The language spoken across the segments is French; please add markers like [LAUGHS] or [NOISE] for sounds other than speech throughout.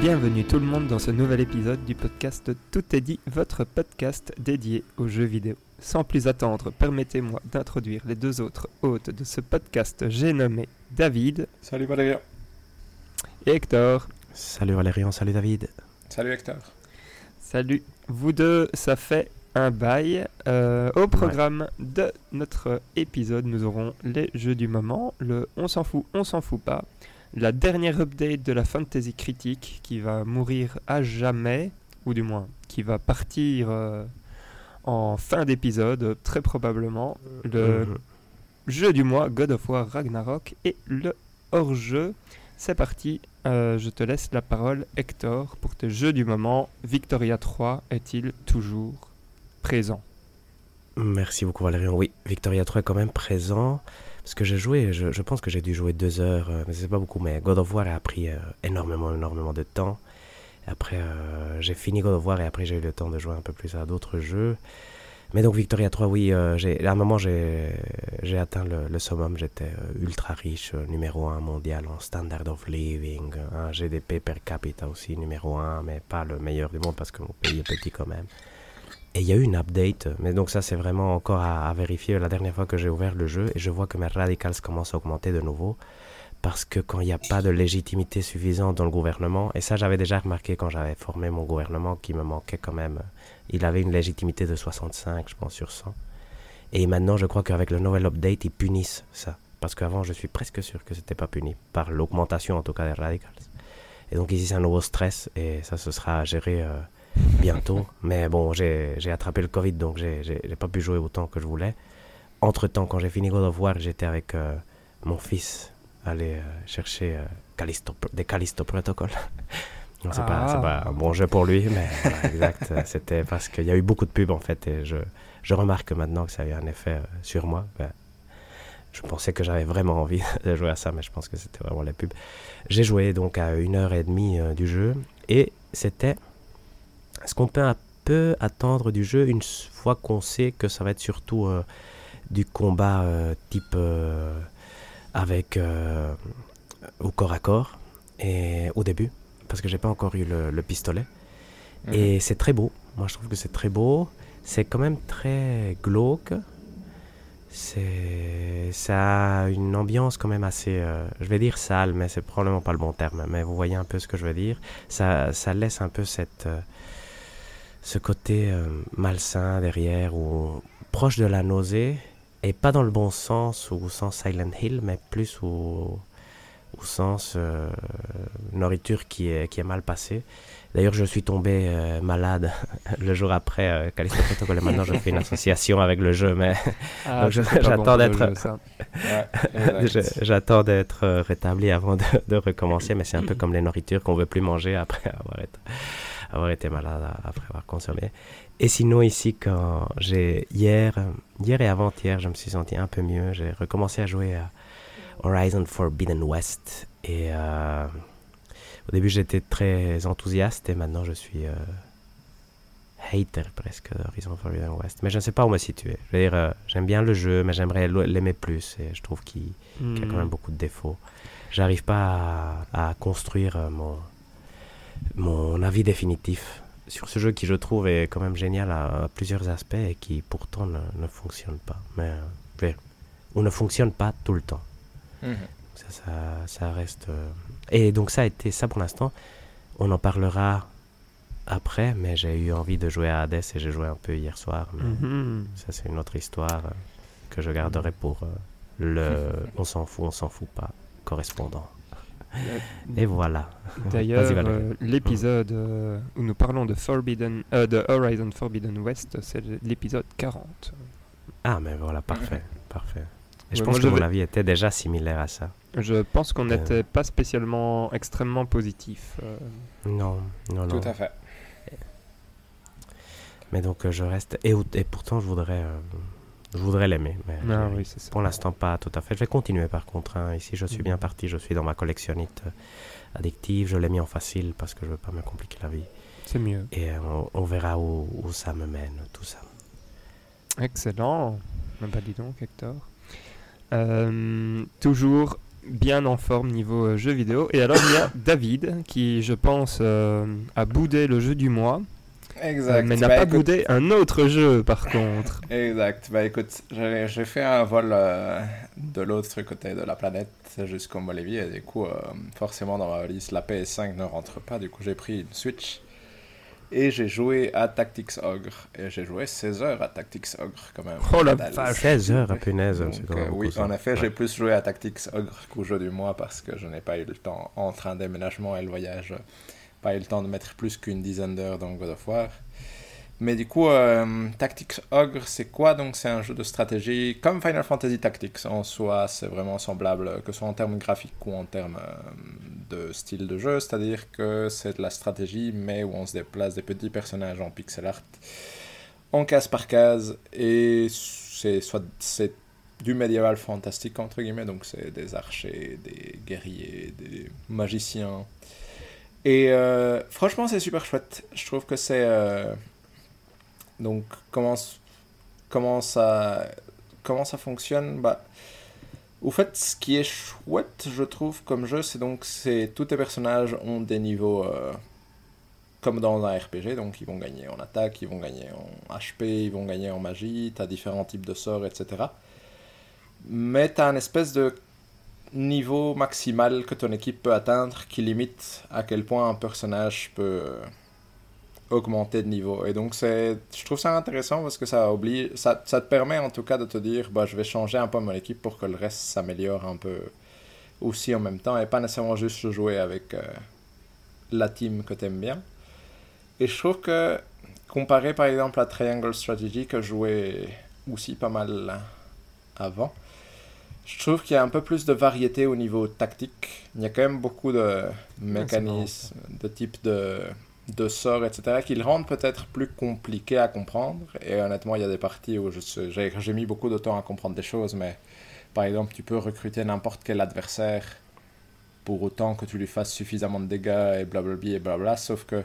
Bienvenue tout le monde dans ce nouvel épisode du podcast Tout est dit, votre podcast dédié aux jeux vidéo. Sans plus attendre, permettez-moi d'introduire les deux autres hôtes de ce podcast. J'ai nommé David. Salut Valérian. Et Hector. Salut Valérian, salut David. Salut Hector. Salut. Vous deux, ça fait un bail. Euh, au programme de notre épisode, nous aurons les jeux du moment, le on s'en fout, on s'en fout pas, la dernière update de la Fantasy Critique qui va mourir à jamais, ou du moins qui va partir euh, en fin d'épisode, très probablement, le Mhm. jeu du mois God of War Ragnarok et le hors-jeu. C'est parti, euh, je te laisse la parole Hector pour tes jeux du moment. Victoria 3 est-il toujours présent? Merci beaucoup Valérian. Oui, Victoria 3 est quand même présent. Parce que j'ai joué, je, pense que j'ai dû jouer deux heures, euh, mais c'est pas beaucoup. Mais God of War a pris euh, énormément, énormément de temps. Après, euh, j'ai fini God of War et après j'ai eu le temps de jouer un peu plus à d'autres jeux. Mais donc Victoria 3, oui, euh, à un moment j'ai atteint le, summum. J'étais ultra riche, numéro 1 mondial en standard of living, un GDP per capita aussi numéro 1, mais pas le meilleur du monde parce que mon pays est petit quand même. Et il y a eu une update, mais donc ça c'est vraiment encore à, vérifier la dernière fois que j'ai ouvert le jeu et je vois que mes radicals commencent à augmenter de nouveau parce que quand il n'y a pas de légitimité suffisante dans le gouvernement, et ça j'avais déjà remarqué quand j'avais formé mon gouvernement qui me manquait quand même, il avait une légitimité de 65 je pense sur 100. Et maintenant je crois qu'avec le nouvel update ils punissent ça, parce qu'avant je suis presque sûr que c'était pas puni, par l'augmentation en tout cas des radicals. Et donc ici c'est un nouveau stress et ça ce sera à gérer euh, bientôt. Mais bon, j'ai attrapé le Covid, donc j'ai pas pu jouer autant que je voulais. Entre-temps, quand j'ai fini God of War, j'étais avec euh, mon fils, aller euh, chercher euh, Callisto, des Callisto Protocol. [LAUGHS] Non, c'est pas, Ah. pas un bon jeu pour lui, mais voilà, exact. [LAUGHS] C'était parce qu'il y a eu beaucoup de pubs en fait, et je, je remarque maintenant que ça a eu un effet euh, sur moi. Ben, je pensais que j'avais vraiment envie [LAUGHS] de jouer à ça, mais je pense que c'était vraiment les pubs. J'ai joué donc à une heure et demie du jeu, et c'était ce qu'on peut un peu attendre du jeu une fois qu'on sait que ça va être surtout euh, du combat euh, type euh, avec au corps à corps et au début? Parce que j'ai pas encore eu le, le pistolet. Mhm. et c'est très beau. Moi je trouve que c'est très beau. C'est quand même très glauque. C'est ça a une ambiance quand même assez euh, je vais dire sale mais c'est probablement pas le bon terme mais vous voyez un peu ce que je veux dire. Ça, ça laisse un peu cette euh, ce côté euh, malsain derrière ou proche de la nausée et pas dans le bon sens ou sens Silent Hill mais plus au, au sens euh, nourriture qui est, qui est mal passée. D'ailleurs je suis tombé euh, malade [LAUGHS] le jour après euh, Callisto Protocol maintenant je fais une association avec le jeu mais Ah, [LAUGHS] j'attends bon d'être-. [LAUGHS] J'attends d'être euh, rétabli avant de, de recommencer, mais c'est un peu comme les nourritures qu'on veut plus manger après avoir été, avoir été malade, après avoir consommé. Et sinon ici, quand j'ai hier, hier et avant-hier, je me suis senti un peu mieux. J'ai recommencé à jouer à Horizon Forbidden West et euh, au début j'étais très enthousiaste et maintenant je suis euh, hater presque d'Horizon Forbidden West. Mais je ne sais pas où me situer. Je veux dire, euh, j'aime bien le jeu, mais j'aimerais l'aimer plus et je trouve qu'il qui a quand Hmm. même beaucoup de défauts. J'arrive pas à, à construire mon, mon avis définitif sur ce jeu qui, je trouve, est quand même génial à, à plusieurs aspects et qui pourtant ne, ne fonctionne pas. Mais, euh, veux dire, ou ne fonctionne pas tout le temps. Mhm. Ça, ça, ça reste. euh, Et donc, ça a été ça pour l'instant. On en parlera après, mais j'ai eu envie de jouer à Hades et j'ai joué un peu hier soir. Mais Mhm. ça, c'est une autre histoire euh, que je garderai pour euh, le [LAUGHS] on s'en fout, on s'en fout pas correspondant. Et voilà. D'ailleurs, euh, l'épisode euh, où nous parlons de, Forbidden, euh, de Horizon Forbidden West, c'est l'épisode 40. Ah, mais voilà, parfait, parfait. Et je Ouais, pense que je mon vais- avis était déjà similaire à ça. Je pense qu'on Euh. n'était pas spécialement extrêmement positif. euh, Non, non, non. Tout à fait. Mais donc euh, je reste et, pourtant je voudrais, euh, je voudrais l'aimer. Mais Ah oui, ça. pour l'instant pas tout à fait. Je vais continuer par contre. hein. Ici je suis Mhm. bien parti. Je suis dans ma collectionnite euh, addictive. Je l'ai mis en facile parce que je veux pas me compliquer la vie. C'est mieux. Et euh, on, on verra où, où ça me mène tout ça. Excellent. Ah Bah dis donc, Hector. Euh, toujours bien en forme niveau euh, jeu vidéo. Et alors il y a [COUGHS] David qui, je pense, euh, a boudé le jeu du mois. Exact. mais n'a Bah, pas écoute- boudé un autre jeu par contre. [LAUGHS] Exact. Bah écoute, j'ai fait un vol euh, de l'autre côté de la planète jusqu'en Bolivie et du coup, euh, forcément dans ma valise, la PS5 ne rentre pas. Du coup, j'ai pris une Switch et j'ai joué à Tactics Ogre. Et j'ai joué 16 heures à Tactics Ogre quand même. Oh la vache. 16 heures à punaise. Donc, c'est quand euh, même oui, en effet, Ouais. j'ai plus joué à Tactics Ogre qu'au jeu du mois parce que je n'ai pas eu le temps, entre un déménagement et le voyage, euh, pas eu le temps de mettre plus qu'une dizaine d'heures dans God of War. Mais du coup, euh, Tactics Ogre, c'est quoi? Donc, c'est un jeu de stratégie comme Final Fantasy Tactics en soi, c'est vraiment semblable, que ce soit en termes graphiques ou en termes euh, de style de jeu, c'est-à-dire que c'est de la stratégie, mais où on se déplace des petits personnages en pixel art, en case par case, et c'est c'est du médiéval fantastique entre guillemets, donc c'est des archers, des guerriers, des magiciens. Et euh, franchement, c'est super chouette. Je trouve que c'est euh, donc comment ça comment ça fonctionne? Bah au fait, ce qui est chouette, je trouve, comme jeu, c'est donc c'est tous tes personnages ont des niveaux euh, comme dans un RPG, donc ils vont gagner en attaque, ils vont gagner en HP, ils vont gagner en magie, tu as différents types de sorts, etc. Mais tu as un espèce de niveau maximal que ton équipe peut atteindre qui limite à quel point un personnage peut augmenter de niveau. Et donc je trouve ça intéressant parce que ça oblige, ça te permet en tout cas de te dire, bah, je vais changer un peu mon équipe pour que le reste s'améliore un peu aussi en même temps et pas nécessairement juste jouer avec euh, la team que t'aimes bien. Et je trouve que comparé par exemple à Triangle Strategy que je jouais aussi pas mal avant, je trouve qu'il y a un peu plus de variété au niveau tactique. Il y a quand même beaucoup de mécanismes, de types de, de sorts, etc., qui le rendent peut-être plus compliqué à comprendre. Et honnêtement, il y a des parties où j'ai mis beaucoup de temps à comprendre des choses, mais par exemple, tu peux recruter n'importe quel adversaire pour autant que tu lui fasses suffisamment de dégâts et blablabla et blabla, sauf que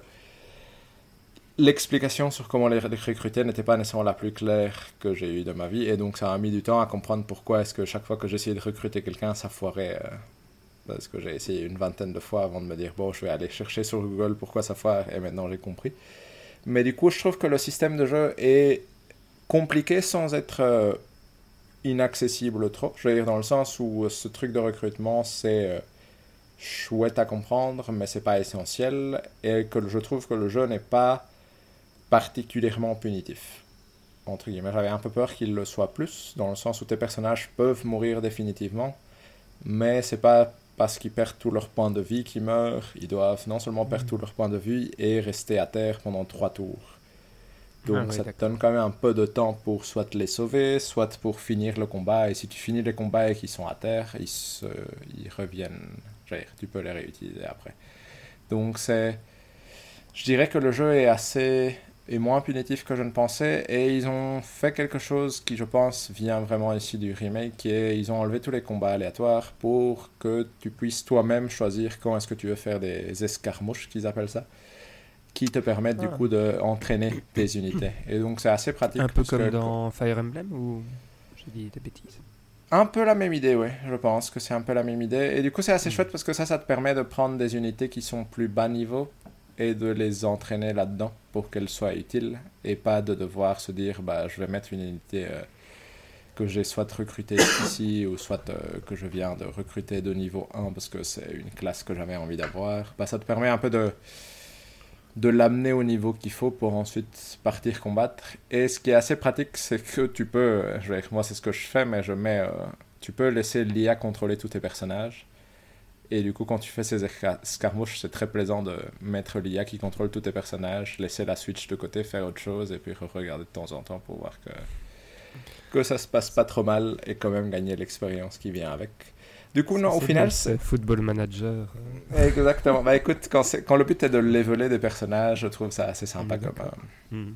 l'explication sur comment les recruter n'était pas nécessairement la plus claire que j'ai eue de ma vie, et donc ça a mis du temps à comprendre pourquoi est-ce que chaque fois que j'essayais de recruter quelqu'un, ça foirait. euh, parce que j'ai essayé une vingtaine de fois avant de me dire, bon, je vais aller chercher sur Google pourquoi ça foire, et maintenant j'ai compris. Mais du coup, je trouve que le système de jeu est compliqué sans être euh, inaccessible trop. Je veux dire, dans le sens où euh, ce truc de recrutement, c'est chouette à comprendre, mais c'est pas essentiel, et que je trouve que le jeu n'est pas particulièrement punitif. Entre guillemets, j'avais un peu peur qu'il le soit plus, dans le sens où tes personnages peuvent mourir définitivement, mais c'est pas parce qu'ils perdent tout leur point de vie qu'ils meurent, ils doivent non seulement perdre tout leur point de vie et rester à terre pendant trois tours. Donc Ah ça te donne quand même un peu de temps pour soit les sauver, soit pour finir le combat. Et si tu finis les combats et qu'ils sont à terre, ils, se- ils reviennent. Dire, tu peux les réutiliser après. Donc c'est... Je dirais que le jeu est assez... est moins punitif que je ne pensais. Et ils ont fait quelque chose qui, je pense, vient vraiment ici du remake, qui est... Ils ont enlevé tous les combats aléatoires pour que tu puisses toi-même choisir quand est-ce que tu veux faire des escarmouches, qu'ils appellent ça qui te permettent du Ah. coup d'entraîner tes unités. Et donc c'est assez pratique. Un peu parce comme que- dans Fire Emblem ou j'ai dit des bêtises? Un peu la même idée, ouais. Je pense que c'est un peu la même idée. Et du coup c'est assez Mm. chouette parce que ça, ça te permet de prendre des unités qui sont plus bas niveau et de les entraîner là-dedans pour qu'elles soient utiles et pas de devoir se dire bah je vais mettre une unité euh, que j'ai soit recrutée [COUGHS] ici ou soit euh, que je viens de recruter de niveau 1 parce que c'est une classe que j'avais envie d'avoir. Bah, ça te permet un peu de de l'amener au niveau qu'il faut pour ensuite partir combattre. Et ce qui est assez pratique, c'est que tu peux, euh, je vais, moi c'est ce que je fais, mais je mets, tu peux laisser l'IA contrôler tous tes personnages. Et du coup, quand tu fais ces esca- escarmouches, c'est très plaisant de mettre l'IA qui contrôle tous tes personnages, laisser la switch de côté, faire autre chose, et puis regarder de temps en temps pour voir que, que ça se passe pas trop mal et quand même gagner l'expérience qui vient avec. Du coup, non, au final, c'est... Football Manager. euh. Exactement. Bah écoute, quand, le but est de leveler des personnages, je trouve ça assez sympa Mm, comme... euh, Hmm.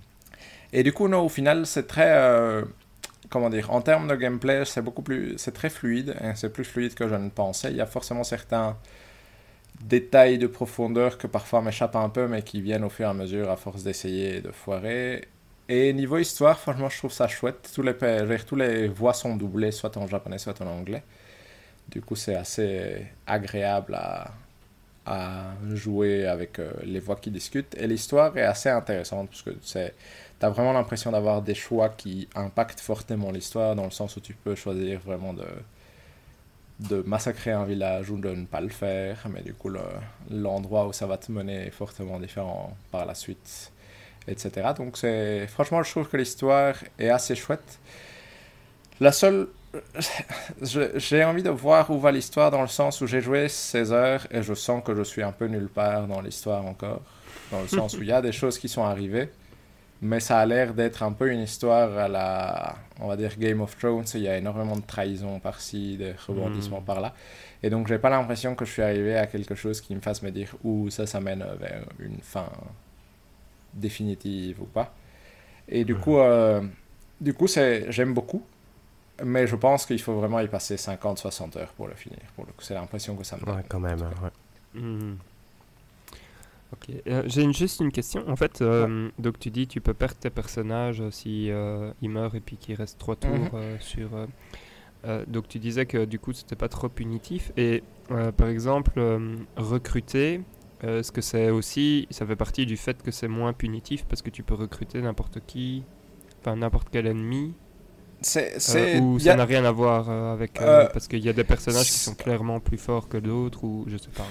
Et du coup, non, au final, c'est très... euh, comment dire En termes de gameplay, c'est beaucoup plus... C'est très fluide. hein, c'est plus fluide que je ne pensais. Il y a forcément certains détails de profondeur que parfois m'échappent un peu, mais qui viennent au fur et à mesure à force d'essayer et de foirer. Et niveau histoire, franchement, je trouve ça chouette. Tous les, voix sont doublées, soit en japonais, soit en anglais. Du coup, c'est assez agréable à, jouer avec euh, les voix qui discutent. Et l'histoire est assez intéressante parce que tu as vraiment l'impression d'avoir des choix qui impactent fortement l'histoire dans le sens où tu peux choisir vraiment de, massacrer un village ou de ne pas le faire. Mais du coup, l'endroit où ça va te mener est fortement différent par la suite, etc. Donc, franchement, je trouve que l'histoire est assez chouette. La seule j'ai envie de voir où va l'histoire dans le sens où j'ai joué 16 heures et je sens que je suis un peu nulle part dans l'histoire encore. Dans le sens où il y a des choses qui sont arrivées, mais ça a l'air d'être un peu une histoire à la, on va dire, Game of Thrones. Il y a énormément de trahison par-ci, de rebondissements hmm. par-là. Et donc, j'ai pas l'impression que je suis arrivé à quelque chose qui me fasse me dire où ça, ça mène vers une fin définitive ou pas. Et du coup, euh, du coup, j'aime beaucoup. Mais je pense qu'il faut vraiment y passer 50-60 heures pour le finir. Pour le c'est l'impression que ça me donne. Ouais, quand même. Ouais. Mhm. Ok. Euh, j'ai juste une question. En fait, euh, donc tu dis tu peux perdre tes personnages si euh, ils meurent et puis qu'il reste trois tours mhm. sur. donc tu disais que du coup c'était pas trop punitif. Et par exemple, recruter, est-ce que c'est aussi. Ça fait partie du fait que c'est moins punitif parce que tu peux recruter n'importe qui, enfin n'importe quel ennemi c'est, ou ça n'a rien à voir euh, avec. Euh, euh, parce qu'il y a des personnages qui sont clairement plus forts que d'autres, ou je sais pas.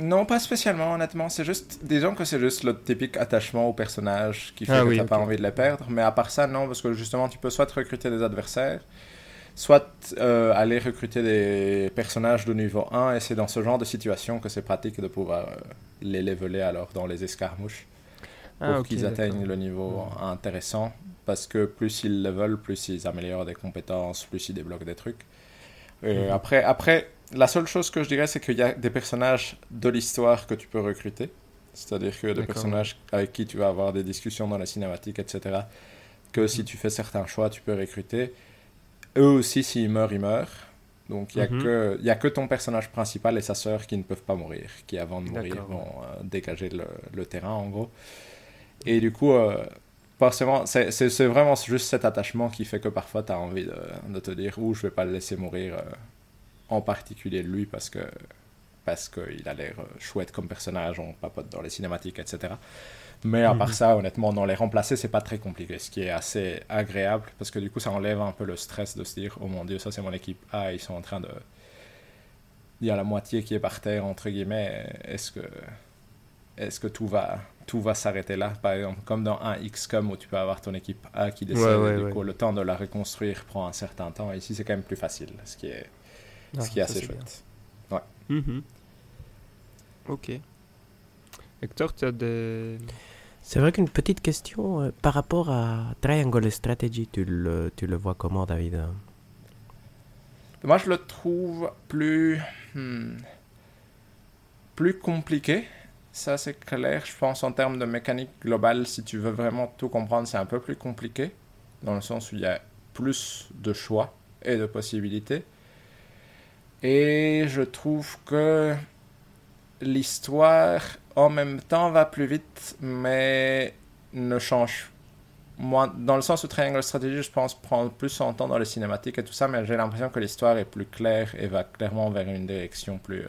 Non, pas spécialement, honnêtement. C'est juste, disons que c'est juste le typique attachement au personnage qui fait ah que tu n'as pas envie de les perdre. Mais à part ça, non, parce que justement, tu peux soit recruter des adversaires, soit aller recruter des personnages de niveau 1, et c'est dans ce genre de situation que c'est pratique de pouvoir les leveler alors dans les escarmouches ah, pour qu'ils atteignent le niveau intéressant parce que plus ils le veulent, plus ils améliorent des compétences, plus ils débloquent des trucs. Euh, mhm. après, après, la seule chose que je dirais, c'est qu'il y a des personnages de l'histoire que tu peux recruter. C'est-à-dire que des personnages avec qui tu vas avoir des discussions dans la cinématique, etc. Que si tu fais certains choix, tu peux recruter. Eux aussi, s'ils meurent, ils meurent. Donc il n'y a, mhm. que, a que ton personnage principal et sa sœur qui ne peuvent pas mourir, qui avant de mourir vont euh, dégager le, le, terrain en gros. Et du coup, euh, forcément, c'est vraiment juste cet attachement qui fait que parfois tu as envie de, de, te dire ou je vais pas le laisser mourir, euh, en particulier lui parce que parce qu'il a l'air euh, chouette comme personnage, on papote dans les cinématiques, etc. Mais à part mhm. ça, honnêtement, dans les remplacer, c'est pas très compliqué, ce qui est assez agréable parce que du coup, ça enlève un peu le stress de se dire oh mon dieu, ça c'est mon équipe Ah, ils sont en train de. Il y a la moitié qui est par terre, entre guillemets, est-ce que, est que tout va tout va s'arrêter là? Par exemple, comme dans un XCOM où tu peux avoir ton équipe A qui décède, du coup, le temps de la reconstruire prend un certain temps. Ici, c'est quand même plus facile, ce qui est, ce ah, qui est assez chouette. Ouais. Mhm. Ok. Hector, tu as des. C'est vrai qu'une petite question euh, par rapport à Triangle Strategy, tu le, tu le vois comment, David? Moi, je le trouve plus. Hmm, plus compliqué ça, c'est clair. Je pense en termes de mécanique globale, si tu veux vraiment tout comprendre, c'est un peu plus compliqué, dans le sens où il y a plus de choix et de possibilités. Et je trouve que l'histoire, en même temps, va plus vite, mais ne change moins. Dans le sens où Triangle Strategy, je pense, prend plus son temps dans les cinématiques et tout ça, mais j'ai l'impression que l'histoire est plus claire et va clairement vers une direction plus euh,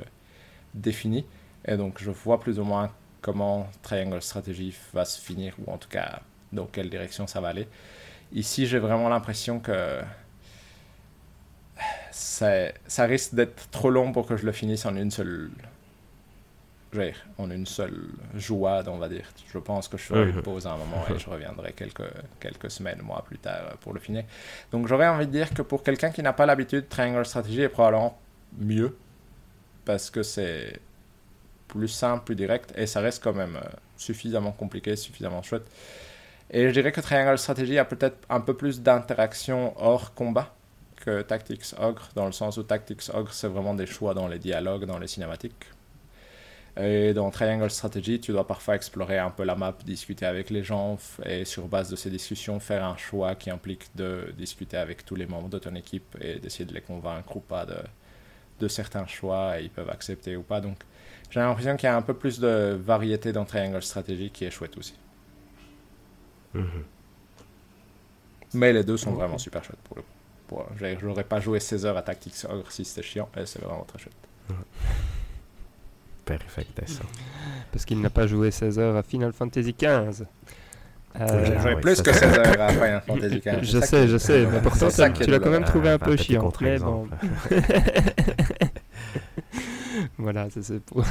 définie. Et donc, je vois plus ou moins comment Triangle Strategy va se finir, ou en tout cas, dans quelle direction ça va aller. Ici, j'ai vraiment l'impression que ça, ça risque d'être trop long pour que je le finisse en une seule en une seule joie, on va dire. Je pense que je ferai une pause à un moment et je [LAUGHS] reviendrai quelques, quelques semaines, mois plus tard pour le finir. Donc j'aurais envie de dire que pour quelqu'un qui n'a pas l'habitude, Triangle Strategy est probablement mieux parce que c'est plus simple, plus direct, et ça reste quand même euh, suffisamment compliqué, suffisamment chouette. Et je dirais que Triangle Strategy a peut-être un peu plus d'interaction hors combat que Tactics Ogre, dans le sens où Tactics Ogre, c'est vraiment des choix dans les dialogues, dans les cinématiques. Et dans Triangle Strategy, tu dois parfois explorer un peu la map, discuter avec les gens, et sur base de ces discussions, faire un choix qui implique de discuter avec tous les membres de ton équipe et d'essayer de les convaincre ou pas de, de certains choix, et ils peuvent accepter ou pas. Donc, j'ai l'impression qu'il y a un peu plus de variété dans Triangle Strategy qui est chouette aussi. Mhm. Mais les deux sont vraiment super chouettes pour le pour, je n'aurais pas joué 16 heures à Tactics Ogre si c'était chiant, et c'est vraiment très chouette. Perfect, ça. Parce qu'il n'a pas joué 16 heures à Final Fantasy XV. Euh, J'ai joué plus que 16 heures à Final Fantasy XV. Je sais, je sais, mais pourtant tu l'as quand même trouvé un peu chiant. Mais bon. [LAUGHS] voilà, c'était pour,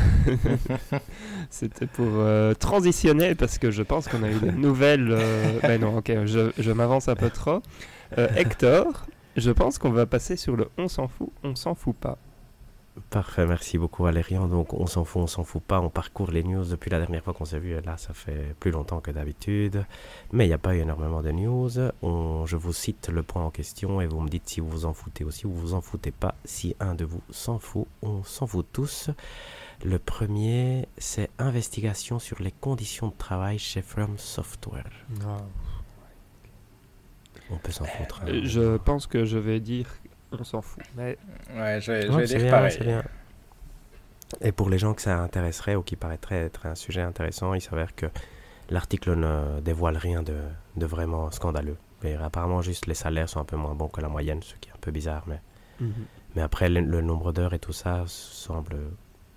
[LAUGHS] c'était pour euh, transitionner parce que je pense qu'on a eu des [LAUGHS] nouvelles. Euh... Ben non, ok, je, je m'avance un peu trop. Euh, Hector, je pense qu'on va passer sur le on s'en fout, on s'en fout pas. Parfait, merci beaucoup Valérian. Donc on s'en fout, on s'en fout pas. On parcourt les news depuis la dernière fois qu'on s'est vu. Là, ça fait plus longtemps que d'habitude. Mais il n'y a pas eu énormément de news. On, je vous cite le point en question et vous me dites si vous vous en foutez aussi ou vous vous en foutez pas. Si un de vous s'en fout, on s'en fout tous. Le premier, c'est investigation sur les conditions de travail chez From Software. Ah. On peut s'en foutre. Euh, je pense que je vais dire on s'en fout. Mais... Ouais, je vais, je vais dire bien, pareil. Bien. Et pour les gens que ça intéresserait ou qui paraîtrait être un sujet intéressant, il s'avère que l'article ne dévoile rien de, de vraiment scandaleux. Mais apparemment, juste les salaires sont un peu moins bons que la moyenne, ce qui est un peu bizarre. Mais, mm -hmm. mais après, le, le nombre d'heures et tout ça semble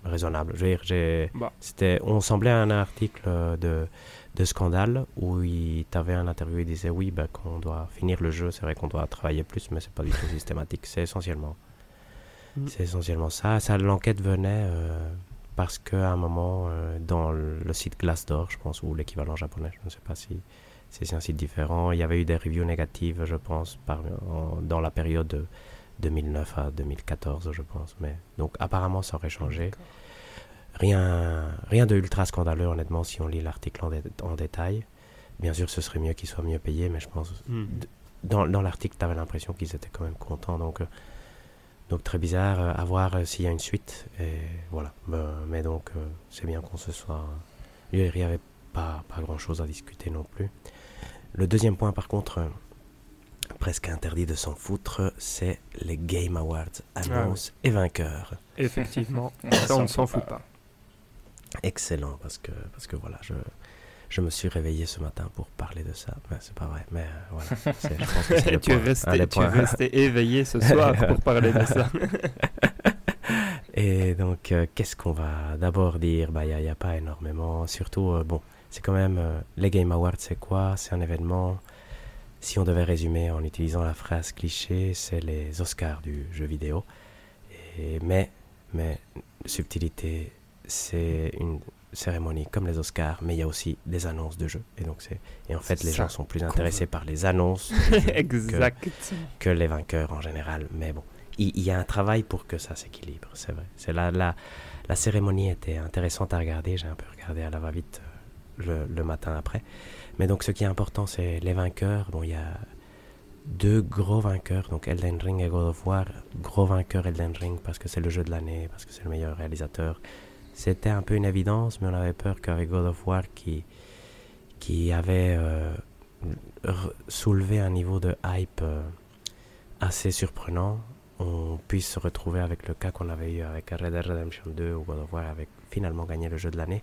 raisonnable. Je veux dire, bah. c'était, on semblait à un article de, de scandale où il t'avait un interview il disait oui, bah, quand on doit finir le jeu, c'est vrai qu'on doit travailler plus, mais c'est pas du tout systématique. C'est essentiellement, mm. c'est essentiellement ça. ça L'enquête venait euh, parce qu'à un moment, euh, dans le site Glassdoor, je pense, ou l'équivalent japonais, je ne sais pas si c'est un site différent, il y avait eu des reviews négatives, je pense, par, en, dans la période de 2009 à 2014, je pense. Mais donc apparemment, ça aurait changé. Rien, rien de ultra scandaleux, honnêtement, si on lit l'article en, dé en, détail. Bien sûr, ce serait mieux qu'ils soient mieux payés, mais je pense. Mm. Dans, dans l'article, tu avais l'impression qu'ils étaient quand même contents. Donc, euh, donc très bizarre. Euh, à voir euh, s'il y a une suite. Et voilà. Ben, mais donc, euh, c'est bien qu'on se soit. Il n'y avait pas, pas grand chose à discuter non plus. Le deuxième point, par contre, presque interdit de s'en foutre, c'est les Game Awards, annonces ah oui. et vainqueurs. Effectivement, [LAUGHS] ça on ne s'en fout pas. Excellent, parce que, parce que voilà, je, je me suis réveillé ce matin pour parler de ça. Ben, c'est pas vrai, mais euh, voilà. Je pense que [LAUGHS] tu, es resté, tu es resté éveillé ce soir [LAUGHS] pour parler de ça. [LAUGHS] et donc, euh, qu'est-ce qu'on va d'abord dire? Il bah, n'y a, a, pas énormément. Surtout, euh, bon, c'est quand même. Les Game Awards, c'est quoi? C'est un événement. Si on devait résumer en utilisant la phrase cliché, c'est les Oscars du jeu vidéo. Et, mais, mais, subtilité, c'est une cérémonie comme les Oscars, mais il y a aussi des annonces de jeux. Et donc c'est et en fait les gens sont plus intéressés par les annonces [LAUGHS] exact. Que, que, les vainqueurs en général. Mais bon, il, y a un travail pour que ça s'équilibre, c'est vrai. C'est la, la la cérémonie était intéressante à regarder. J'ai un peu regardé à la va-vite le, le, matin après. Mais donc ce qui est important, c'est les vainqueurs. Bon, il y a deux gros vainqueurs, donc Elden Ring et God of War. Gros vainqueur Elden Ring parce que c'est le jeu de l'année, parce que c'est le meilleur réalisateur c'était un peu une évidence, mais on avait peur qu'avec God of War, qui, qui avait euh, soulevé un niveau de hype euh, assez surprenant, on puisse se retrouver avec le cas qu'on avait eu avec Red Dead Redemption 2 où God of War avait finalement gagné le jeu de l'année.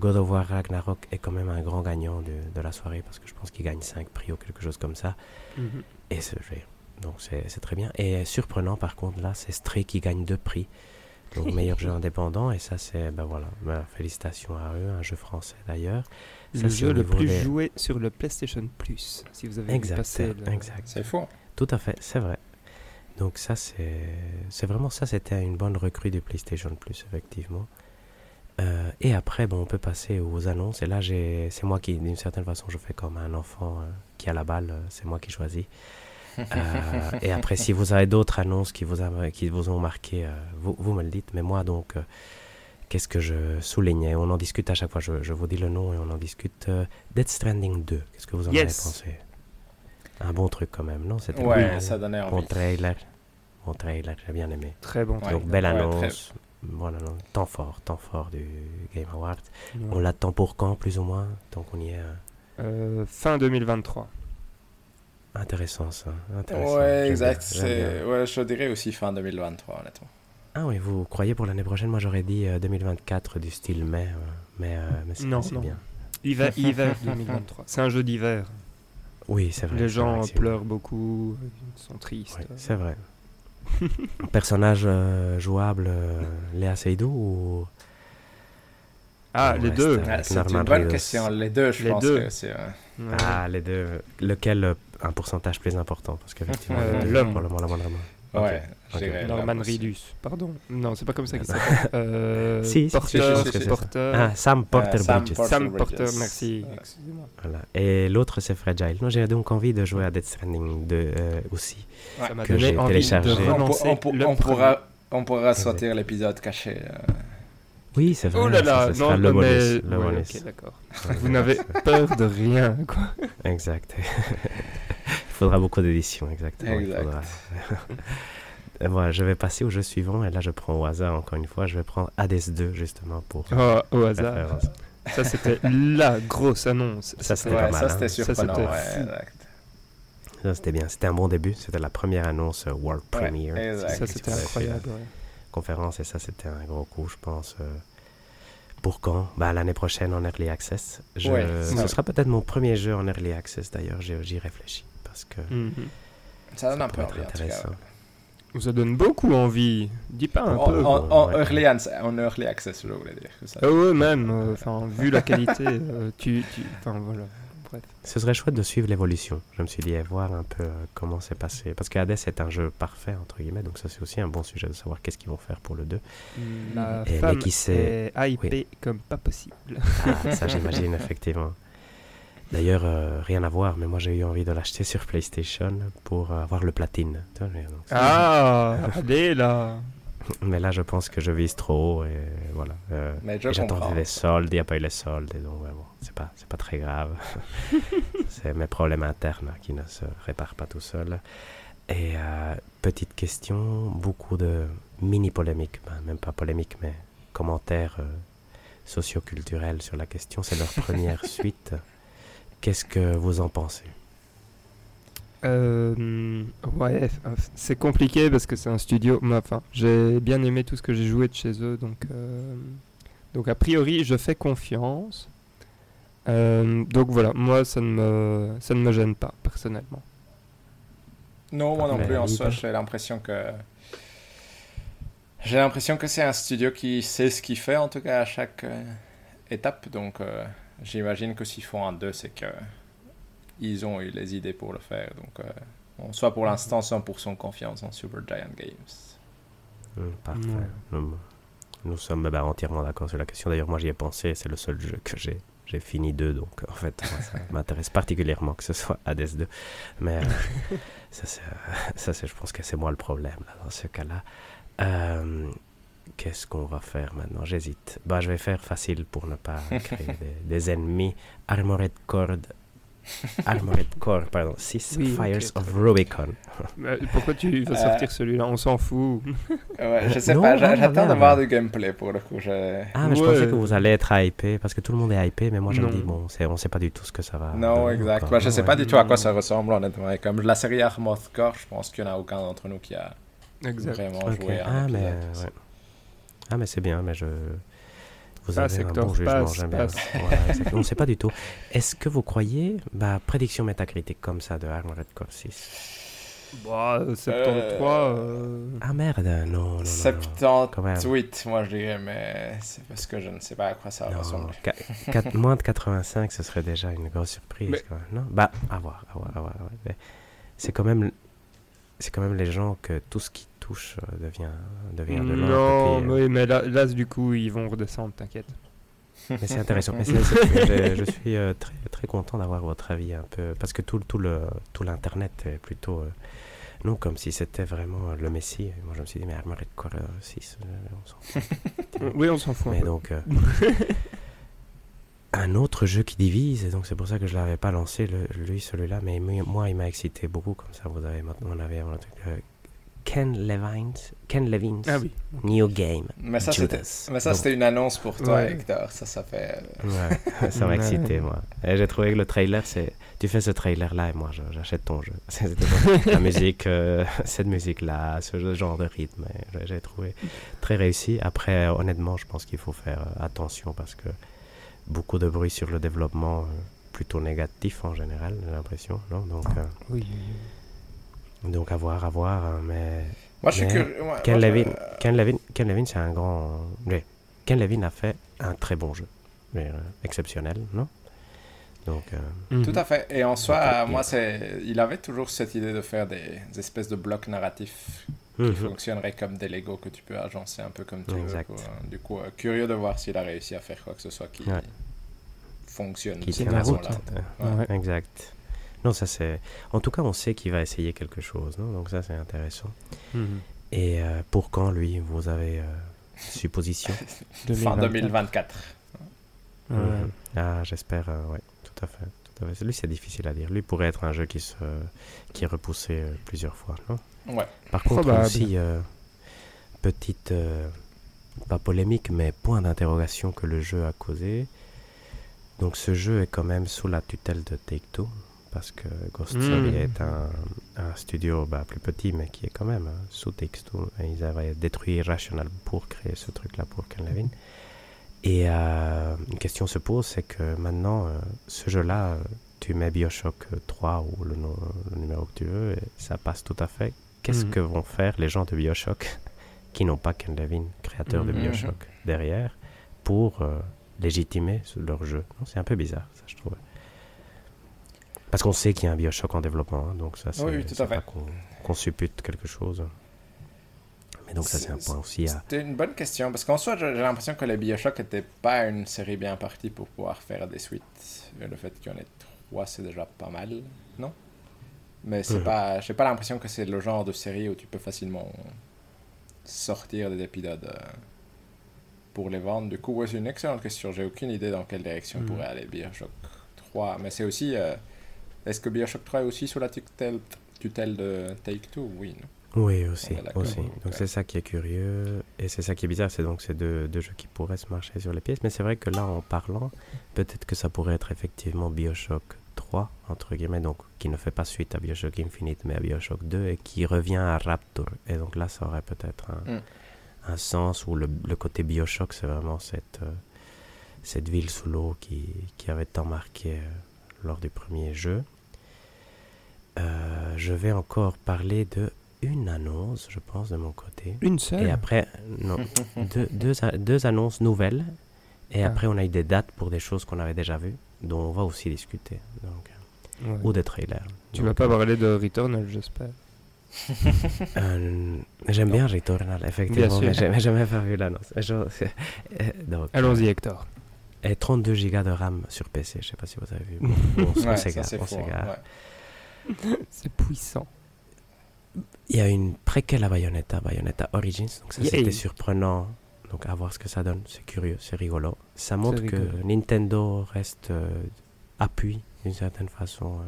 God of War Ragnarok est quand même un grand gagnant de, de la soirée parce que je pense qu'il gagne 5 prix ou quelque chose comme ça. Mm -hmm. Et c'est donc c'est très bien. Et surprenant par contre là, c'est Stray qui gagne deux prix. Donc [LAUGHS] meilleur jeu indépendant et ça c'est ben voilà, ben, félicitations à eux, un jeu français d'ailleurs. Le jeu le plus des... joué sur le PlayStation Plus, si vous avez exact, passé le... exact. C'est fou. Tout à fait, c'est vrai. Donc ça c'est c'est vraiment ça, c'était une bonne recrue du PlayStation Plus effectivement. Euh, et après, bon, on peut passer aux annonces. Et là, c'est moi qui, d'une certaine façon, je fais comme un enfant euh, qui a la balle. C'est moi qui choisis. Euh, et après, si vous avez d'autres annonces qui vous, a, qui vous ont marqué, euh, vous, vous, me le dites. Mais moi, donc, euh, qu'est-ce que je soulignais? On en discute à chaque fois. Je, je, vous dis le nom et on en discute. Dead Stranding 2, qu'est-ce que vous en yes. avez pensé? Un bon truc quand même, non? C'était Ouais, bon, ça donnait envie. Bon trailer. Bon trailer, j'ai bien aimé. Très bon. Donc, belle ouais, annonce. Très... Voilà, non, temps fort, temps fort du Game Award. Ouais. On l'attend pour quand, plus ou moins? Tant qu'on y est euh, Fin 2023. Intéressant ça. Intéressant. Ouais, exact. Ouais, je dirais aussi fin 2023, honnêtement. Ah oui, vous croyez pour l'année prochaine? Moi j'aurais dit euh, 2024 du style mai, euh, mais, euh, mais c'est non, non. bien. Hiver, [LAUGHS] hiver 2023. C'est un jeu d'hiver. Oui, c'est vrai. Les c'est gens vrai c'est- pleurent beaucoup, ils sont tristes. Oui, c'est vrai. Personnage euh, jouable, euh, Léa Seydoux ou? Ah, les deux. c'est- Ah, c'est une bonne question. Les deux, je Les pense deux. que c'est. euh, Ouais. Ah, les deux. Lequel euh, un pourcentage plus important? Parce qu'effectivement, [LAUGHS] Euh, l'homme. probablement la moindre main. Ouais, je ok. dirais. Norman. Reedus, pardon? Non, c'est pas comme ça qu'il [LAUGHS] s'appelle. Euh, Si, si, si, Porter. Ah, Sam Porter Euh, Sam Bridges. Porter. Sam Bridges. Porter, merci. Ouais. Excusez-moi. Voilà. Et l'autre, c'est Fragile. Non, j'ai donc envie de jouer à Death Stranding 2 euh, aussi. Ça m'a Que donné j'ai envie téléchargé. On, pour- pour- le pourra, on pourra sortir l'épisode caché. Oui, c'est vrai. Oh là là, ça, sera non, le bonus. mais... le ouais, d'accord. Vous n'avez peur de rien, quoi. Exact. [LAUGHS] Il faudra beaucoup d'éditions, exactement. il Exact. faudra. [LAUGHS] Voilà, je vais passer au jeu suivant et là je prends au hasard encore une fois. Je vais prendre Hades 2 justement pour Oh, au hasard. référence. Ça, c'était la grosse annonce. Ça, c'était Ouais, pas mal, ça hein. c'était Ça, surprenant. c'était ouais, fou. exact. Ça c'était bien, c'était un bon début. C'était la première annonce euh, World Ouais, Premiere. exact. Ça, C'est c'était incroyable. ouais. Conférence et ça c'était un gros coup je pense euh, pour quand? Bah, l'année prochaine en early access Je- Ouais, ce sera peut-être mon premier jeu en early access d'ailleurs j'y réfléchis parce que Mhm. Ça donne ça un peu envie, en tout cas. intéressant Ça donne beaucoup envie. Dis pas un En, peu. en- bon, en ouais. early, ans- en early access, je voulais dire. Ça. Ah ouais, même. euh, Enfin, vu la qualité, euh, tu, tu... Enfin, voilà. Bref. ce serait chouette de suivre l'évolution je me suis dit et voir un peu euh, comment c'est passé parce que Hades est un jeu parfait entre guillemets donc ça c'est aussi un bon sujet de savoir qu'est-ce qu'ils vont faire pour le 2 La Et- mais qui sait- est hypée comme pas possible. ah, ça j'imagine [LAUGHS] effectivement D'ailleurs, euh, rien à voir, mais moi j'ai eu envie de l'acheter sur PlayStation pour euh, avoir le platine. Donc, Ah, [LAUGHS] allez là. Mais là, je pense que je vise trop haut et voilà. euh, Mais je et J'attendais les soldes, il n'y a pas eu les soldes, et donc ouais, bon, c'est pas, c'est pas très grave. [LAUGHS] c'est mes problèmes internes qui ne se réparent pas tout seuls. Et euh, petite question, beaucoup de mini-polémiques, ben, même pas polémiques, mais commentaires euh, socioculturels sur la question. C'est leur première [LAUGHS] suite. Qu'est-ce que vous en pensez? Euh, ouais, f- c'est compliqué parce que c'est un studio. Enfin, j'ai bien aimé tout ce que j'ai joué de chez eux, donc euh, donc a priori, je fais confiance. Euh, donc voilà, moi ça ne me ça ne me gêne pas personnellement. Non, moi non plus. En soi, j'ai l'impression que. J'ai l'impression que c'est un studio qui sait ce qu'il fait, en tout cas, à chaque euh, étape. Donc, euh, j'imagine que s'ils font un 2, c'est que. Ils ont eu les idées pour le faire. Donc, euh, on soit pour l'instant 100% confiance en Supergiant Games. Hum, Parfait. Nous, nous sommes bah, entièrement d'accord sur la question. D'ailleurs, moi j'y ai pensé, c'est le seul jeu que j'ai. J'ai fini deux, donc en fait, [LAUGHS] ça m'intéresse particulièrement que ce soit Hades 2. Mais [LAUGHS] euh, ça, c'est, euh, je pense que c'est moi le problème là, dans ce cas-là. Euh, qu'est-ce qu'on va faire maintenant? J'hésite. Bah, je vais faire facile pour ne pas [LAUGHS] créer des, des ennemis. Armored Core. [LAUGHS] Armored Core, pardon. 6 Oui, ok, Fires of Rubicon. [LAUGHS] Pourquoi tu vas Euh, sortir celui-là? On s'en fout. [LAUGHS] Ouais, je sais Non, pas, j'attends non, de voir non. du gameplay pour le coup. je- Ah, mais je pensais que vous allez être hypé, parce que tout le monde est hypé, mais moi je me dis, bon, on sait pas du tout ce que ça va. Non, exact. encore. Bah, je sais Ouais. pas du tout à quoi ça ressemble, honnêtement. Et comme la série Armored Core, je pense qu'il y en a aucun d'entre nous qui a Exact. vraiment joué à Ah, mais, ouais. ah, mais c'est bien, mais je. Vous avez un secteur bon jugement, passe, j'aime bien. passe. Ouais, exactement. on sait pas du tout. Est-ce que vous croyez, bah, prédiction métacritique comme ça de Armored Core 6 Bah, euh, 73. euh, Ah merde, non, non, non. non. Quand même. 78, moi je dirais, mais c'est parce que je ne sais pas à quoi ça va ressembler. moins de 85, ce serait déjà une grosse surprise. Mais- quand même, non bah, à voir, à voir, à voir. C'est quand même, c'est quand même les gens que tout ce qui touche euh, devient, devient de l'or. Non, et puis, euh, oui, mais là, là, du coup, ils vont redescendre, t'inquiète. Mais c'est intéressant. [LAUGHS] Mais je, je suis euh, très, très content d'avoir votre avis un peu. Parce que tout, tout, le, tout l'Internet est plutôt. euh, non, comme si c'était vraiment euh, le Messie. Et moi, je me suis dit, mais Armored Core 6, euh, on s'en fout. [LAUGHS] Oui, on s'en fout. Mais donc. euh, [LAUGHS] un autre jeu qui divise, et donc c'est pour ça que je ne l'avais pas lancé, le, lui, celui-là. Mais moi, il m'a excité beaucoup. Comme ça, vous avez maintenant. On avait un truc. Ken Levine. Ken Levine's Ah oui. New Game. Mais ça, c'était, Judas. mais ça, Donc, c'était une annonce pour toi, Ouais. Hector. Ça, ça fait. euh, Ouais, [LAUGHS] ça m'a excité, moi. Et j'ai trouvé que le trailer, c'est. Tu fais ce trailer-là et moi, je- j'achète ton jeu. [LAUGHS] La musique, euh, [LAUGHS] cette musique-là, ce genre de rythme, j'ai- j'ai trouvé très réussi. Après, honnêtement, je pense qu'il faut faire euh, attention parce que beaucoup de bruit sur le développement, plutôt négatif en général, j'ai l'impression. Non? Donc, euh, Oui. Donc à voir, à voir. hein, Mais Moi, je suis Mais curieux. Ken moi, Levin, Ken Levin, Ken Levin, c'est un grand. oui. Ken Levin a fait un très bon jeu, Mais, euh, exceptionnel, non? Donc, euh, Mhm. Tout à fait. Et en soi, euh, il- moi, c'est, il avait toujours cette idée de faire des, des espèces de blocs narratifs qui mhm. fonctionneraient comme des Lego que tu peux agencer un peu comme tu Exact. veux. quoi. Du coup, euh, curieux de voir s'il a réussi à faire quoi que ce soit qui Ouais. fonctionne. qui de tient cette la tient route. façon-là. Ouais. Ouais. Exact. Non, ça c'est. En tout cas, on sait qu'il va essayer quelque chose, non? Donc ça c'est intéressant. Mhm. Et euh, pour quand lui Vous avez euh, supposition? [LAUGHS] Fin 2024. 2024. Ouais. Mhm. Ah, j'espère, euh, ouais, tout à fait. Tout à fait. Lui, c'est difficile à dire. Lui pourrait être un jeu qui, se, qui est repoussé euh, plusieurs fois, non? Ouais. Par contre, Probable. aussi, euh, petite, euh, pas polémique, mais point d'interrogation que le jeu a causé. Donc ce jeu est quand même sous la tutelle de Take-Two, parce que Ghost Mm. Story est un, un studio bah, plus petit, mais qui est quand même sous. Et Ils avaient détruit Irrational pour créer ce truc-là pour Ken Levin. Et euh, une question se pose, c'est que maintenant, euh, ce jeu-là, euh, tu mets Bioshock 3 ou le, numéro que tu veux, et ça passe tout à fait. Qu'est-ce Mhm. que vont faire les gens de Bioshock [LAUGHS] qui n'ont pas Ken Levin, créateur de Mhm. Bioshock, derrière, pour euh, légitimer leur jeu? C'est un peu bizarre, ça, je trouve. Parce qu'on sait qu'il y a un Bioshock en développement, hein, donc ça, c'est Oui, oui, pas qu'on qu'on suppute quelque chose. Mais donc ça, c'est un point aussi à... C'était une bonne question, parce qu'en soi, j'ai l'impression que les Bioshock n'étaient pas une série bien partie pour pouvoir faire des suites. Et le fait qu'il y en ait trois, c'est déjà pas mal, non? Mais c'est Mhm. pas, j'ai pas l'impression que c'est le genre de série où tu peux facilement sortir des épisodes euh, pour les vendre. Du coup, ouais, c'est une excellente question. J'ai aucune idée dans quelle direction Mhm. pourrait aller Bioshock 3. Mais c'est aussi... euh, Est-ce que Bioshock 3 est aussi sous la tutelle, tutelle de Take-Two Oui, non? Oui, aussi. D'accord. aussi. Donc Ouais. c'est ça qui est curieux et c'est ça qui est bizarre, c'est donc ces deux, deux jeux qui pourraient se marcher sur les pièces. Mais c'est vrai que là, en parlant, peut-être que ça pourrait être effectivement Bioshock 3, entre guillemets, donc qui ne fait pas suite à Bioshock Infinite, mais à Bioshock 2 et qui revient à Rapture. Et donc là, ça aurait peut-être un, Mm. un sens où le, le côté Bioshock, c'est vraiment cette, euh, cette ville sous l'eau qui, qui avait tant marqué euh, lors du premier jeu. Euh, je vais encore parler de une annonce, je pense, de mon côté. Une seule Et après, non, [LAUGHS] deux, deux, deux annonces nouvelles. Et Ah. après, on a eu des dates pour des choses qu'on avait déjà vues, dont on va aussi discuter. Donc, Ouais. Ou des trailers. Tu Donc, vas pas parler de Returnal, j'espère. euh, J'aime bien Returnal, effectivement, sûr. mais j'ai mais j'ai jamais pas vu l'annonce. Euh, Allons-y, Hector. Et 32 Go de RAM sur PC, je sais pas si vous avez vu. [LAUGHS] Bon, on s'égare, hein, s'égare. ouais. [LAUGHS] C'est puissant. Il y a une préquelle à Bayonetta, Bayonetta Origins, donc ça c'était surprenant. Donc à voir ce que ça donne, c'est curieux, c'est rigolo. Ça montre que. Nintendo reste euh, appuie d'une certaine façon euh,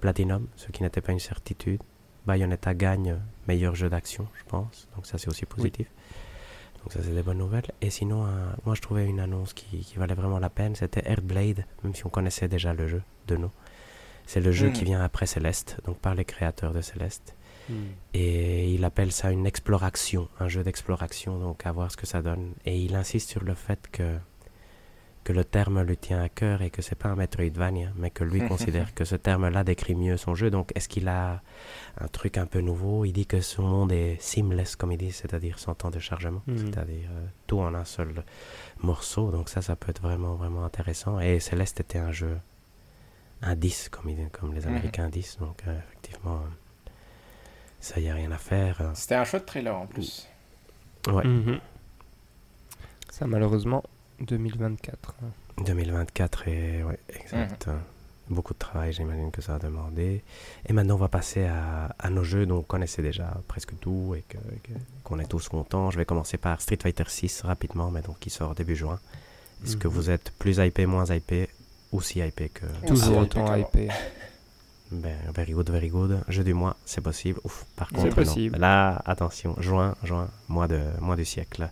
Platinum, ce qui n'était pas une certitude. Bayonetta gagne meilleur jeu d'action, je pense, donc ça c'est aussi positif. Donc ça c'est des bonnes nouvelles. Et sinon, moi je trouvais une annonce qui, qui valait vraiment la peine, c'était Earthblade, même si on connaissait déjà le jeu de nous. C'est le jeu qui vient après Céleste, donc par les créateurs de Céleste. Hmm. Et il appelle ça une exploration, un jeu d'exploration, donc à voir ce que ça donne. Et il insiste sur le fait que, que le terme lui tient à cœur et que c'est pas un Metroidvania, mais que lui [LAUGHS] considère que ce terme-là décrit mieux son jeu. Donc est-ce qu'il a un truc un peu nouveau? Il dit que son monde est seamless, comme il dit, c'est-à-dire sans temps de chargement, Mhm. c'est-à-dire euh, tout en un seul morceau. Donc ça, ça peut être vraiment, vraiment intéressant. Et Céleste était un jeu, un 10, comme, il- comme les Mhm. Américains disent. Donc euh, effectivement, euh, ça, y a rien à faire. euh, C'était un chouette trailer en plus. Ouais, Mhm. Ça, malheureusement, 2024. hein. 2024 et ouais, exact. Beaucoup de travail, j'imagine que ça a demandé. Et maintenant, on va passer à, à nos jeux dont on connaissait déjà presque tout et qu'on est tous contents. Je vais commencer par Street Fighter 6 rapidement, mais donc qui sort début juin. Est-ce que Mhm. vous êtes plus hypé, moins hypé, aussi hypé que Toujours autant hypé. Ben, very good, very good. Jeu du mois, c'est possible. Ouf, par C'est contre, non. possible. Là, attention, juin, juin, mois, de, mois du siècle.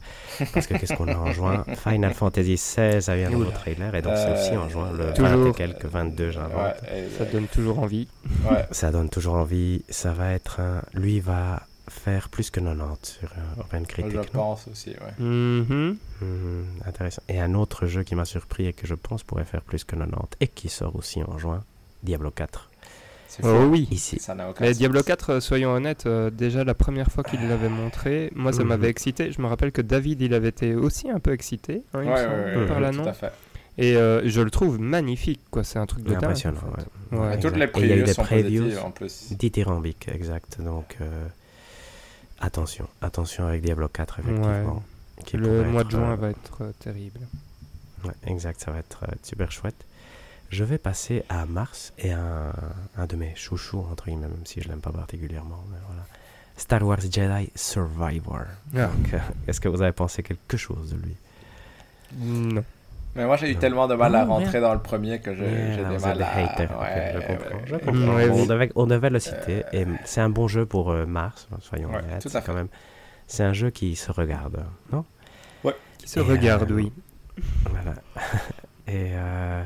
Parce que qu'est-ce qu'on a en juin? [LAUGHS] Final Fantasy XVI, ça vient dans le trailer. Et donc, c'est Euh, aussi en juin, le Toujours. 20 et quelques, 22, j'invente. Ouais, Ça donne toujours envie. ouais. Ça donne toujours envie. Ça va être un. Lui va faire plus que 90 sur euh, Open Critic. Je non? pense aussi, ouais. Mhm. Mhm, intéressant. Et un autre jeu qui m'a surpris et que je pense pourrait faire plus que 90 et qui sort aussi en juin, Diablo 4. C'est Oh fou. oui. Ici. Ça n'a aucun Mais sens. Diablo 4, euh, soyons honnêtes, euh, déjà la première fois qu'il l'avait montré, moi ça Mhm. m'avait excité. Je me rappelle que David, il avait été aussi un peu excité hein, Ouais, ouais, par ouais, l'annonce. Et euh, je le trouve magnifique, quoi. C'est un truc de dingue. Impressionnant. en fait. ouais. Ouais. Et toutes exact. les Et il y a eu previews des sont previews positives en plus. dithyrambiques, exact. Donc, euh, attention, attention avec Diablo 4, effectivement. qui Le mois être, de juin euh, va être euh, terrible. Ouais, exact, ça va être euh, super chouette. Je vais passer à Mars et un, un de mes chouchous, entre guillemets, même si je l'aime pas particulièrement. Mais voilà. Star Wars Jedi Survivor. Ah. Est-ce que vous avez pensé quelque chose de lui? Non. Mais moi, j'ai eu tellement de mal à Non, rentrer dans le premier que j'ai vous des mal à... haters, ok, Ouais, je ouais, comprends. ouais, je ouais. comprends. Ouais, on, devait, on devait le citer. Et c'est un bon jeu pour euh, Mars, soyons Ouais, honnêtes. tout à c'est fait. quand même. C'est un jeu qui se regarde, non? Qui se Et, regarde, euh, oui. Voilà. [LAUGHS] Et euh,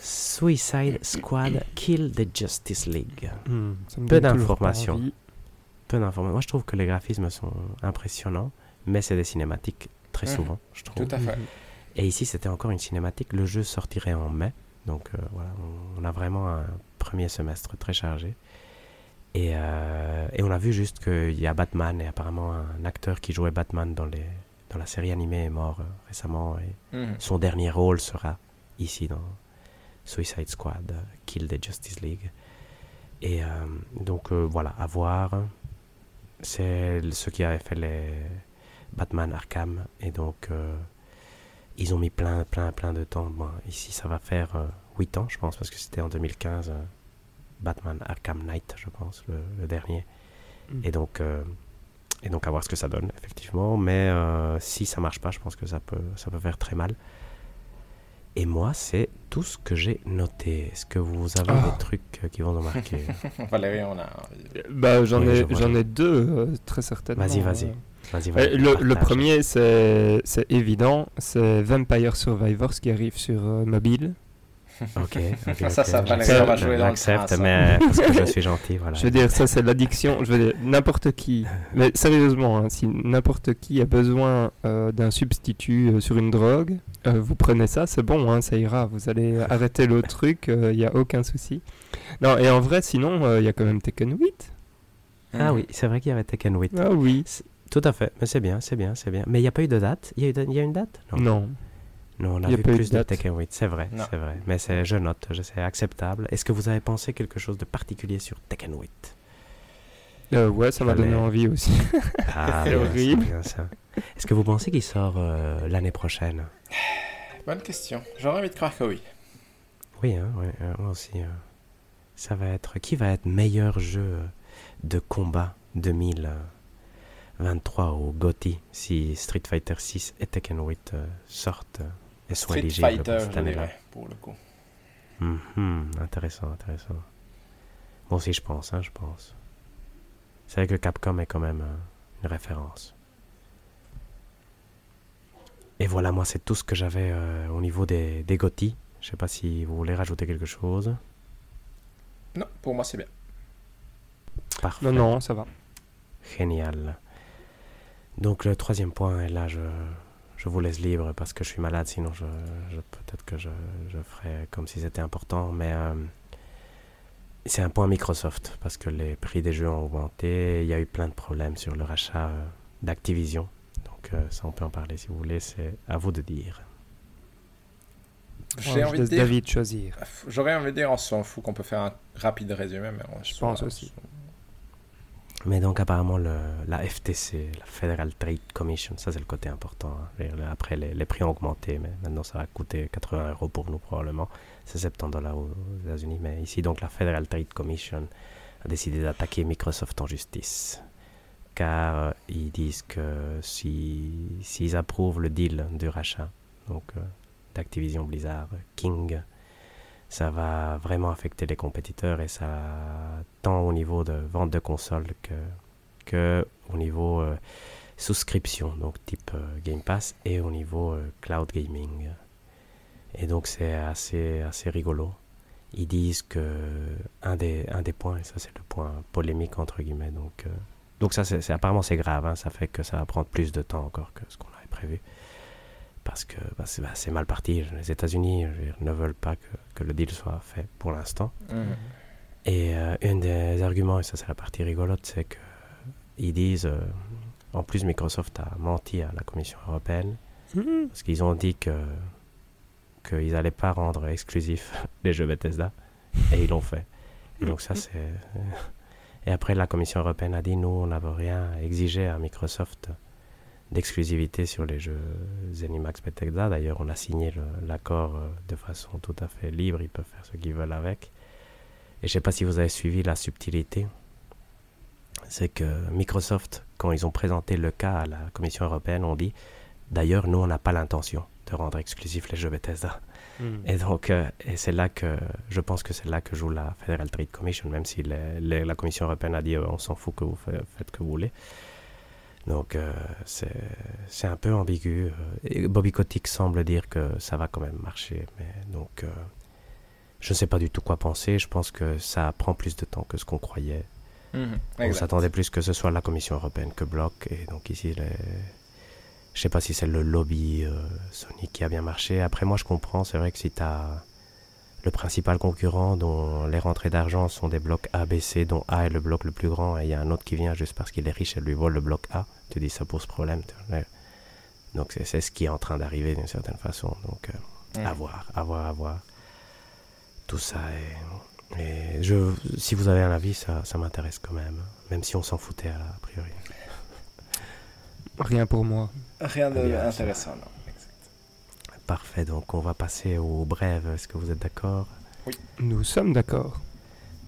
Suicide Squad Kill the Justice League. Hmm, peu d'informations. Peu d'informations. Moi, je trouve que les graphismes sont impressionnants, mais c'est des cinématiques très Mhm. souvent, je trouve. Tout à fait. Et ici, c'était encore une cinématique. Le jeu sortirait en mai. Donc euh, voilà, on, on a vraiment un premier semestre très chargé. Et, euh, et on a vu juste qu'il y a Batman et apparemment un acteur qui jouait Batman dans, les, dans la série animée est mort euh, récemment. Et Mhm. son dernier rôle sera ici dans Suicide Squad, Kill the Justice League. Et donc voilà, à voir. C'est ceux qui avaient fait les Batman Arkham. Et donc ils ont mis plein, plein, plein de temps. Bon, ici ça va faire 8 ans, je pense, parce que c'était en 2015. euh, Batman Arkham Knight, je pense, le, le dernier. Mhm. Et donc, euh, et donc à voir ce que ça donne, effectivement. Mais euh, si ça marche pas, je pense que ça peut, ça peut faire très mal. Et moi, c'est tout ce que j'ai noté. Est-ce que vous avez Ah. des trucs euh, qui vont nous marquer? [LAUGHS] Valérie, on a... Bah, j'en Oui, ai, j'en ai deux, euh, très certainement. Vas-y, vas-y. Euh, Vas-y, euh, le, le premier, c'est c'est évident, c'est Vampire Survivors qui arrive sur euh, mobile. [LAUGHS] Ok, ok. Ça, ça, j'accepte, on va jouer dans le train, ça. mais parce que je suis [LAUGHS] gentil, voilà. Je veux dire, ça c'est l'addiction. Je veux dire, n'importe qui, mais sérieusement, hein, si n'importe qui a besoin euh, d'un substitut euh, sur une drogue, euh, vous prenez ça, c'est bon, hein, ça ira. Vous allez [LAUGHS] arrêter l'autre truc, il n'y a aucun souci. Non, et en vrai, sinon, il y a quand même Tekken 8. Ah oui, c'est vrai qu'il y avait Tekken 8. Ah oui. Tout à fait, mais c'est bien, c'est bien, c'est bien. Mais il n'y a pas eu de date? Il y a, de- y une date? Non. Non, on a, Il y a vu pas eu de plus de date. Tekken 8, c'est vrai, Non. c'est vrai. Mais c'est, je note, je sais, acceptable. Est-ce que vous avez pensé quelque chose de particulier sur Tekken 8 Euh, ouais, ça m'a donné envie aussi. Ah, [LAUGHS] C'est horrible. Est-ce que vous pensez qu'il sort euh, l'année prochaine? Bonne question. J'aurais envie de croire que oui. Oui, hein, ouais, euh, moi aussi. euh. Ça va être... Qui va être meilleur jeu de combat 2023 au GOTY si Street Fighter 6 et Tekken 8 euh, sortent et sont Street éligibles Fighter, cette année-là pour le coup. Mhm, intéressant, intéressant. Moi aussi, je pense, hein, je pense. C'est vrai que Capcom est quand même euh, une référence. Et voilà, moi, c'est tout ce que j'avais euh, au niveau des, des GOTY. Je sais pas si vous voulez rajouter quelque chose. Non, pour moi, c'est bien. Parfait. Non, non, ça va. Génial. Donc, le troisième point, et là, je, je vous laisse libre parce que je suis malade, sinon, je, je- peut-être que je, je ferais comme si c'était important. Mais euh, c'est un point Microsoft parce que les prix des jeux ont augmenté. Il y a eu plein de problèmes sur le rachat euh, d'Activision. Donc, euh, ça, on peut en parler si vous voulez. C'est à vous de dire. J'ai envie de dire... David choisir. J'aurais envie de dire, on s'en fout qu'on peut faire un rapide résumé, mais on Je pense aussi. Mais donc apparemment la FTC, la Federal Trade Commission, ça c'est le côté important. hein. Après les, prix ont augmenté, mais maintenant ça va coûter 80 euros pour nous probablement. C'est 70 dollars aux États-Unis, mais ici donc la Federal Trade Commission a décidé d'attaquer Microsoft en justice. Car euh, ils disent que si s'ils approuvent le deal du rachat, donc euh, d'Activision Blizzard, King, ça va vraiment affecter les compétiteurs et ça tant au niveau de vente de consoles que, que au niveau euh, souscription, donc type euh, Game Pass, et au niveau euh, cloud gaming. Et donc c'est assez, assez rigolo. Ils disent que un des, un des points, et ça c'est le point polémique entre guillemets, donc donc ça, c'est apparemment c'est grave. Hein. ça fait que ça va prendre plus de temps encore que ce qu'on avait prévu. Parce que bah, bah, c'est mal parti. Les États-Unis ne veulent pas que, que, le deal soit fait pour l'instant. Mmh. Et euh, un des arguments, et ça c'est la partie rigolote, c'est qu'ils disent, euh, en plus Microsoft a menti à la Commission européenne, mmh. parce qu'ils ont dit que qu'ils n'allaient pas rendre exclusifs [LAUGHS] les jeux Bethesda, et ils l'ont fait. Et donc ça c'est... Et après la Commission européenne a dit, nous on n'avait rien exigé à Microsoft d'exclusivité sur les jeux Zenimax Bethesda. D'ailleurs, on a signé l'accord euh, de façon tout à fait libre, ils peuvent faire ce qu'ils veulent avec. Et je ne sais pas si vous avez suivi la subtilité, c'est que Microsoft, quand ils ont présenté le cas à la Commission européenne, ont dit d'ailleurs, nous, on n'a pas l'intention de rendre exclusif les jeux Bethesda. Hmm. Et donc, euh, et c'est là que je pense que c'est là que joue la Federal Trade Commission, même si la Commission européenne a dit euh, on s'en fout que vous faites, ce que vous voulez. Donc, euh, c'est un peu ambigu. Et Bobby Kotick semble dire que ça va quand même marcher, mais donc je ne sais pas du tout quoi penser. Je pense que ça prend plus de temps que ce qu'on croyait. Mhm, on s'attendait plus que ce soit la Commission européenne que Bloc. Et donc ici, les... je ne sais pas si c'est le lobby euh, Sony qui a bien marché. Après, moi, je comprends. C'est vrai que si tu as le principal concurrent dont les rentrées d'argent sont des blocs A, B, C, dont A est le bloc le plus grand, et il y a un autre qui vient juste parce qu'il est riche et lui vole le bloc A, tu dis ça pose problème. Donc c'est ce qui est en train d'arriver d'une certaine façon. Donc euh, à voir, à voir, à voir tout ça. Et, je, si vous avez un avis, ça, ça m'intéresse quand même, même si on s'en foutait à, priori. Rien pour moi. Rien d'intéressant, non. Parfait, donc on va passer au brève. Est-ce que vous êtes d'accord? Oui. Nous sommes d'accord.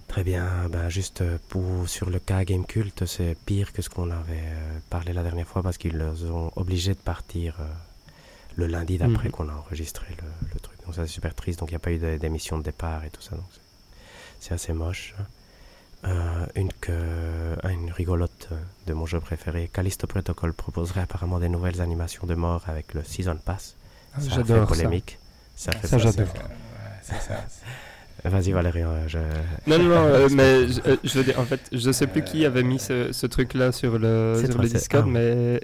Très bien, ben juste pour, sur le cas Game Cult, c'est pire que ce qu'on avait euh, parlé la dernière fois parce qu'ils les ont obligés de partir euh, le lundi d'après mhm. qu'on a enregistré le, truc. Donc ça c'est super triste, donc il n'y a pas eu d'émission de départ et tout ça, donc c'est assez moche. Euh, une, que, une rigolote de mon jeu préféré, Callisto Protocol proposerait apparemment des nouvelles animations de mort avec le Season Pass. Ah, ça fait polémique. Ça, ça, fait j'adore. C'est ça. Vas-y Valérie. Euh, je... Non, non, [LAUGHS] non, euh, mais je, veux dire, en fait, je sais plus qui avait mis ce, ce truc-là sur le, sur le Discord, ah. mais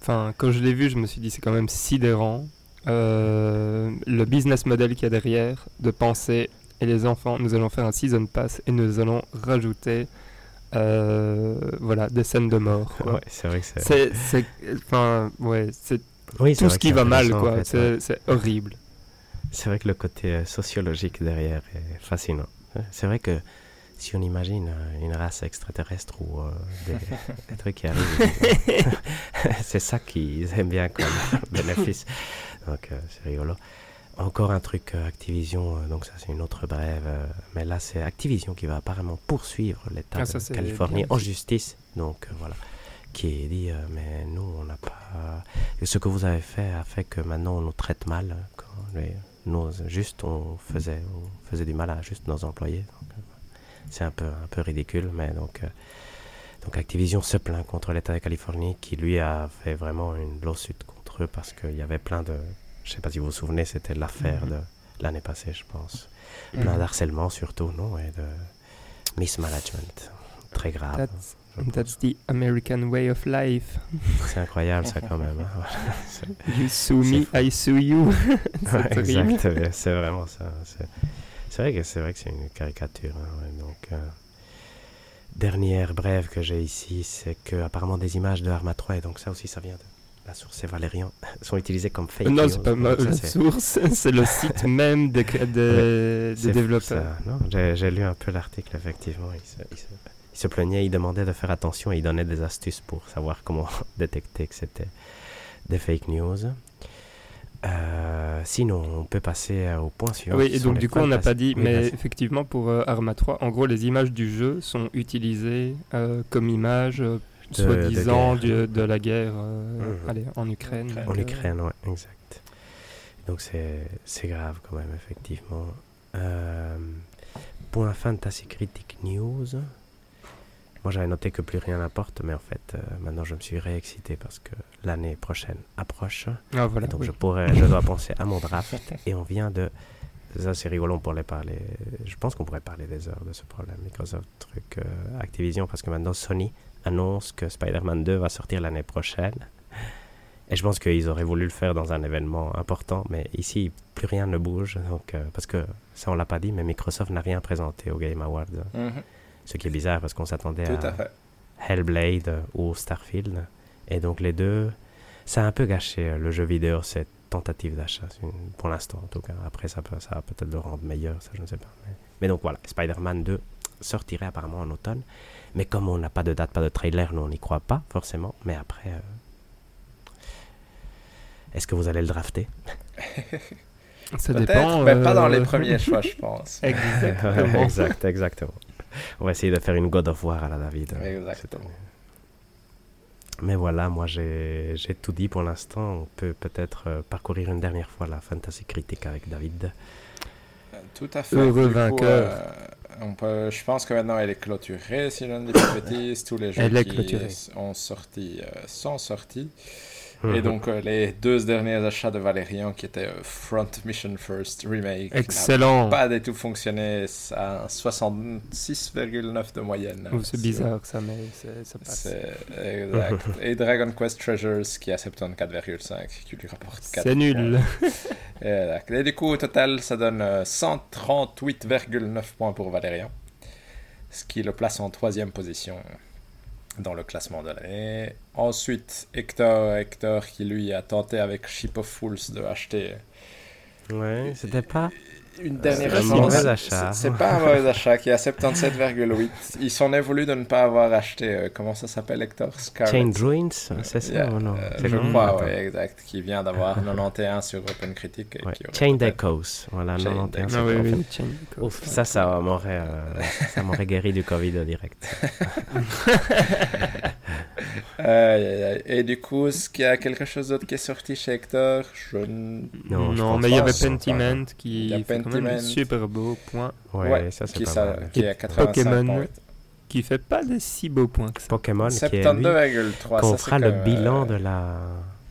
enfin, quand je l'ai vu, je me suis dit, c'est quand même sidérant euh, le business model qu'il y a derrière, de penser, et les enfants, nous allons faire un season pass et nous allons rajouter euh, voilà, des scènes de mort. Ouais, c'est vrai que c'est. C'est, enfin, ouais, c'est tout ce qui va mal, quoi. c'est, horrible. C'est vrai que le côté euh, sociologique derrière est fascinant. C'est vrai que si on imagine une race extraterrestre ou [LAUGHS] des, trucs qui arrivent, [LAUGHS] c'est ça qu'ils aiment bien comme [LAUGHS] bénéfice. Donc euh, c'est rigolo. Encore un truc euh, Activision, euh, donc ça c'est une autre brève, mais là c'est Activision qui va apparemment poursuivre l'État ah, de Californie en justice. Donc voilà, qui dit mais nous on n'a pas. Et ce que vous avez fait a fait que maintenant on nous traite mal. Quand nous, juste on faisait, on faisait du mal à juste nos employés. C'est un peu, un peu ridicule, mais donc. Donc Activision se plaint contre l'État de Californie qui lui a fait vraiment une lawsuit contre eux parce qu'il y avait plein de... Je ne sais pas si vous vous souvenez, c'était l'affaire mhm. de l'année passée, je pense. Mhm. Plein d'harcèlement surtout, non Et de mismanagement. Très grave. That's, the American way of life. C'est incroyable ça quand même. Hein. [LAUGHS] you sue me, I sue you. [LAUGHS] c'est vraiment ça. C'est vrai que c'est vrai que c'est une caricature. Hein, donc, euh, dernière brève que j'ai ici, c'est que apparemment des images de Arma 3 et donc ça aussi ça vient de la source est Valérian, [LAUGHS] sont utilisées comme fake Non, c'est pas la source, c'est le site même des, développeurs. J'ai lu un peu l'article, effectivement. Il se, il, se, plaignait, il demandait de faire attention et il donnait des astuces pour savoir comment [LAUGHS] détecter que c'était des fake news. Euh, sinon, on peut passer euh, au point suivant. Oui, et donc du coup, on n'a pas dit, mais effectivement, pour euh, Arma 3, en gros, les images du jeu sont utilisées comme images soi-disant de, de, la guerre euh, mhm. allez, en Ukraine. En Ukraine, oui, exact. Donc c'est grave quand même, effectivement. Euh, point Fantasy Critic News. Moi j'avais noté que plus rien n'importe, mais en fait euh, maintenant je me suis réexcité parce que l'année prochaine approche. Ah, voilà, donc je, pourrais, je dois penser à mon [LAUGHS] draft et on vient de ça c'est rigolo, on pourrait parler. Je pense qu'on pourrait parler des heures de ce problème. Microsoft, truc, euh, Activision, parce que maintenant Sony annonce que Spider-Man 2 va sortir l'année prochaine. Et je pense qu'ils auraient voulu le faire dans un événement important, mais ici, plus rien ne bouge. Donc, euh, parce que ça, on l'a pas dit, mais Microsoft n'a rien présenté au Game Awards. Mhm. Ce qui est bizarre parce qu'on s'attendait à. Hellblade ou Starfield. Et donc les deux, ça a un peu gâché euh, le jeu vidéo, cette tentative d'achat, pour l'instant en tout cas. Après, ça, peut, ça va peut-être le rendre meilleur, ça je ne sais pas. Mais, mais donc voilà, Spider-Man 2 sortirait apparemment en automne. Mais comme on n'a pas de date, pas de trailer, nous on n'y croit pas forcément. Mais après, euh, est-ce que vous allez le drafter? Ça dépend. mais pas dans euh, les premiers choix, je pense. [LAUGHS] Exactement. [LAUGHS] Exact, exactement. On va essayer de faire une God of War à la David. euh, Exactement. Mais voilà, moi j'ai tout dit pour l'instant. On peut peut-être euh, parcourir une dernière fois la fantasy critique avec David. Tout à fait. Heureux coup, vainqueur. euh, on peut, je pense que maintenant elle est clôturée, si je ne dis pas de [COUGHS] bêtises. Tous les jeux Elle est qui clôturée. ont sorti euh, sont sortis. Et donc euh, les deux derniers achats de Valérian qui étaient euh, Front Mission First Remake Excellent. pas du tout fonctionné. Un 66,9 de moyenne. C'est bizarre ça, mais ça passe. Exact. [LAUGHS] Et Dragon Quest Treasures qui a 74,5 qui lui rapporte 4. C'est nul. Exact. Et du coup, au total, ça donne euh, 138,9 points pour Valérian. Ce qui le place en troisième position dans le classement de l'année. Ensuite, Hector, Hector qui lui a tenté avec Ship of Fools de acheter Ouais, c'était pas. Une dernière dernière C'est un chance. mauvais achat. C'est c'est pas un [LAUGHS] mauvais achat qui a 77,8. Il s'en est voulu de ne pas avoir acheté, euh, comment ça s'appelle Hector? Scarlet. Chain Ruins, c'est ça Yeah, ou non? Euh, C'est je crois, ouais, exact. Qui vient d'avoir [LAUGHS] 91 sur Open Critic. et Ouais, Chain Echoes, voilà, Chain 91. Ah oui, oui. Chain. Ouf, ça, ça m'aurait, euh, ça m'aurait guéri du Covid direct. [LAUGHS] Aïe, aïe. Et du coup, est-ce qu'il y a quelque chose d'autre qui est sorti chez Hector? Je Non, je Non, mais il y avait Pentiment Il qui y a fait quand même super beau point, Ouais, Ouais, ça c'est pas ça- mal. qui est à 85 Pokémon. points. qui fait pas de si beaux points que ça. Pokémon, qui est lui, 72,3. quand on ça, c'est fera le bilan euh, de la,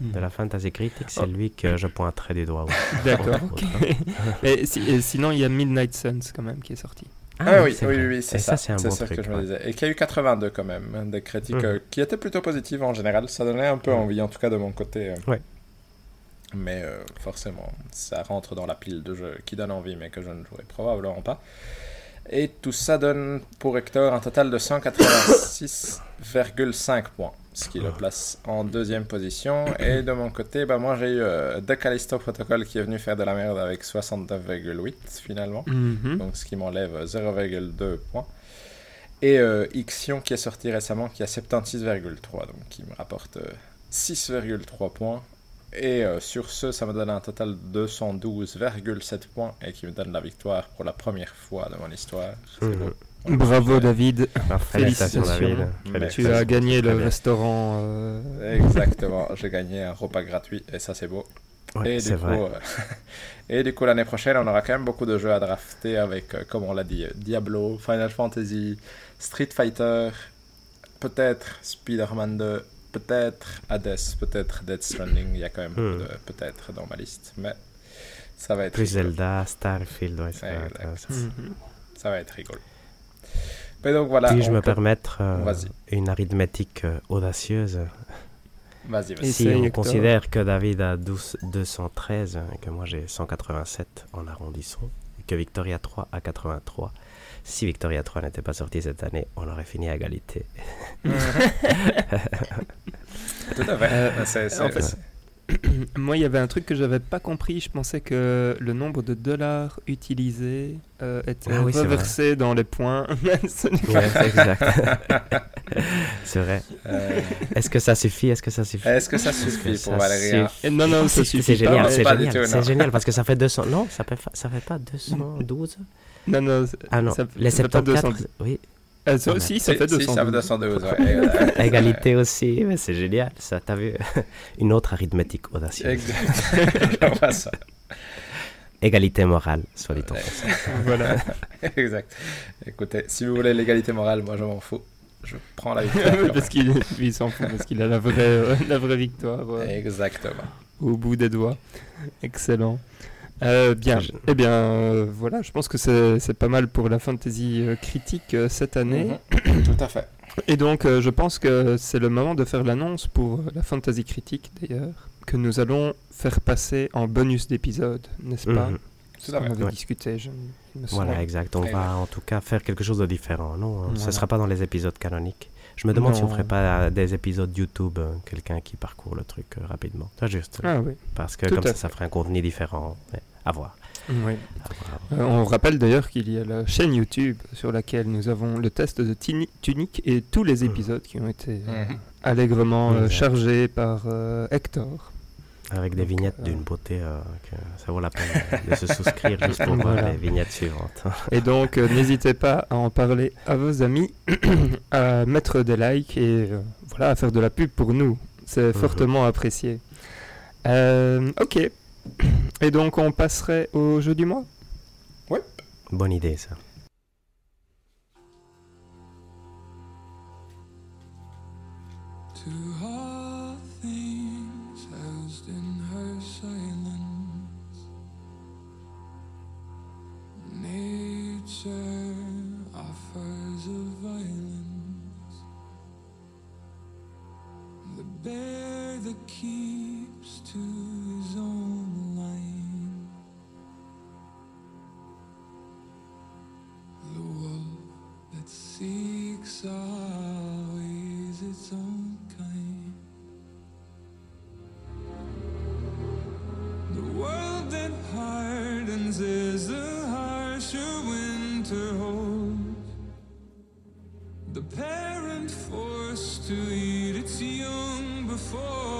Hmm. de la fantasy critique, c'est Oh. lui que je pointerai du doigt. [LAUGHS] D'accord. Entre ok. autres. et, si- et sinon, il y a Midnight Suns quand même qui est sorti. Ah, oui, oui, vrai. oui, c'est Et ça. c'est un bon ça truc. que je me ouais. disais. Et qui a eu 82 quand même, hein, des critiques Mhm. euh, qui étaient plutôt positives en général. Ça donnait un peu Mhm. envie, en tout cas de mon côté. euh. Ouais. Mais euh, forcément, ça rentre dans la pile de jeux qui donne envie, mais que je ne jouerai probablement pas. Et tout ça donne pour Hector un total de 186,5 points, ce qui le place en deuxième position. Et de mon côté, bah, moi j'ai eu euh, The Callisto Protocol qui est venu faire de la merde avec 69,8 finalement Mhm. donc ce qui m'enlève 0,2 points. Et euh, Ixion qui est sorti récemment qui a 76,3, donc qui me rapporte euh, 6,3 points. Et euh, sur ce, ça me donne un total de 212,7 points et qui me donne la victoire pour la première fois de mon histoire. Mhm. Bravo David, Félicitations. David. Félicitations. tu as gagné le restaurant. euh, Exactement, j'ai gagné un repas gratuit et ça c'est beau. Ouais, et, c'est du coup, vrai. euh, [LAUGHS] et du coup, l'année prochaine, on aura quand même beaucoup de jeux à drafter avec, comme on l'a dit, Diablo, Final Fantasy, Street Fighter, peut-être Spider-Man 2, peut-être Hades, peut-être Dead Stranding. Il y a quand même Hmm. peut-être dans ma liste, mais ça va être Plus rigolo. Zelda, Starfield, ouais, ça va être, euh, mhm. Ça va être rigolo. Mais donc voilà. Puis-je me peut- permettre euh, Vas-y. une arithmétique euh, audacieuse? Vas-y, Si on considère que David a 12 213 et que moi j'ai 187 en arrondissant, et que Victoria 3 a 83, si Victoria 3 n'était pas sorti cette année, on aurait fini à égalité. Tout à fait. Euh, C'est- c'est- en fait, c'est- [COUGHS] Moi, il y avait un truc que j'avais pas compris. Je pensais que le nombre de dollars utilisés euh, était Ah oui, reversé dans les points. [LAUGHS] Ce n'est pas- Ouais, c'est exact. [LAUGHS] c'est vrai. euh, Est-ce que ça suffit? Est-ce que ça suffit? Est-ce que ça que suffit ça pour Valérien suffit? Non, non, ça C'est- suffit C'est génial, c'est génial, tout, c'est non. génial parce que ça fait 200. Non, ça fait, fa- ça fait pas 212 Non, non, c'est- Ah non, ça- les ça fait pas 74. 200. Oui, Ah, ça aussi, ça fait si, 200. ça fait 212, ouais. Exact. [LAUGHS] à égalité aussi, mais c'est génial. Ça, t'as vu? [LAUGHS] Une autre arithmétique audacieuse. Exact. [LAUGHS] Ça. Égalité morale, soit dit en. Voilà. Exact. Écoutez, si vous voulez l'égalité morale, moi je m'en fous. Je prends la victoire. parce qu'il s'en fout, parce qu'il a la vraie, euh, la vraie victoire euh, Exactement. au bout des doigts. Excellent. Euh, bien, eh bien, euh, voilà, je pense que c'est pas mal pour la fantasy euh, critique cette année. Mhm. [COUGHS] Tout à fait. Et donc, je pense que c'est le moment de faire l'annonce pour la fantasy critique, d'ailleurs, que nous allons faire passer en bonus d'épisode, n'est-ce pas? Mhm. On avait discuté, je, Voilà, exact. On va en tout cas faire quelque chose de différent, non? Ce ne sera pas dans les épisodes canoniques. Je me demande si on ferait pas des épisodes YouTube, quelqu'un qui parcourt le truc rapidement. juste. Ah oui. Parce que comme ça, ça ferait un contenu différent. À voir. Oui. Euh, on rappelle d'ailleurs qu'il y a la chaîne YouTube sur laquelle nous avons le test de Tunic et tous les mhm. épisodes qui ont été euh, mhm. allègrement euh, chargés par Hector. Avec des vignettes d'une beauté que ça vaut la peine de se souscrire juste pour [LAUGHS] voir les vignettes suivantes. [LAUGHS] et donc, n'hésitez pas à en parler à vos amis, [CLEARS THROAT] à mettre des likes et voilà, à faire de la pub pour nous. C'est mhm. fortement apprécié. ok, [CLEARS THROAT] et donc on passerait au jeu du mois? Ouais. Bonne idée ça. bear that keeps to his own line. The wolf that seeks always its own kind. The world that hardens is a harsher winter. For.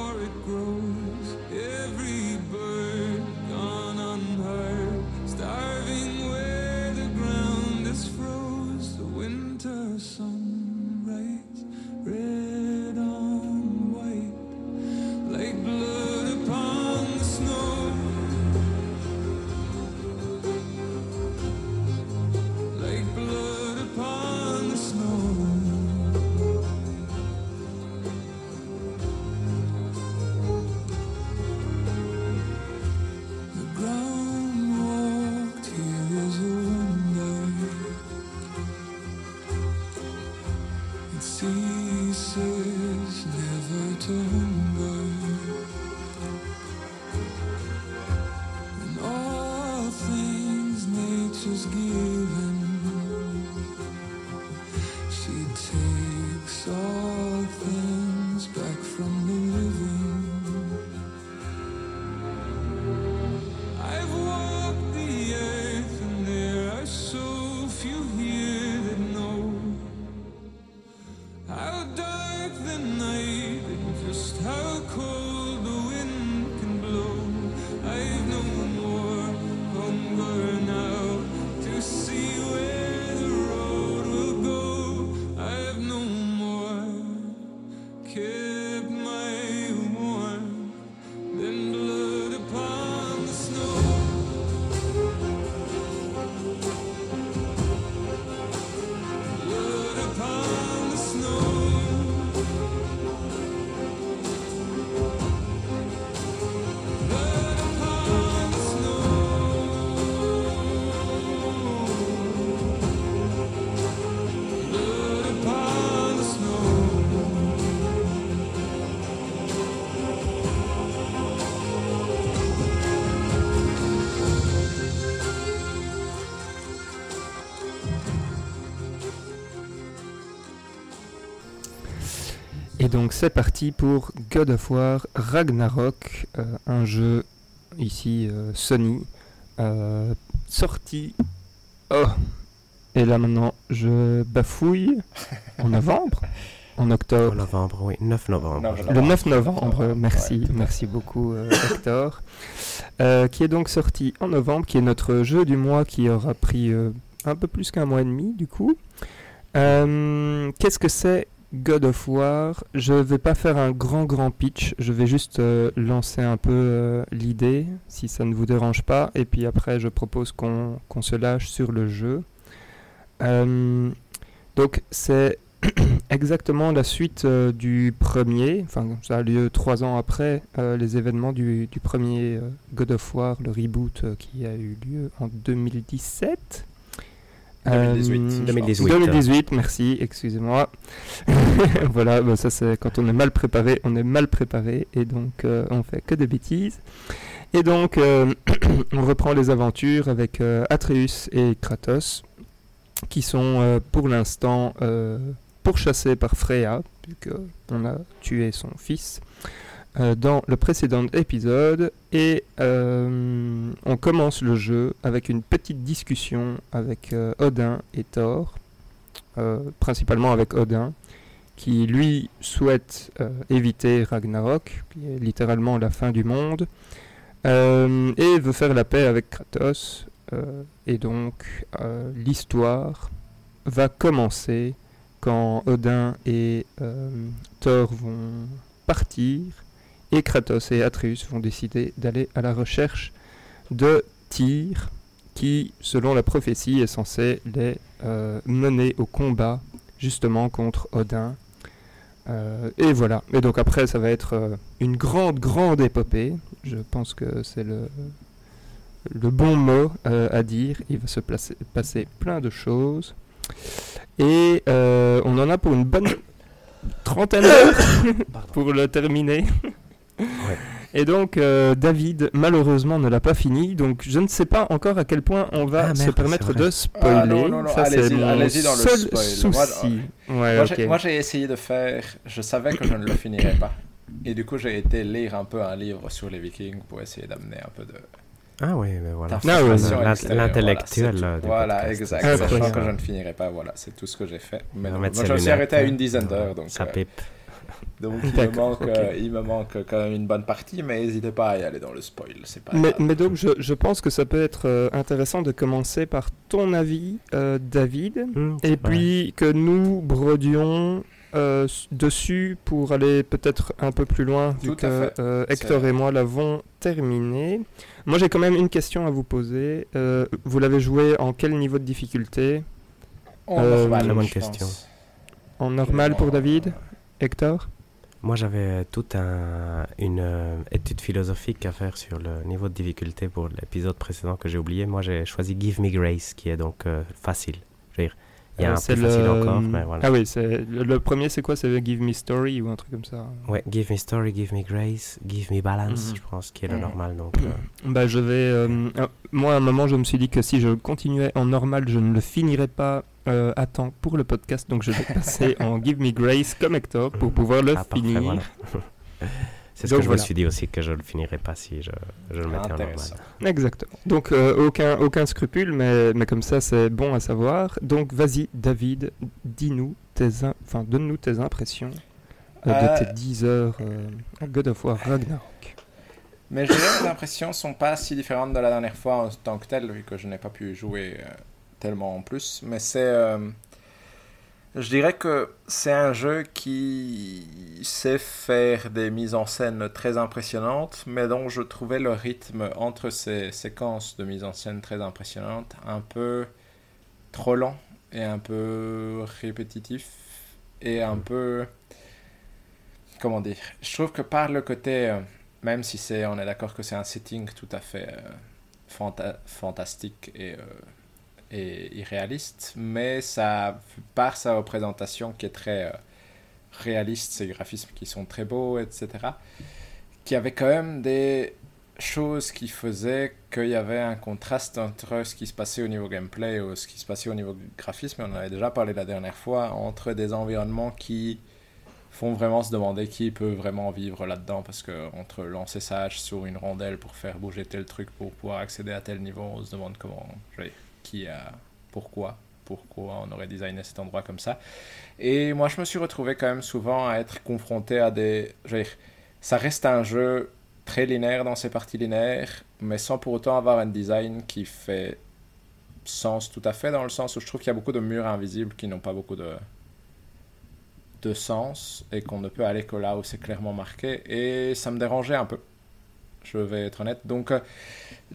Et donc c'est parti pour God of War Ragnarok, euh, un jeu ici euh, Sony, euh, sorti... Oh Et là maintenant je bafouille [LAUGHS] en novembre En octobre En novembre, oui, 9 novembre. Le 9 novembre, merci, merci beaucoup [LAUGHS] Hector. qui est donc sorti en novembre, qui est notre jeu du mois qui aura pris un peu plus qu'un mois et demi du coup. Qu'est-ce que c'est God of War, je ne vais pas faire un grand grand pitch, je vais juste euh, lancer un peu euh, l'idée, si ça ne vous dérange pas, et puis après je propose qu'on se lâche sur le jeu. Euh, donc c'est [CLEARS THROAT] exactement la suite du premier. Ça a lieu trois ans après les événements du, du premier God of War, le reboot qui a eu lieu en 2017. 2018, Euh, je 2018. 2018, merci, excusez-moi. [LAUGHS] voilà, bah, ça c'est quand on est mal préparé, on est mal préparé et donc euh, on fait que des bêtises. Et donc euh, [CLEARS THROAT] on reprend les aventures avec euh, Atreus et Kratos qui sont euh, pour l'instant euh, pourchassés par Freya, vu qu'on a tué son fils euh, dans le précédent épisode. Et euh, on commence le jeu avec une petite discussion avec euh, Odin et Thor, principalement avec Odin, qui lui souhaite éviter Ragnarok, qui est littéralement la fin du monde, et veut faire la paix avec Kratos. et donc l'histoire va commencer quand Odin et Thor vont partir et Kratos et Atreus vont décider d'aller à la recherche de Tyr qui, selon la prophétie, est censé les euh, mener au combat justement contre Odin. Euh, et voilà. Et donc après, ça va être euh, une grande, grande épopée. Je pense que c'est le, le bon mot euh, à dire. Il va se placer- passer plein de choses. Et on en a pour une bonne trentaine d'heures [COUGHS] [COUGHS] pour le terminer. Ouais. [LAUGHS] Et donc, euh, David, malheureusement, ne l'a pas fini. Donc, je ne sais pas encore à quel point on va Ah, se merde, permettre c'est vrai. de spoiler. Ah, non, non, non, Ça, c'est allez-y- mon allez-y dans le seul spoil. Moi, souci. Ouais, Moi, ok. j'ai- Moi, essayé de faire. Je savais que je ne le finirais pas. Et du coup, j'ai été lire un peu un livre sur les Vikings pour essayer d'amener un peu de. Ah oui, mais voilà. Ah L'intellectuel. Voilà, euh. Voilà, podcast. exact. Sachant que je ne finirai pas, voilà, c'est tout ce que j'ai fait. Mais moi, je me suis arrêté à une dizaine d'heures, donc, Ça euh, pipe. Donc il, me manque, euh, il me manque quand même une bonne partie, mais n'hésitez pas à y aller dans le spoil, c'est pas Mais, donc, je, je pense que ça peut être euh, intéressant de commencer par ton avis, euh, David, Hmm, et puis que nous brodions euh, dessus pour aller peut-être un peu plus loin, vu Tout que euh, Hector et moi l'avons terminé. Moi, j'ai quand même une question à vous poser. Euh, vous l'avez joué en quel niveau de difficulté? On euh, normal, je question. pense. En normal pour David? Hector? Moi, j'avais toute un, une euh, étude philosophique à faire sur le niveau de difficulté pour l'épisode précédent que j'ai oublié. Moi, j'ai choisi Give Me Grace, qui est donc euh, facile. Je veux dire, il y a Euh, un plus facile le- encore, mais voilà. Ah oui, c'est le, le premier, c'est quoi? C'est Give Me Story ou un truc comme ça? Ouais, Give Me Story, Give Me Grace, Give Me Balance, Mhm. je pense, qui est le Mhm. normal. Donc, euh, [COUGHS] Bah, je vais. euh, euh, moi, à un moment, je me suis dit que si je continuais en normal, je ne le finirais pas euh, temps pour le podcast. Donc, je vais [LAUGHS] passer en Give Me Grace comme Hector pour pouvoir le ah, parfait, finir. voilà. [LAUGHS] C'est ce Donc, que je voilà. me suis dit aussi, que je ne le finirais pas si je, je le mettais en normal. Exactement. Donc, euh, aucun, aucun scrupule, mais, mais comme ça, c'est bon à savoir. Donc, vas-y, David, dis-nous tes, enfin, donne-nous tes impressions euh, Euh, de tes 10 heures euh, à God of War Ragnarok. Mais je dirais que les impressions sont pas si différentes de la dernière fois en tant que telle, vu que je n'ai pas pu jouer euh, tellement en plus. Mais c'est. euh, je dirais que c'est un jeu qui sait faire des mises en scène très impressionnantes, mais dont je trouvais le rythme entre ces séquences de mise en scène très impressionnantes un peu trop lent et un peu répétitif et un peu. Comment dire Je trouve que par le côté. euh, même si c'est, on est d'accord que c'est un setting tout à fait euh, fanta- fantastique et, euh, et irréaliste, mais ça, par sa représentation qui est très euh, réaliste, ces graphismes qui sont très beaux, etc., qui avait quand même des choses qui faisaient qu'il y avait un contraste entre ce qui se passait au niveau gameplay et ce qui se passait au niveau graphisme, on en avait déjà parlé la dernière fois, entre des environnements qui font vraiment se demander qui peut vraiment vivre là-dedans parce que entre lancer sa hache sur une rondelle pour faire bouger tel truc pour pouvoir accéder à tel niveau, on se demande comment, pourquoi, pourquoi on aurait designé cet endroit comme ça. Et moi, je me suis retrouvé quand même souvent à être confronté à des, ça reste un jeu très linéaire dans ses parties linéaires, mais sans pour autant avoir un design qui fait sens tout à fait dans le sens où je trouve qu'il y a beaucoup de murs invisibles qui n'ont pas beaucoup de de sens et qu'on ne peut aller que là où c'est clairement marqué et ça me dérangeait un peu je vais être honnête donc euh,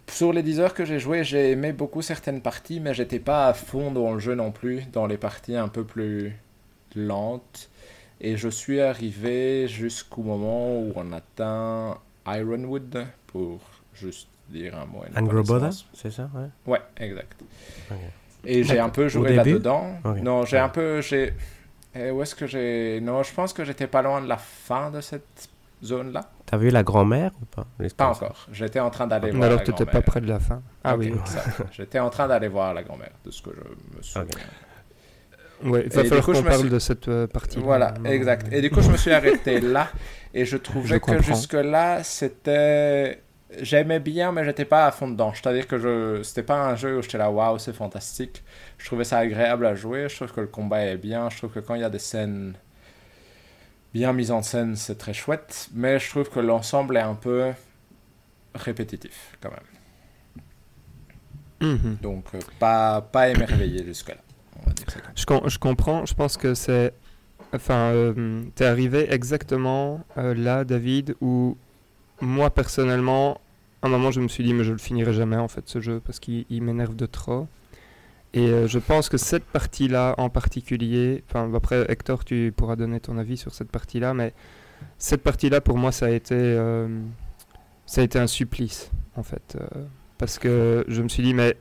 sur les 10 heures que j'ai joué j'ai aimé beaucoup certaines parties mais j'étais pas à fond dans le jeu non plus dans les parties un peu plus lente. Et je suis arrivé jusqu'au moment où on atteint Ironwood, pour juste dire un mot. Angroboda, c'est ça Ouais, ouais exact. Et j'ai un peu joué là-dedans. Non, j'ai un peu... j'ai où est-ce que j'ai... Non, je pense que j'étais pas loin de la fin de cette zone-là. T'as vu la grand-mère ou pas? Pas encore. J'étais en train d'aller voir. Alors, t'étais pas près de la fin? Ah oui. J'étais en train d'aller voir la grand-mère, de ce que je me souviens. Ouais, il va falloir qu'on parle de cette euh, partie. Voilà, exact. Et du coup, je me suis arrêté [LAUGHS] là. Et je trouvais que jusque-là, c'était. J'aimais bien, mais j'étais pas à fond dedans. C'est-à-dire que je... c'était pas un jeu où j'étais là, waouh, c'est fantastique. Je trouvais ça agréable à jouer. Je trouve que le combat est bien. Je trouve que quand il y a des scènes bien mises en scène, c'est très chouette. Mais je trouve que l'ensemble est un peu répétitif, quand même. Mhm. Donc, euh, pas, pas émerveillé jusque-là. Je, je, comprends, je pense que c'est. Enfin, euh, t'es arrivé exactement euh, là, David, où moi personnellement, à un moment, je me suis dit, mais je le finirai jamais en fait ce jeu parce qu'il m'énerve de trop. Et euh, je pense que cette partie-là en particulier, enfin après Hector, tu pourras donner ton avis sur cette partie-là, mais cette partie-là pour moi, ça a été, ça a été un supplice en fait, parce que je me suis dit, mais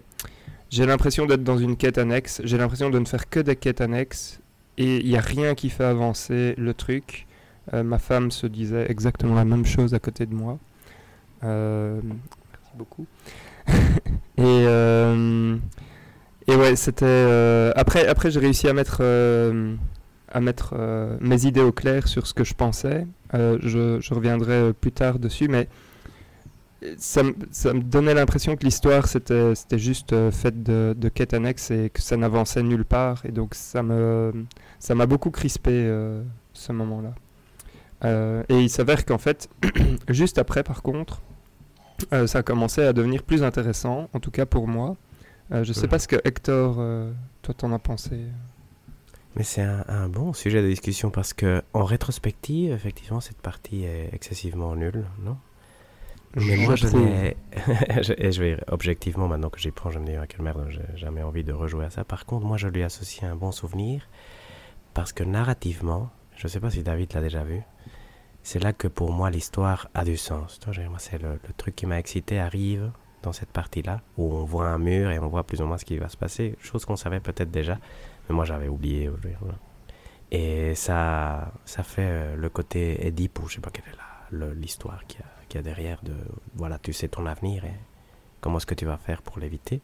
j'ai l'impression d'être dans une quête annexe, j'ai l'impression de ne faire que des quêtes annexes, et il n'y a rien qui fait avancer le truc. Euh, ma femme se disait exactement la même chose à côté de moi. Euh, merci beaucoup. [LAUGHS] et, euh, et ouais, c'était. après, après j'ai réussi à mettre, à mettre mes idées au clair sur ce que je pensais. Je, reviendrai plus tard dessus, mais ça, me donnait l'impression que l'histoire c'était juste euh, faite de, de, quêtes annexes et que ça n'avançait nulle part et donc ça me ça m'a beaucoup crispé euh, ce moment-là. Euh, et il s'avère qu'en fait, [COUGHS] juste après par contre, ça a commencé à devenir plus intéressant, en tout cas pour moi. Je sais pas ce que Hector, toi t'en as pensé. Mais c'est un, un, bon sujet de discussion parce que en rétrospective, effectivement, cette partie est excessivement nulle, non? Mais moi, [LAUGHS] je, et je vais objectivement, maintenant que j'y prends, je me dis, ah, quelle merde, j'ai jamais envie de rejouer à ça. Par contre, moi, je lui associe un bon souvenir parce que narrativement, je ne sais pas si David l'a déjà vu, c'est là que pour moi l'histoire a du sens. Moi, c'est le, truc qui m'a excité arrive dans cette partie-là où on voit un mur et on voit plus ou moins ce qui va se passer, chose qu'on savait peut-être déjà, mais moi j'avais oublié. Et ça, ça fait euh, le côté Édipe ou je sais pas quelle est l'histoire qu'il y a derrière de voilà tu sais ton avenir et comment est-ce que tu vas faire pour l'éviter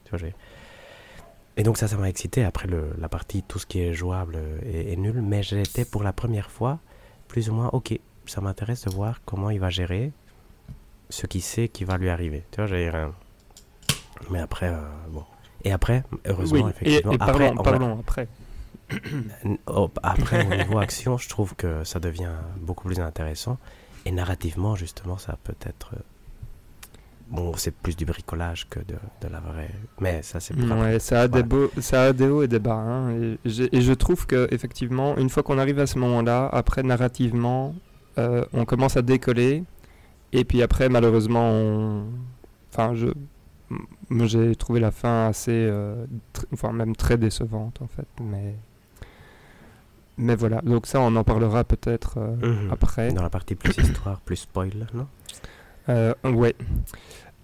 et donc ça ça m'a excité. Après la partie tout ce qui est jouable est, nul mais j'étais pour la première fois plus ou moins ok ça m'intéresse de voir comment il va gérer ce qu'il sait qui va lui arriver. Tu vois j'ai rien mais après euh, bon et après heureusement effectivement et, parlons, après, parlons après [CLEARS THROAT] oh, après au niveau action je trouve que ça devient beaucoup plus intéressant et narrativement, justement, ça peut être. Euh, bon, c'est plus du bricolage que de, de la vraie. Mais ça, c'est Ouais, ça a, des beaux, ça a des hauts et des bas. Hein, et, et, je trouve que effectivement, une fois qu'on arrive à ce moment-là, après, narrativement, euh, on commence à décoller. Et puis après, malheureusement, on... enfin, je. J'ai trouvé la fin assez. Euh, enfin, même très décevante, en fait. Mais mais voilà, donc ça, on en parlera peut-être euh, mhm. après. Dans la partie plus [COUGHS] histoire, plus spoil, non? Euh, Ouais.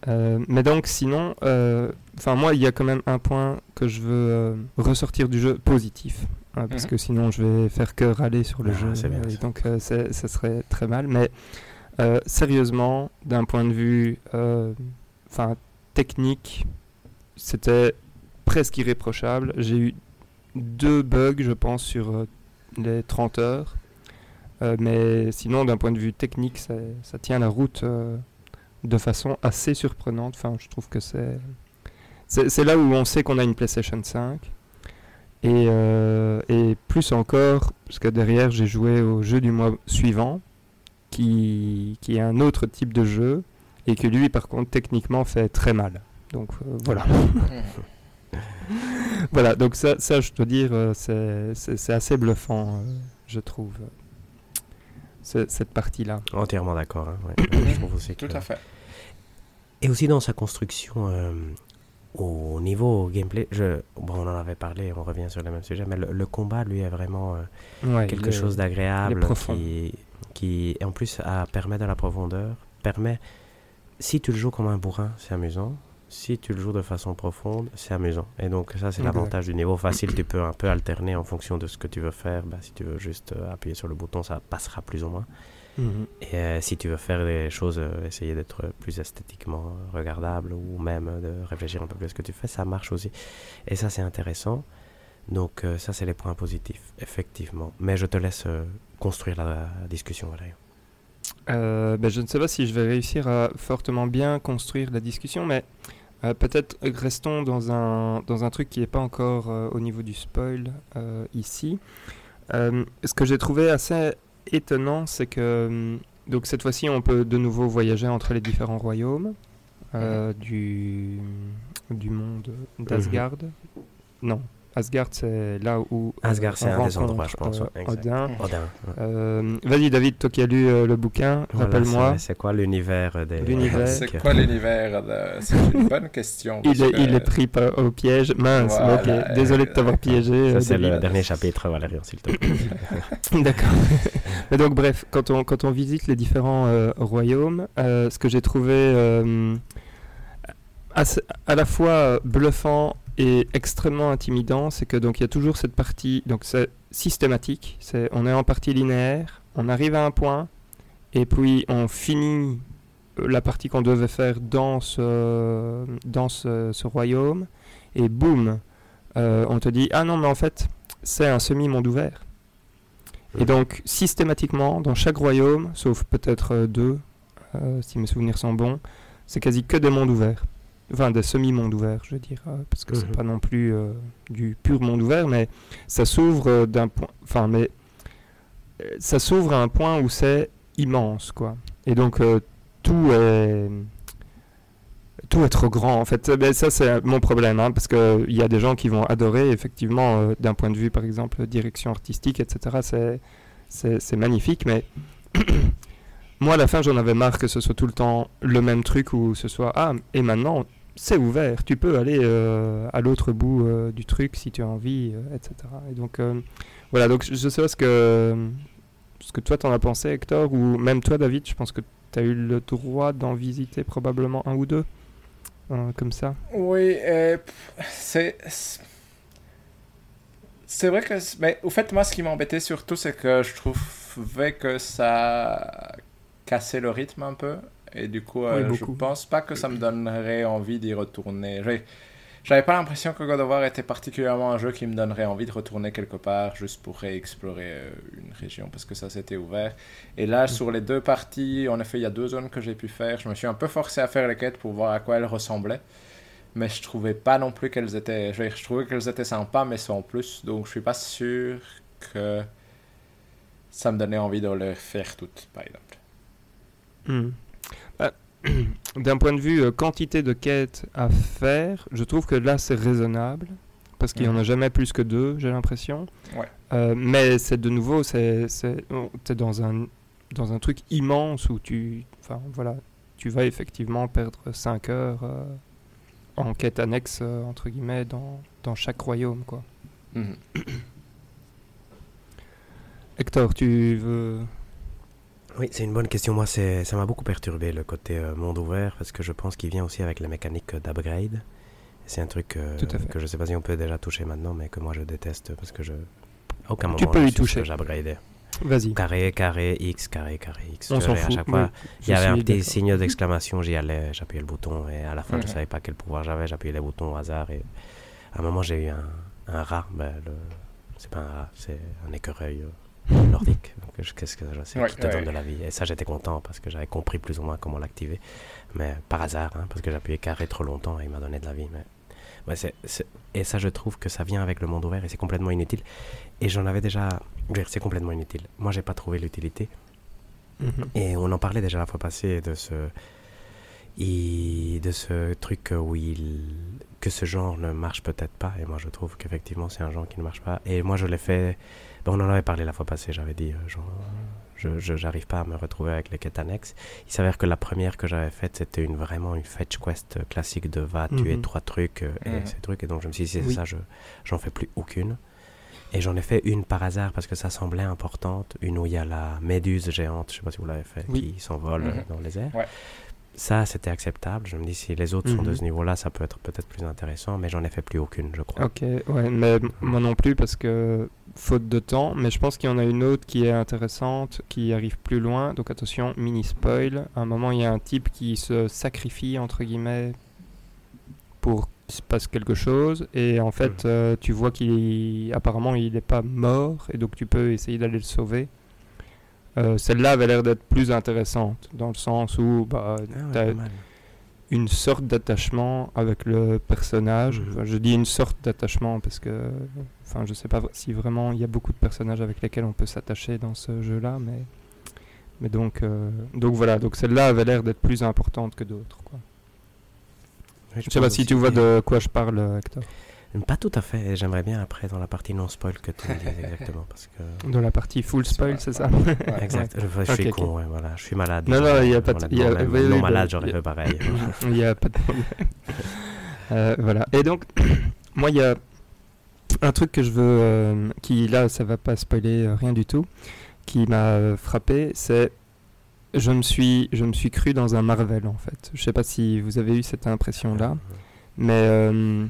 Euh, mais donc, sinon, enfin moi, il y a quand même un point que je veux ressortir du jeu positif. Hein, parce mhm. que sinon, je vais faire que râler sur le ah, jeu. et donc, ça serait très mal. Mais sérieusement, d'un point de vue enfin technique, c'était presque irréprochable. J'ai eu deux bugs, je pense, sur les 30 heures. Euh, mais sinon, d'un point de vue technique, ça, tient la route euh, de façon assez surprenante. Je trouve que c'est. Là où on sait qu'on a une PlayStation 5. Et, euh, et, plus encore, parce que derrière, j'ai joué au jeu du mois suivant, qui, qui est un autre type de jeu, et que lui, par contre, techniquement, fait très mal. Donc voilà. [LAUGHS] voilà, donc ça, ça, je dois dire, euh, c'est assez bluffant, euh, je trouve, cette partie-là. Entièrement d'accord. Hein, Tout à fait. Et aussi dans sa construction, euh, au niveau gameplay, je, bon, on en avait parlé, on revient sur le même sujet, mais le, combat, lui, est vraiment euh, quelque chose d'agréable qui, qui, en plus, a, permet de la profondeur, permet, si tu le joues comme un bourrin, c'est amusant. Si tu le joues de façon profonde, c'est amusant. Et donc, ça, c'est l'avantage du niveau facile. Tu peux un peu alterner en fonction de ce que tu veux faire. Bah, si tu veux juste euh, appuyer sur le bouton, ça passera plus ou moins. Mhm. Et euh, si tu veux faire des choses, euh, essayer d'être plus esthétiquement regardable ou même de réfléchir un peu plus à ce que tu fais, ça marche aussi. Et ça, c'est intéressant. Donc ça, c'est les points positifs, effectivement. Mais je te laisse construire la, discussion, Valérie. Ben, je ne sais pas si je vais réussir à fortement bien construire la discussion, mais peut-être restons dans un, dans un truc qui n'est pas encore au niveau du spoil ici. ce que j'ai trouvé assez étonnant, c'est que hum, donc cette fois-ci, on peut de nouveau voyager entre les différents royaumes euh, mhm. du, du monde d'Asgard. Non, Asgard, c'est là où. Euh, Asgard, c'est un des endroits, je pense. Euh, Odin. Odin euh, Vas-y, David, toi qui as lu le bouquin, rappelle-moi. C'est quoi l'univers des. C'est quoi l'univers C'est une [LAUGHS] bonne question. Il est, il est pris au piège. Mince, ok. Désolé de t'avoir piégé. c'est le dernier chapitre, Valérian, s'il te plaît. [LAUGHS] D'accord. Mais donc, bref, quand on, quand on visite les différents royaumes, ce que j'ai trouvé à la fois bluffant et extrêmement intimidant, c'est que donc il y a toujours cette partie, donc c'est systématique, c'est on est en partie linéaire, on arrive à un point et puis on finit euh, la partie qu'on devait faire dans ce, dans ce, royaume et boum, euh, on te dit ah non mais en fait c'est un semi monde ouvert. Et donc systématiquement dans chaque royaume, sauf peut-être euh, deux, si mes souvenirs sont bons, c'est quasi que des mondes ouverts enfin des semi-mondes ouverts, je veux dire, euh, parce que c'est mhm. pas non plus euh, du pur monde ouvert, mais ça s'ouvre euh, d'un point, enfin, mais ça s'ouvre à un point où c'est immense, quoi. Et donc tout est tout est trop grand en fait. Mais ça c'est mon problème, hein, parce que il y a des gens qui vont adorer effectivement d'un point de vue par exemple direction artistique, etc. C'est c'est magnifique, mais [COUGHS] moi à la fin j'en avais marre que ce soit tout le temps le même truc ou ce soit ah et maintenant c'est ouvert, tu peux aller euh, à l'autre bout euh, du truc si tu as envie, euh, etc. Et donc voilà, donc je, sais pas ce que, ce que toi t'en as pensé Hector, ou même toi David, je pense que tu as eu le droit d'en visiter probablement un ou deux, comme ça. Oui, c'est... C'est vrai que... Mais au fait, moi, ce qui m'embêtait surtout, c'est que je trouvais que ça cassait le rythme un peu. Et du coup, euh, je pense pas que ça me donnerait envie d'y retourner. J'avais pas l'impression que God of War était particulièrement un jeu qui me donnerait envie de retourner quelque part juste pour réexplorer euh, une région parce que ça s'était ouvert. Et là, sur les deux parties, en effet, il y a deux zones que j'ai pu faire. Je me suis un peu forcé à faire les quêtes pour voir à quoi elles ressemblaient. Mais je trouvais pas non plus qu'elles étaient. Je, je trouvais qu'elles étaient sympas, mais sans plus. Donc je suis pas sûr que ça me donnait envie de les faire toutes, par exemple. Hmm. [CLEARS THROAT] d'un point de vue euh, quantité de quêtes à faire, je trouve que là c'est raisonnable parce qu'il n'y en a mhm. jamais plus que deux, j'ai l'impression. Euh, mais c'est de nouveau, c'est dans un dans un truc immense où tu, enfin voilà, tu vas effectivement perdre 5 heures euh, en quête annexe entre guillemets dans, dans chaque royaume quoi. Mhm. [CLEARS THROAT] Hector, tu veux oui, c'est une bonne question. Moi, ça m'a beaucoup perturbé le côté euh, monde ouvert parce que je pense qu'il vient aussi avec la mécanique d'upgrade. C'est un truc euh, que je sais pas si on peut déjà toucher maintenant, mais que moi je déteste parce que je. aucun moment tu peux y toucher. J'upgradais. Vas-y. Carré, carré, X, carré, carré, X. On s'en fout. À chaque fois, il y avait un petit signe d'exclamation, j'y allais, j'appuyais le bouton et à la fin, je ne savais pas quel pouvoir j'avais, j'appuyais les boutons au hasard et à un moment, j'ai eu un, un rat. Ben, le... C'est pas un rat, c'est un écureuil. Euh, nordique. Qu'est-ce que je sais qui te donne de la vie. Et ça, j'étais content parce que j'avais compris plus ou moins comment l'activer. Mais par hasard, hein, parce que j'appuyais carré trop longtemps et il m'a donné de la vie. Mais ouais, c'est Et ça, je trouve que ça vient avec le monde ouvert et c'est complètement inutile. Et j'en avais déjà. C'est complètement inutile. Moi, j'ai pas trouvé l'utilité. Mhm. Et on en parlait déjà la fois passée de ce. de ce truc où il. que ce genre ne marche peut-être pas. Et moi, je trouve qu'effectivement, c'est un genre qui ne marche pas. Et moi, je l'ai fait on en avait parlé la fois passée, j'avais dit, euh, je n'arrive pas à me retrouver avec les quêtes annexes. Il s'avère que la première que j'avais faite, c'était une, vraiment une fetch quest classique de va tuer Mhm. trois trucs euh, et ces trucs. Et donc je me suis dit, c'est Oui. ça, je j'en fais plus aucune. Et j'en ai fait une par hasard parce que ça semblait importante. Une où il y a la méduse géante, je sais pas si vous l'avez fait, Oui. qui s'envole euh, Mhm. dans les airs. Ouais. Ça, c'était acceptable. Je me dis, si les autres sont de Mhm. ce niveau-là, ça peut être peut-être plus intéressant, mais j'en ai fait plus aucune, je crois. Ok, ouais, mais m- moi non plus parce que faute de temps, mais je pense qu'il y en a une autre qui est intéressante, qui arrive plus loin. Donc attention, mini spoil. À un moment, il y a un type qui se sacrifie entre guillemets pour qu'il se passe quelque chose, et en fait, Mhm. euh, tu vois qu'il apparemment il n'est pas mort, et donc tu peux essayer d'aller le sauver. Euh, Celle-là avait l'air d'être plus intéressante dans le sens où bah, Ah pas mal. une sorte d'attachement avec le personnage. Mhm. Enfin, je dis une sorte d'attachement parce que, enfin, je sais pas si vraiment il y a beaucoup de personnages avec lesquels on peut s'attacher dans ce jeu-là, mais, mais donc, euh, donc voilà, donc celle-là avait l'air d'être plus importante que d'autres. Je sais pas si tu vois de quoi je parle, Hector. Pas tout à fait. et J'aimerais bien après dans la partie non spoil que tu me dises [LAUGHS] exactement parce que. Dans la partie full spoil, c'est ça Ouais. Exact. Je, je suis Ok, ok. con, ouais, voilà. Je suis malade. Non, non, il y a pas de- a- oui, non malade, j'aurais fait pareil. [LAUGHS] Il n'y a pas de problème. Euh, voilà. Et donc, [CLEARS THROAT] moi, il y a un truc que je veux, euh, qui là, ça va pas spoiler euh, rien du tout, qui m'a euh, frappé, c'est je me suis, je me suis cru dans un Marvel en fait. Je sais pas si vous avez eu cette impression-là, mais euh,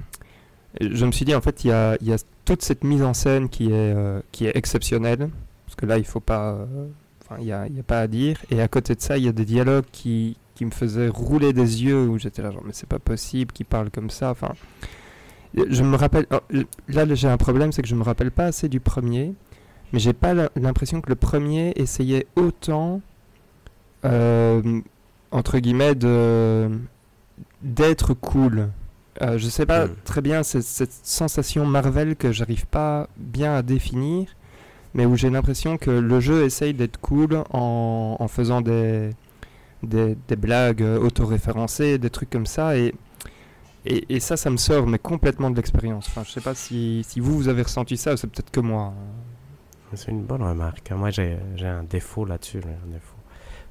je me suis dit en fait, il y a, toute cette mise en scène qui est, euh, exceptionnelle, parce que là, il faut pas, euh, enfin, il y a, pas à dire. Et à côté de ça, il y a des dialogues qui, me faisaient rouler des yeux où j'étais là genre mais c'est pas possible qu'ils parlent comme ça. Enfin, je me rappelle. oh, là, j'ai un problème, c'est que je me rappelle pas assez du premier, mais j'ai pas l'impression que le premier essayait autant euh, entre guillemets d'être cool. Euh, je sais pas Mm. très bien cette sensation Marvel que j'arrive pas bien à définir, mais où j'ai l'impression que le jeu essaye d'être cool en, en faisant des, des, des blagues autoréférencées, des trucs comme ça, et, et, et ça, ça me sort mais complètement de l'expérience. Enfin, je sais pas si, si vous, vous avez ressenti ça, ou c'est peut-être que moi. C'est une bonne remarque. Moi, j'ai un défaut là-dessus.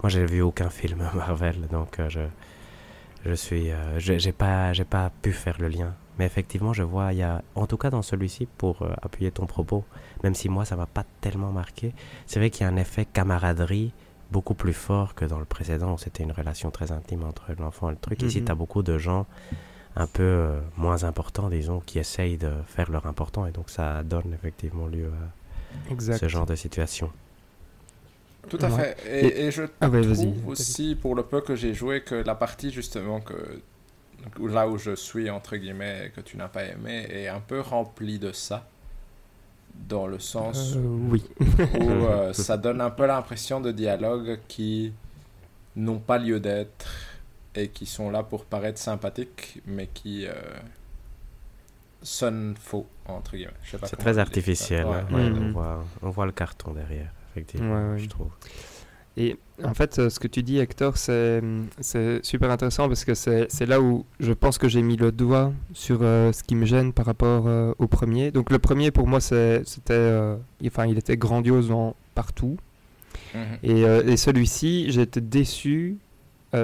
Moi, j'ai vu aucun film [LAUGHS] Marvel, donc euh, je je suis, euh, j'ai pas j'ai pas pu faire le lien. Mais effectivement, je vois, il y a, en tout cas dans celui-ci, pour euh, appuyer ton propos, même si moi ça m'a pas tellement marqué, c'est vrai qu'il y a un effet camaraderie beaucoup plus fort que dans le précédent où c'était une relation très intime entre l'enfant et le truc. Ici, Mhm. tu as beaucoup de gens un peu euh, moins importants, disons, qui essayent de faire leur important et donc ça donne effectivement lieu à Exact. ce genre de situation. Tout à Ouais. fait. Et, et je Ah ouais, trouve aussi, pour le peu que j'ai joué, que la partie justement que là où je suis, entre guillemets, que tu n'as pas aimé, est un peu remplie de ça. Dans le sens Euh, oui. où euh, [LAUGHS] ça donne un peu l'impression de dialogues qui n'ont pas lieu d'être et qui sont là pour paraître sympathiques, mais qui euh, sonnent faux, entre guillemets. C'est très artificiel. Ouais. hein. Mhm. on, voit, on voit le carton derrière, effectivement, Ouais, je trouve. Et en fait, euh, ce que tu dis, Hector, c'est super intéressant parce que c'est là où je pense que j'ai mis le doigt sur euh, ce qui me gêne par rapport euh, au premier. Donc le premier, pour moi, c'était, euh, enfin, il était grandiose en partout. Mhm. Et, et celui-ci, été déçu.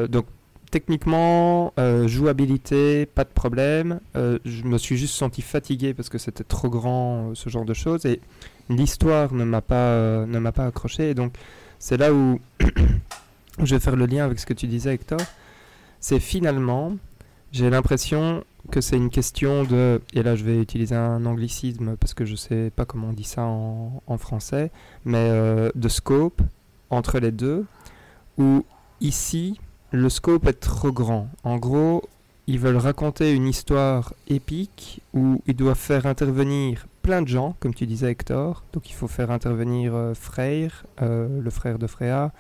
Donc techniquement, jouabilité, pas de problème. Je me suis juste senti fatigué parce que c'était trop grand, ce genre de choses. Et l'histoire ne m'a pas, euh, ne m'a pas accroché. Et donc c'est là où [COUGHS] je vais faire le lien avec ce que tu disais, Hector. C'est finalement, j'ai l'impression que c'est une question de, et là je vais utiliser un anglicisme parce que je sais pas comment on dit ça en, en français, mais euh, de scope entre les deux, où ici, le scope est trop grand. En gros, ils veulent raconter une histoire épique où ils doivent faire intervenir plein de gens, comme tu disais Hector. Donc il faut faire intervenir euh, Freyr, euh, le frère de Freya.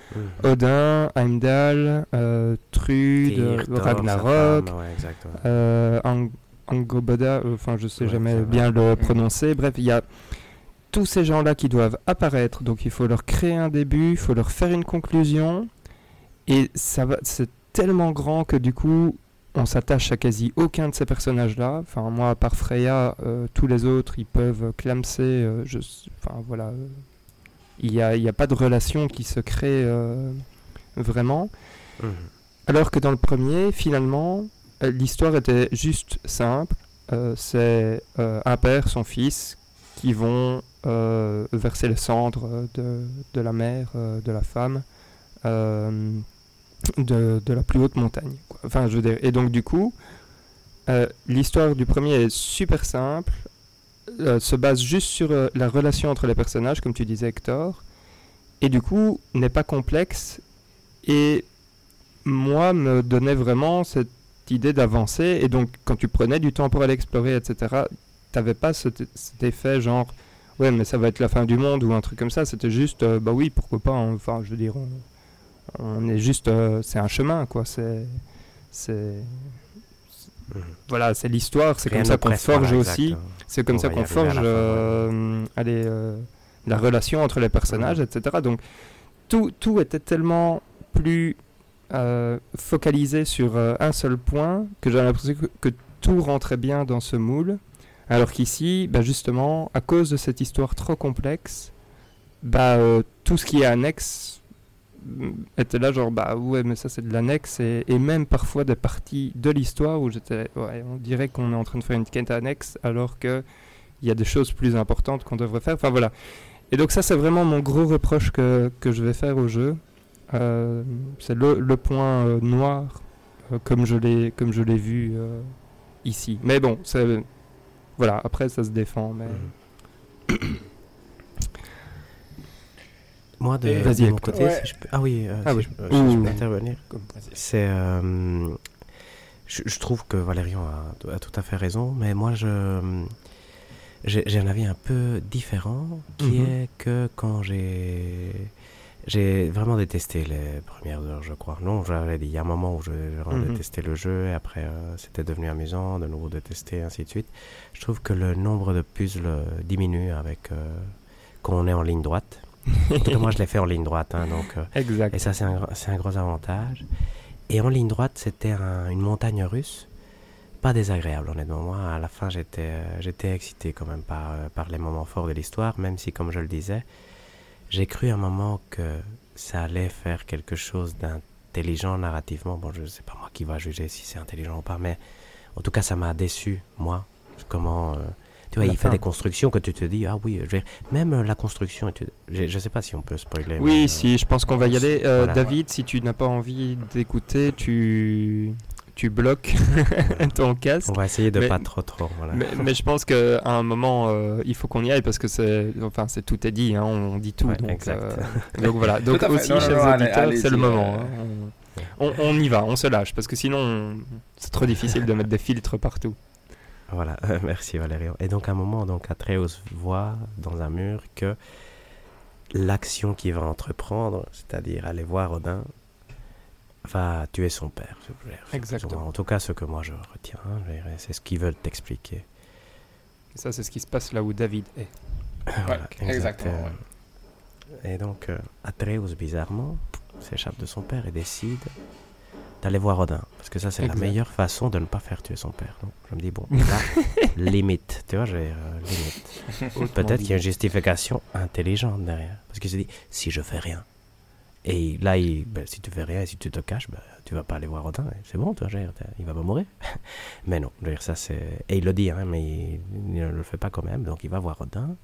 Odin, Heimdall, euh, Trude, Tyr, Ragnarok, ouais, euh, Ang- Angoboda, enfin je sais Ouais, jamais bien le prononcer. Bref, il y a tous ces gens-là qui doivent apparaître, donc il faut leur créer un début, il faut leur faire une conclusion, et ça va, c'est tellement grand que du coup on s'attache à quasi aucun de ces personnages-là. Enfin moi à part Freya, euh, tous les autres ils peuvent clamser, euh, je, enfin voilà. euh, il n'y a, y a pas de relation qui se crée euh, vraiment. Mhm. Alors que dans le premier, finalement, l'histoire était juste simple. C'est un père, son fils, qui vont verser les cendres de, de la mère, de la femme, de, la plus haute montagne. Enfin, je veux dire. Et donc, du coup, euh, l'histoire du premier est super simple, euh, se base juste sur euh, la relation entre les personnages, comme tu disais, Hector, et du coup, n'est pas complexe. Et moi, me donnait vraiment cette idée d'avancer. Et donc, quand tu prenais du temps pour aller explorer, etc., t'avais pas cet, cet effet genre, ouais, mais ça va être la fin du monde ou un truc comme ça. C'était juste, bah oui, pourquoi pas. hein. Enfin, je veux dire, on, on est juste, euh, c'est un chemin, quoi. C'est, c'est, Mhm. voilà, c'est l'histoire. C'est comme ça qu'on forge voilà, aussi. C'est comme On ça qu'on forge euh, allez, euh, la relation entre les personnages, etc. Donc tout, tout était tellement plus focalisé sur un seul point que j'avais l'impression que, que tout rentrait bien dans ce moule. Alors qu'ici, bah, justement, à cause de cette histoire trop complexe, bah, euh, tout ce qui est annexe était là genre bah ouais mais ça c'est de l'annexe. Et, même parfois des parties de l'histoire où j'étais ouais on dirait qu'on est en train de faire une quête annexe alors que il y a des choses plus importantes qu'on devrait faire. Enfin voilà. Et donc ça c'est vraiment mon gros reproche que, que je vais faire au jeu. Euh, c'est le, point euh, noir euh, comme je l'ai comme je l'ai vu ici. Mais bon c'est voilà. Après ça se défend mais Mhm. Moi, de, mon côté, Ouais. si je peux, ah oui, euh, Ah si oui. je, euh, je peux intervenir, c'est, euh, je, je trouve que Valérian a, a tout à fait raison, mais moi, je, j'ai, j'ai un avis un peu différent, qui Mhm. est que quand j'ai, j'ai vraiment détesté les premières heures, je crois. Non, j'avais dit, il y a un moment où je- j'ai vraiment Mhm. détesté le jeu, et après, euh, c'était devenu amusant, de nouveau détesté, ainsi de suite. Je trouve que le nombre de puzzles diminue avec, euh, quand on est en ligne droite. En tout cas, moi, je l'ai fait en ligne droite, hein, donc... euh, exact et ça, c'est un, un gros avantage. Et en ligne droite, c'était un- une montagne russe. Pas désagréable, honnêtement. Moi, à la fin, j'étais euh, j'étais excité quand même par, euh, par les moments forts de l'histoire, même si, comme je le disais, j'ai cru un moment que ça allait faire quelque chose d'intelligent narrativement. Bon, je sais pas moi qui va juger si c'est intelligent ou pas, mais en tout cas, ça m'a déçu, moi. Comment. euh, tu vois, La il fait des constructions que tu te dis, ah oui, je vais... même euh, la construction, tu... je, je sais pas si on peut spoiler. Oui, euh, si, je pense qu'on va y aller. Euh, Voilà. David, si tu n'as pas envie d'écouter, tu, tu bloques [LAUGHS] ton casque. On va essayer de Mais- pas trop trop. Voilà. Mais, mais je pense qu'à un moment, euh, il faut qu'on y aille parce que c'est, enfin, c'est tout est dit, hein, on dit tout. Ouais, donc, euh, voilà. [LAUGHS] Donc aussi, Non, chers non, auditeurs, c'est le moment. euh, hein. On, on- on y va, on se lâche parce que sinon, on- c'est trop difficile de mettre des filtres partout. Voilà, [LAUGHS] merci Valérian. Et donc à un moment, donc Atreus voit dans un mur que l'action qu'il va entreprendre, c'est-à-dire aller voir Odin, va tuer son père. Exactement. En tout cas, ce que moi je retiens, hein, c'est ce qu'ils veulent t'expliquer. Ça, c'est ce qui se passe là où David est. [LAUGHS] Voilà, exact. exactement, Et donc euh, Atreus, bizarrement, s'échappe de son père et décide d'aller voir Odin. Parce que ça, c'est la meilleure façon de ne pas faire tuer son père. Donc, je me dis, bon, [LAUGHS] là, limite. Tu vois, j'ai euh, limite. [LAUGHS] Peut-être qu'il y a une justification intelligente derrière. Parce qu'il se dit, si je fais rien. Et là, il, ben, si tu fais rien et si tu te caches, ben, tu vas pas aller voir Odin. C'est bon, dire, t'as- il va pas mourir. [LAUGHS] mais non, je veux dire, ça c'est. Et il le dit, hein, mais il, il ne le fait pas quand même. Donc il va voir Odin.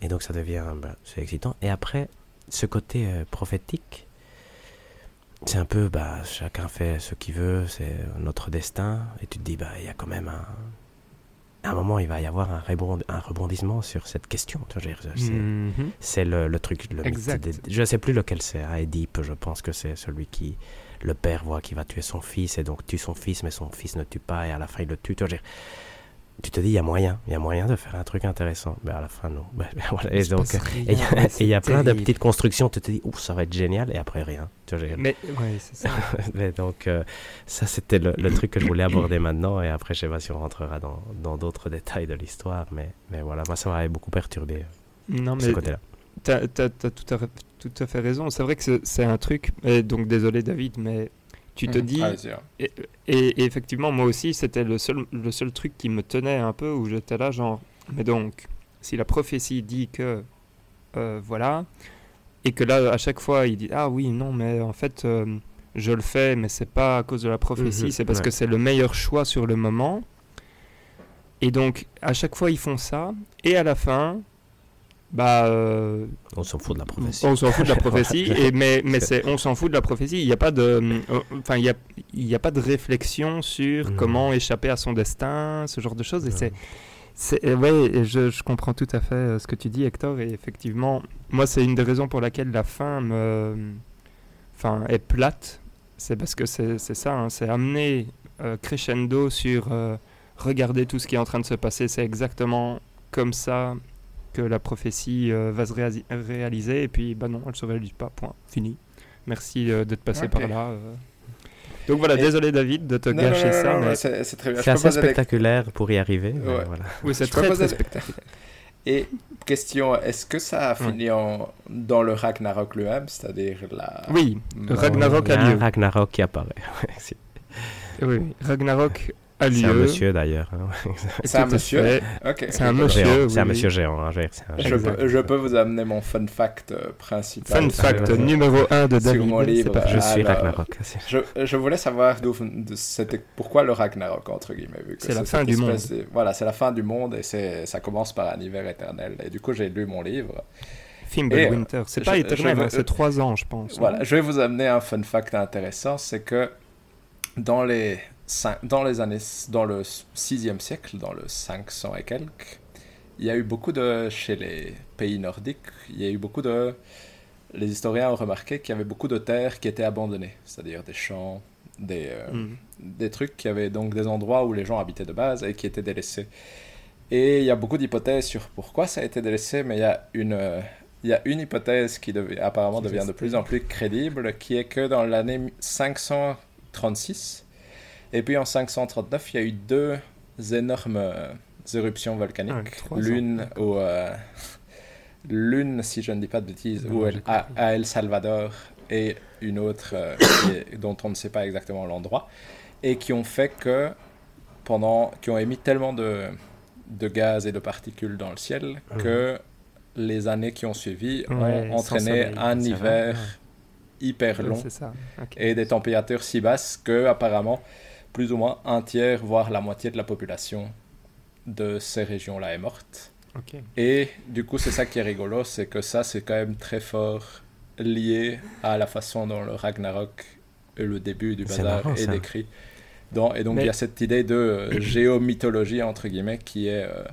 Et donc ça devient. ben, c'est excitant. Et après, ce côté euh, prophétique, c'est un peu, bah, chacun fait ce qu'il veut, c'est notre destin. Et tu te dis, bah, il y a quand même un. À un moment, il va y avoir un, rebond- un rebondissement sur cette question. Tu vois, c'est- Mhm. c'est le, le truc, le Exact. je sais plus lequel c'est. hein, Édipe, je pense que c'est celui qui, le père voit qu'il va tuer son fils et donc tue son fils, mais son fils ne tue pas et à la fin il le tue. Tu, te dis, il y a moyen, il y a moyen de faire un truc intéressant. Mais à la fin, non. Ben, ben, voilà. Et donc, il y a- [LAUGHS] y plein de petites constructions, tu te dis, ouf, ça va être génial, et après rien. Mais ouais, c'est ça. [LAUGHS] mais donc, euh, ça, c'était le, le truc que je voulais aborder maintenant. Et après, je sais pas si on rentrera dans dans d'autres détails de l'histoire. Mais, mais voilà, moi, ça m'avait beaucoup perturbé, Non, ce côté-là. T'as as, tout, à, tout à fait raison. C'est vrai que c'est- c'est un truc. Et donc désolé David, mais tu te Mhm. dis. Hein. Et, et- et effectivement, moi aussi, c'était le seul, le seul truc qui me tenait un peu où j'étais là, genre. Mais donc, si la prophétie dit que euh, voilà. Et que là, à chaque fois, il dit Ah oui, non, mais en fait, euh, je le fais, mais c'est pas à cause de la prophétie, Mhm, c'est parce ouais. que c'est le meilleur choix sur le moment. Et donc, à chaque fois, ils font ça. Et à la fin, bah. euh, On s'en fout de la prophétie. on s'en fout de la prophétie, [LAUGHS] et, mais, mais c'est, on s'en fout de la prophétie. Il n'y a pas de, euh, enfin, il y a, il y a pas de réflexion sur comment échapper à son destin, ce genre de choses. Et Non. c'est, c'est, euh, ouais, et je, je comprends tout à fait euh, ce que tu dis, Hector. Et effectivement, moi, c'est une des raisons pour laquelle la fin me, enfin, est plate. C'est parce que c'est, ça, hein, c'est amener euh, crescendo sur euh, regarder tout ce qui est en train de se passer. C'est exactement comme ça que la prophétie euh, va se réaliser et puis bah non elle se réalise pas point fini merci euh, d'être passé Ok. par là euh. donc voilà Et- désolé David de te Non, gâcher non, ça mais c'est très bien. Assez spectaculaire pour y arriver. mais Ouais. voilà. oui c'est très très spectaculaire Et question, est-ce que ça a fini en... dans le Ragnarok lui-même, c'est-à-dire la... oui. Ragnarok a lieu Ragnarok qui apparaît. [LAUGHS] Oui, oui. C'est un monsieur d'ailleurs. hein. C'est un [LAUGHS] monsieur fait. Ok. C'est un monsieur. Géant. C'est un oui, monsieur géant. hein, je peux, je peux vous amener mon fun fact euh, principal. fun fact numéro 1 de David mon livre, parti. Je suis Ragnarok. c'est- Je, je voulais savoir c'était pourquoi le Ragnarok entre guillemets vu que C'est la fin du espèce de- voilà c'est la fin du monde et ça commence par un hiver éternel et du coup j'ai lu mon livre Fimbulwinter c'est pas éternel hein, c'est 3 ans je pense voilà je vais vous amener un fun fact intéressant c'est que dans les dans les années dans le 6e siècle dans le 500 et quelques il y a eu beaucoup de chez les pays nordiques il y a eu beaucoup de les historiens ont remarqué qu'il y avait beaucoup de terres qui étaient abandonnées c'est-à-dire des champs des euh, Mm. des trucs qui avaient donc des endroits où les gens habitaient de base et qui étaient délaissés. Et il y a beaucoup d'hypothèses sur pourquoi ça a été délaissé, mais il y a une, euh, il y a une hypothèse qui dev- apparemment devient de plus en plus crédible, qui est que dans l'année 536 et puis en 539, il y a eu deux énormes euh, éruptions Ah, volcaniques. L'une au, euh, l'une, si je ne dis pas de bêtises, Non, où j'ai elle- à, El Salvador et une autre euh, est- dont on ne sait pas exactement l'endroit, et qui ont fait que pendant, qui ont émis tellement de, de gaz et de particules dans le ciel Mhm. que les années qui ont suivi ont entraîné un hiver vrai, hyper long c'est ça. Et des températures si basses que apparemment plus ou moins un tiers voire la moitié de la population de ces régions-là est morte. Et du coup, c'est ça qui est rigolo, c'est que ça, c'est quand même très fort lié à la façon dont le Ragnarok et le début du bazar marrant, est décrit. Dans, et donc, Mais- il y a cette idée de euh, géomythologie, entre guillemets, qui est... euh,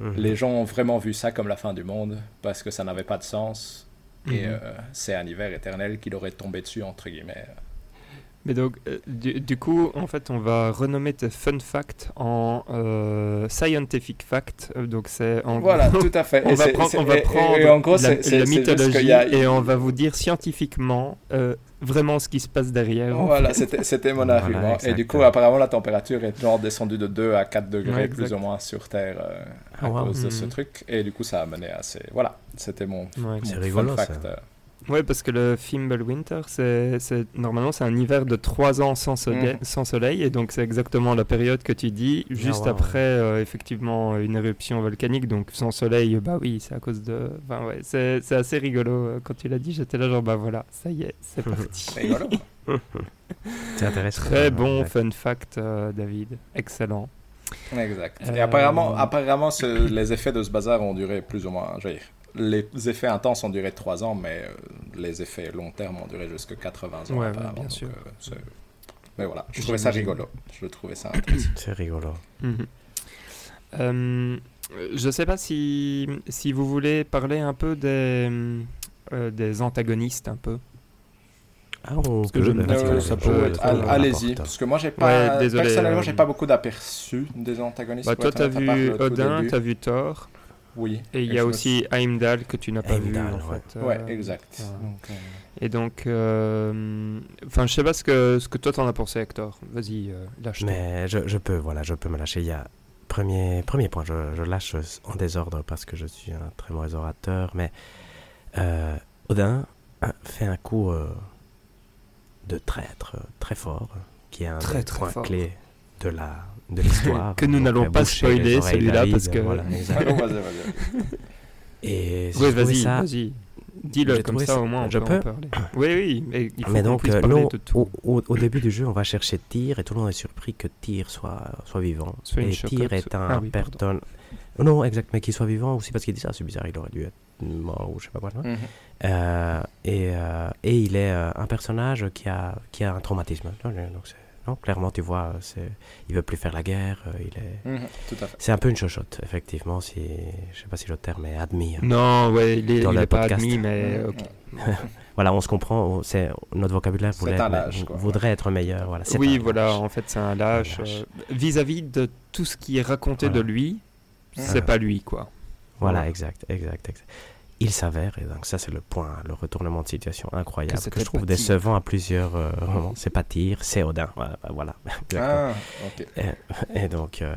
Mhm. les gens ont vraiment vu ça comme la fin du monde, parce que ça n'avait pas de sens. Et Mhm. euh, c'est un hiver éternel qui leur est tombé dessus, entre guillemets. Mais donc, euh, du, du coup, en fait, on va renommer tes fun facts en euh, scientific fact. Euh, Donc, c'est en Voilà, gros, tout à fait. [LAUGHS] on Et va prendre, on va et- et- prendre et en gros, la, la mythologie qu'il y a- et on va vous dire scientifiquement euh, vraiment ce qui se passe derrière. Voilà, c'était mon Voilà, argument. et du coup, apparemment, la température est genre descendue de 2 à 4 degrés, Ouais, plus ou moins, sur Terre euh, à Ah, wow. cause de ce Mhm. truc. Et du coup, ça a mené à ces... Voilà, c'était mon, Ouais. mon C'est fun rigolo, ça. fact. euh. [LAUGHS] Ouais, parce que le Fimbulwinter, c'est c'est- normalement c'est un hiver de 3 ans sans, soleil- Mhm. sans soleil, et donc c'est exactement la période que tu dis, juste wow. après euh, effectivement une éruption volcanique, donc sans soleil, bah oui, c'est à cause de... Enfin ouais, c'est c'est assez rigolo, euh, quand tu l'as dit, j'étais là genre bah voilà, ça y est, c'est [LAUGHS] parti. C'est rigolo. [LAUGHS] C'est intéressant. Très bon Ouais. fun fact, euh, David, excellent. exact. Euh, Et apparemment, apparemment ce- les effets de ce bazar ont duré plus ou moins... je veux dire, les effets intenses ont duré 3 ans, mais euh, les effets long terme ont duré jusqu'à 80 ans. Ouais, bien Donc, sûr. euh, mais voilà, je trouvais ça rigolo. Je trouvais ça [CLEARS THROAT] intéressant. C'est rigolo. Mhm. Euh, je sais pas si, si vous voulez parler un peu des, euh, des antagonistes un peu. Ah, que je ne- vas-y, ça peut être- Allez-y, parce que moi j'ai pas... Ouais, désolé, Personnellement, euh, j'ai pas beaucoup d'aperçus des antagonistes. Bah, toi, t'as vu Odin, t'as vu Thor, Oui. et il y a me aussi Heimdall que tu n'as pas vu Heimdall, en ouais. fait. Ouais, euh, exact. Donc, euh, Et donc, euh, enfin, je sais pas ce que, ce que toi t'en as pensé, Hector. Vas-y, euh, lâche-toi. Mais je, je peux, voilà, je peux me lâcher. Il y a premier, premier point, je, je lâche en désordre parce que je suis un très mauvais orateur, mais euh, Odin fait un coup euh, de traître très fort, qui est un Très, des très points fort. clés de la de l'histoire. Que nous n'allons euh, pas spoiler celui-là, parce que- voilà, exact. Allons, vas-y, vas-y. Et Oui, vas-y, ça- vas-y. Dis-le comme ça, ça- au moins on je peut, en peux parler. Oui, oui, mais il faut Mais donc, euh, parler nous, de tout. au, au- au début du jeu, on va chercher Tyr et tout le monde est surpris que Tyr soit, soit vivant. Soit et Tyr est un Ah oui, pardon. personne. Non, exact, mais qu'il soit vivant aussi parce qu'il dit ça, c'est bizarre, il aurait dû être mort ou je sais pas quoi. non Mhm. Euh, et, euh, et il est euh, un personnage qui a, qui a un traumatisme. Non, donc c'est- non, clairement, tu vois, c'est, il veut plus faire la guerre. euh, il est, Mhm, Tout à fait. c'est un peu une chochotte, effectivement. Si, je sais pas si le terme est admis. hein. Non, ouais, il est, Dans il le est pas podcast. admis, mais Mhm. [LAUGHS] Voilà, on se comprend. on- C'est notre vocabulaire C'est voulait, un lâche, quoi. voudrait être meilleur. Voilà, c'est Oui, voilà, lâche. en fait, c'est un lâche. Un lâche. euh, Vis-à-vis de tout ce qui est raconté Voilà. de lui, c'est Voilà. pas lui, quoi. Voilà, Voilà. exact, exact, exact. Il s'avère, et donc ça c'est le point, le retournement de situation incroyable, Que que, je trouve décevant à plusieurs euh, moments. C'est pas Tyr, c'est Odin. Voilà. voilà. [LAUGHS] Exactement. Ah, ok. Et donc, euh,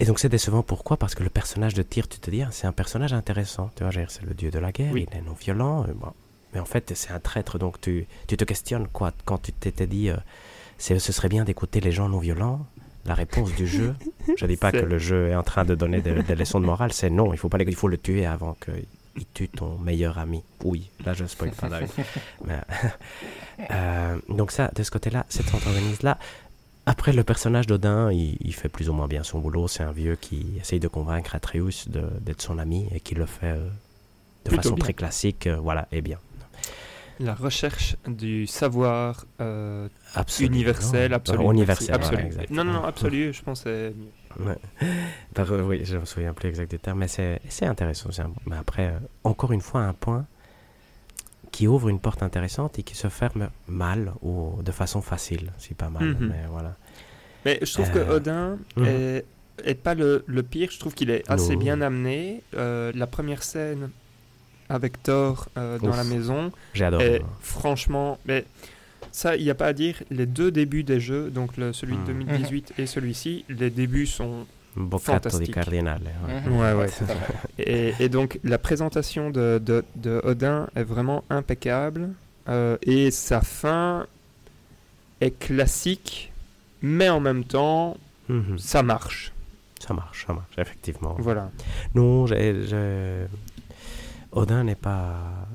et donc c'est décevant. Pourquoi? Parce que le personnage de Tyr, tu te dis, ah, c'est un personnage intéressant. Tu vois, c'est le dieu de la guerre, Oui. il est non violent. euh, bon. Mais en fait, c'est un traître. Donc tu, tu te questionnes quoi quand tu t'étais dit, euh, c'est- ce serait bien d'écouter les gens non violents. La réponse du jeu, je dis pas [LAUGHS] que C'est- le jeu est en train de donner des, des leçons de morale, c'est non. Il faut pas, il faut le tuer avant qu'il tue ton meilleur ami? Oui, là je spoil pas. [LAUGHS] Mais, euh, donc ça, de ce côté-là, cet antagoniste-là, après, le personnage d'Odin, il, il fait plus ou moins bien son boulot. C'est un vieux qui essaye de convaincre Atreus d'être son ami et qui le fait euh, de Plutôt façon bien. très classique. euh, voilà, et bien. La recherche du savoir euh, Absolument. universel, Euh, absolu. universel, absolu. non, non, non, absolu, je pense que c'est mieux. Ouais. Par- euh, oui, je me souviens plus exact des termes, mais c'est intéressant. un- Mais après, euh, encore une fois, un point qui ouvre une porte intéressante et qui se ferme mal ou de façon facile, si pas mal. Mhm. Mais voilà. Mais je trouve que Euh, Odin mhm. est, est pas le, le pire. Je trouve qu'il est assez bien amené. La première scène avec Thor dans Ouf. la maison est moi. franchement. Mais ça, il n'y a pas à dire. Les deux débuts des jeux, donc le, celui de Mhm. 2018 et celui-ci, les débuts sont. Boccato di. Cardinale. ouais. Mhm, Ouais. [LAUGHS] Et, et donc la présentation de, de, de Odin est vraiment impeccable. Euh, et sa fin est classique, mais en même temps, Mhm. ça marche. Ça marche, ça marche, effectivement. Voilà. Non, Odin n'est pas.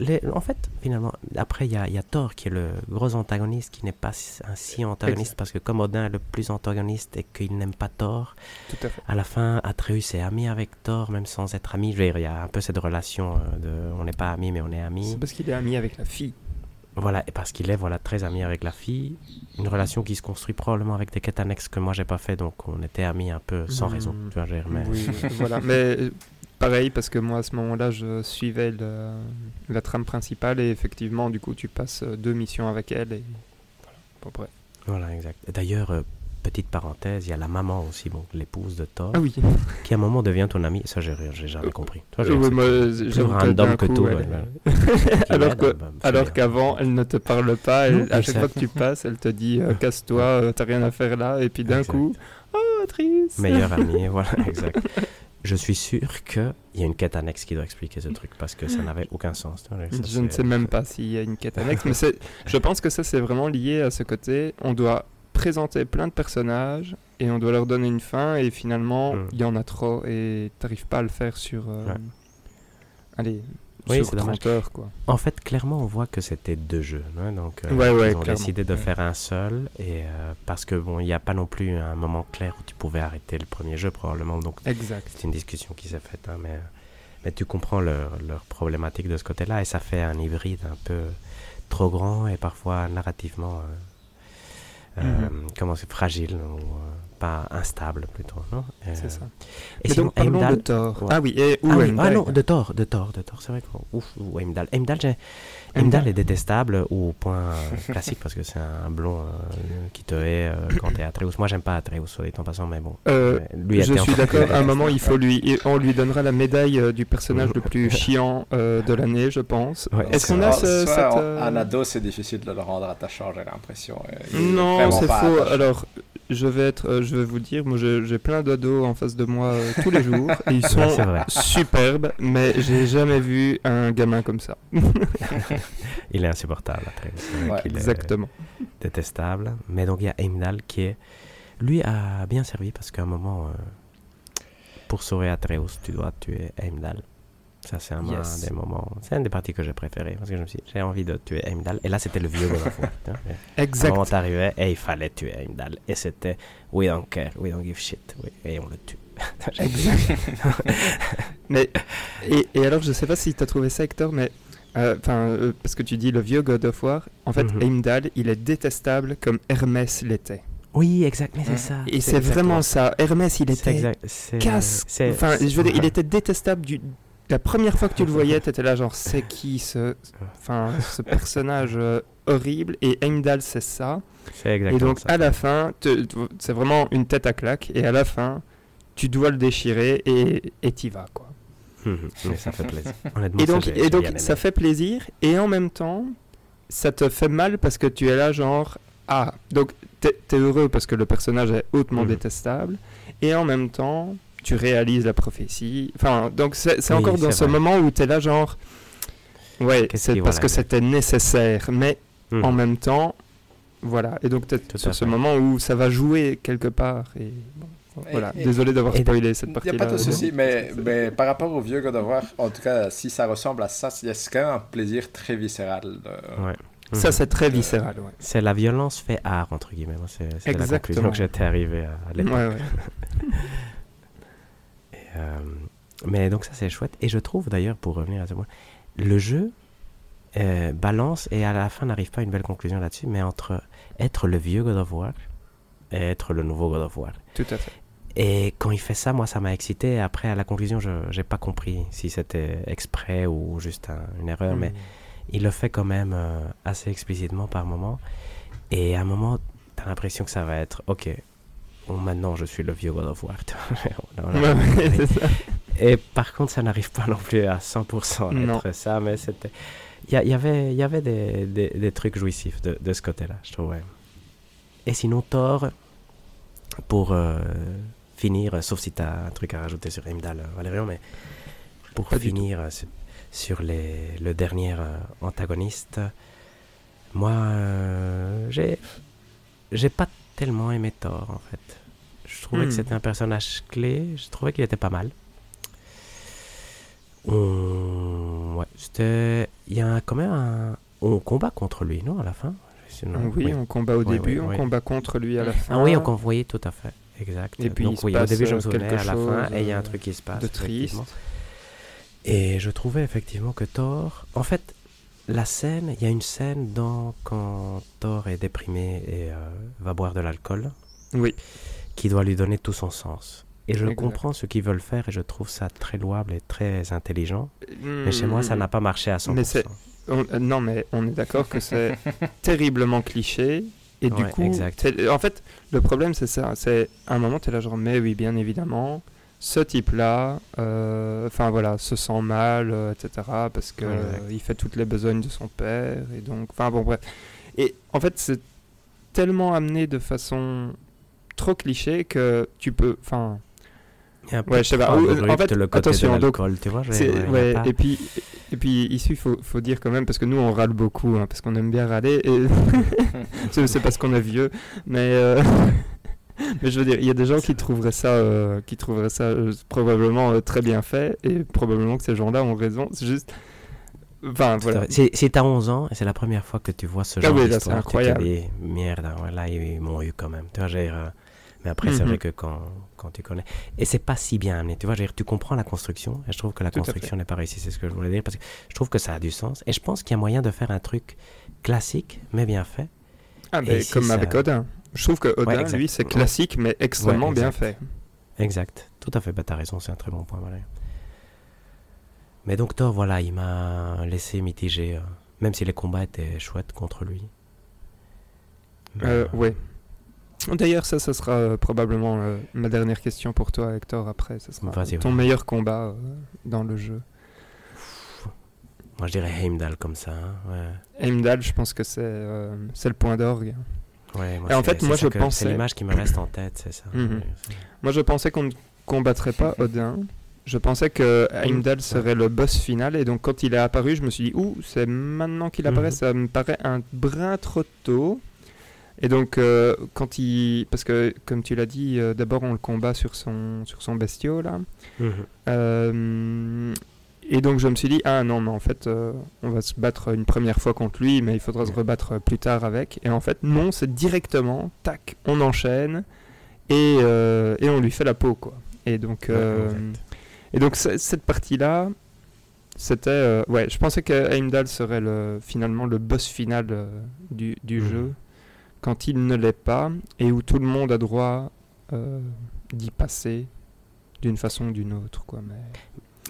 Les- En fait, finalement, après, il y a, il y a Thor qui est le gros antagoniste, qui n'est pas un si antagoniste, parce que comme Odin est le plus antagoniste et qu'il n'aime pas Thor, Tout à fait. à la fin, Atreus est ami avec Thor, même sans être ami. Je veux dire, il y a un peu cette relation euh, de on n'est pas amis, mais on est amis. C'est parce qu'il est ami avec la fille. Voilà, et parce qu'il est voilà, très ami avec la fille. Une relation qui se construit probablement avec des quêtes annexes que moi j'ai pas fait, donc on était amis un peu sans Hmm. raison. Tu vois, mais- Oui, voilà. Mais euh, pareil, parce que moi à ce moment-là, je suivais le- la trame principale et effectivement, du coup, tu passes euh, deux missions avec elle et voilà. Bref. Voilà, exact. D'ailleurs, euh, petite parenthèse, il y a la maman aussi, bon, l'épouse de Thor, Ah oui. [LAUGHS] qui à un moment devient ton amie. Ça, j'ai j'ai jamais compris. Toi, j'ai- Oui, plus random que coup, tout. elle- ouais, ouais. [LAUGHS] alors que, bah, qu'avant, elle ne te parle pas. elle- Non, à chaque fois que tu passes, elle te dit euh, [LAUGHS] casse-toi, euh, t'as rien à faire là. Et puis d'un coup, oh, triste. Meilleur ami, voilà, exact. Je suis sûr qu'il y a une quête annexe qui doit expliquer ce truc parce que ça n'avait aucun sens. ça, Je ne sais même pas s'il y a une quête annexe, mais je pense que ça c'est vraiment lié à ce côté. On doit présenter plein de personnages et on doit leur donner une fin et finalement Mm. il y en a trop et t'arrives pas à le faire sur. euh, Ouais. Allez, Oui, sur c'est dommage. 30 heures quoi. En fait, clairement, on voit que c'était deux jeux. hein, donc, euh, Ouais, ouais, ils ont clairement. décidé de Ouais. faire un seul. Et, euh, parce que bon, il n'y a pas non plus un moment clair où tu pouvais arrêter le premier jeu, probablement. Donc, Exact. c'est une discussion qui s'est faite. hein, mais, mais tu comprends leur, leur problématique de ce côté-là. Et ça fait un hybride un peu trop grand et parfois narrativement. euh, euh, Mhm. comment c'est fragile ou euh, pas instable plutôt non? Euh, C'est ça. et Mais donc parlons Heimdall- de Thor. ouais. Ah oui, et où ah, oui, ah non, de Thor, de Thor, de Thor, c'est vrai que ouf, ou Heimdall. Heimdall, j'ai- Heimdall? Est détestable au point euh, classique parce que c'est un blond euh, qui te hait euh, quand t'es Atreus. Moi, j'aime pas Atreus, soit dit en passant, mais bon. Euh, lui je suis d'accord. À un moment, il faut lui, et on lui donnera la médaille euh, du personnage le plus [LAUGHS] chiant euh, de l'année, je pense. Ouais, Est-ce qu'on a ce, soit cette, en- euh, Un ado, c'est difficile de le rendre attachant, j'ai l'impression. Non, c'est faux. attachant. Alors, je vais être, euh, je vais vous dire, moi, j'ai plein d'ados en face de moi euh, tous les jours. et [LAUGHS] ils sont Ouais, superbes, mais j'ai jamais vu un gamin comme ça. [LAUGHS] [LAUGHS] Il est insupportable, est Exactement. détestable. Mais donc, il y a Heimdall qui est. Lui a bien servi parce qu'à un moment, euh, pour sauver Atreus, tu dois tuer Heimdall. Ça, c'est un, Yes. des moments. C'est un des parties que j'ai préféré. Parce que je me suis j'ai envie de tuer Heimdall. Et là, c'était le vieux God of War. tu vois. À un Exact. moment, t'arrivais et il fallait tuer Heimdall. Et c'était We don't care, we don't give shit. Oui, et on le tue. [LAUGHS] Exact. [LAUGHS] mais et, et alors, je sais pas si tu as trouvé ça, Hector, mais euh, enfin, euh, parce que tu dis le vieux God of War. En fait. Heimdall, il est détestable comme Hermès l'était. Oui, exact, mais c'est Mhm. ça. Et c'est vraiment ça. Hermès, il était casse. Enfin, je veux dire, il [LAUGHS] était détestable du. La première fois que tu le voyais, [LAUGHS] t'étais là genre c'est qui ce, enfin ce personnage euh, horrible? Et Heimdall c'est ça. C'est Et exactement donc ça. à la fin, c'est vraiment une tête à claque et à la fin, tu dois le déchirer et et t'y vas quoi. Mhm, Mais ça fait plaisir. [LAUGHS] Honnêtement, Et donc, ça, et donc ça fait plaisir et en même temps, ça te fait mal parce que tu es là genre ah donc t'es es heureux parce que le personnage est hautement Mhm. détestable et en même temps tu réalises la prophétie. Enfin donc c'est c'est Oui, encore dans c'est ce vrai. moment où tu es là genre ouais c'est parce voilà, que c'était nécessaire mais Mhm. en même temps voilà et donc à sur ce fait. moment où ça va jouer quelque part et bon, voilà Et- et- désolé d'avoir spoilé cette Il n'y partie a pas de souci, mais, mais par rapport au vieux God of War, en tout cas, si ça ressemble à ça, il y a quand même un plaisir très viscéral. de- Ouais. ça Mhm. c'est très viscéral ouais. C'est la violence fait art, entre guillemets. C'est c'est la Exactement. conclusion que j'étais arrivé à, à l'époque. Ouais, [LAUGHS] euh, mais donc ça c'est chouette. Et je trouve d'ailleurs, pour revenir à ce point, le jeu euh, balance et à la fin n'arrive pas à une belle conclusion là-dessus, mais entre être le vieux God of War et être le nouveau God of War. tout à fait Et quand il fait ça, moi ça m'a excité. Après à la conclusion, je n'ai pas compris si c'était exprès ou juste un- une erreur, mais il le fait quand même euh, assez explicitement par moment. Et à un moment, tu as l'impression que ça va être ok. Bon, maintenant, je suis le vieux God of War. [LAUGHS] Et par contre, ça n'arrive pas non plus à 100% Non. être ça, mais c'était. Il y, avait, y avait des, des, des trucs jouissifs de, de ce côté-là, je trouvais. Et sinon, Thor, pour euh, finir, sauf si tu as un truc à rajouter sur Heimdall, euh, Valérian, mais pour Pas finir euh, sur, les, le dernier euh, antagoniste, moi, j'ai j'ai pas tellement aimé Thor, en fait. Je trouvais Hmm. que c'était un personnage clé, je trouvais qu'il était pas mal. On... Ouais, c'était... Il y a quand même un... On combat contre lui, non, à la fin? Sinon, oui, on combat au Oui, début, oui, on combat contre lui à la fin. Ah oui, on convoyait tout à fait. Exact. Et puis, il Donc se oui, au passe, début, je euh, me souvenais, quelque à la fin, chose, et il y a un euh, truc qui se passe. de triste. Et je trouvais effectivement que Thor... En fait, la scène, il y a une scène dans quand Thor est déprimé et euh, va boire de l'alcool Oui, qui doit lui donner tout son sens. Et je Exact. comprends ce qu'ils veulent faire et je trouve ça très louable et très intelligent. Mais chez moi, ça n'a pas marché à 100%. Hmm. Mais On- euh, non, mais on est d'accord que c'est [LAUGHS] terriblement cliché. Et du coup, en fait, le problème, c'est ça. C'est à un moment, tu es là, genre, mais oui, bien évidemment, ce type-là, euh, enfin voilà, se sent mal, euh, etc., parce que euh, il fait toutes les besognes de son père. Et donc, enfin bon, bref. Et en fait, c'est tellement amené de façon trop cliché que tu peux. Enfin, Ouais, je sais pas. Ou- en fait, le côté attention, donc, tu vois. ouais, et puis et puis ici il faut, faut dire quand même parce que nous on râle beaucoup hein, parce qu'on aime bien râler et [LAUGHS] c'est c'est parce qu'on est vieux mais euh, [LAUGHS] [LAUGHS] mais je veux dire il y a des gens qui trouveraient ça euh, qui trouveraient ça euh, probablement euh, très bien fait et probablement que ces gens-là ont raison. C'est juste enfin voilà. si t'as 11 ans et c'est la première fois que tu vois ce Ah genre oui, là, d'histoire, c'est tu te incroyable. dis, merde, là ils m'ont eu quand même. Tu vois, euh, mais après c'est Mhm. vrai que quand, quand tu connais... Et c'est pas si bien amené, tu vois, je veux dire, tu comprends la construction et je trouve que la Tout construction n'est pas réussie, c'est ce que je voulais dire, parce que je trouve que ça a du sens et je pense qu'il y a moyen de faire un truc classique mais bien fait. ah, mais comme ça- avec Odin je trouve que Odin exact. lui c'est Ouais. classique mais extrêmement Ouais, bien fait Exact, tout à fait, bah, t'as raison, c'est un très bon point. Mais donc Thor, voilà, il m'a laissé mitigé, euh, même si les combats étaient chouettes contre lui. Mais, Euh, euh, ouais. D'ailleurs, ça, ça sera euh, probablement euh, ma dernière question pour toi, Hector. Après, ça sera ton meilleur combat dans le jeu. Moi je dirais Heimdall comme ça. hein, ouais. Heimdall, je pense que c'est c'est le point d'orgue. Ouais, moi, Et en c'est- fait, moi, ça je que- pensais- C'est l'image qui me reste en tête, c'est ça. Mhm. Ouais, c'est- Moi, je pensais qu'on ne combattrait pas Odin. Je pensais que Heimdall serait le boss final. Et donc, quand il est apparu, je me suis dit, ouh, c'est maintenant qu'il apparaît, Mhm. ça me paraît un brin trop tôt. Et donc, euh, quand il. Parce que, comme tu l'as dit, euh, d'abord, on le combat sur son, sur son bestiau, là. Euh, et donc je me suis dit, ah non, mais en fait, euh, on va se battre une première fois contre lui, mais il faudra se rebattre plus tard avec. Et en fait, non, c'est directement, tac, on enchaîne, et, euh, et on lui fait la peau, quoi. Et donc, euh, et donc cette partie-là, c'était... ouais, je pensais que Heimdall serait le, finalement le boss final du, du Mhm. jeu, quand il ne l'est pas, et où tout le monde a droit d'y passer d'une façon ou d'une autre, quoi. Mais...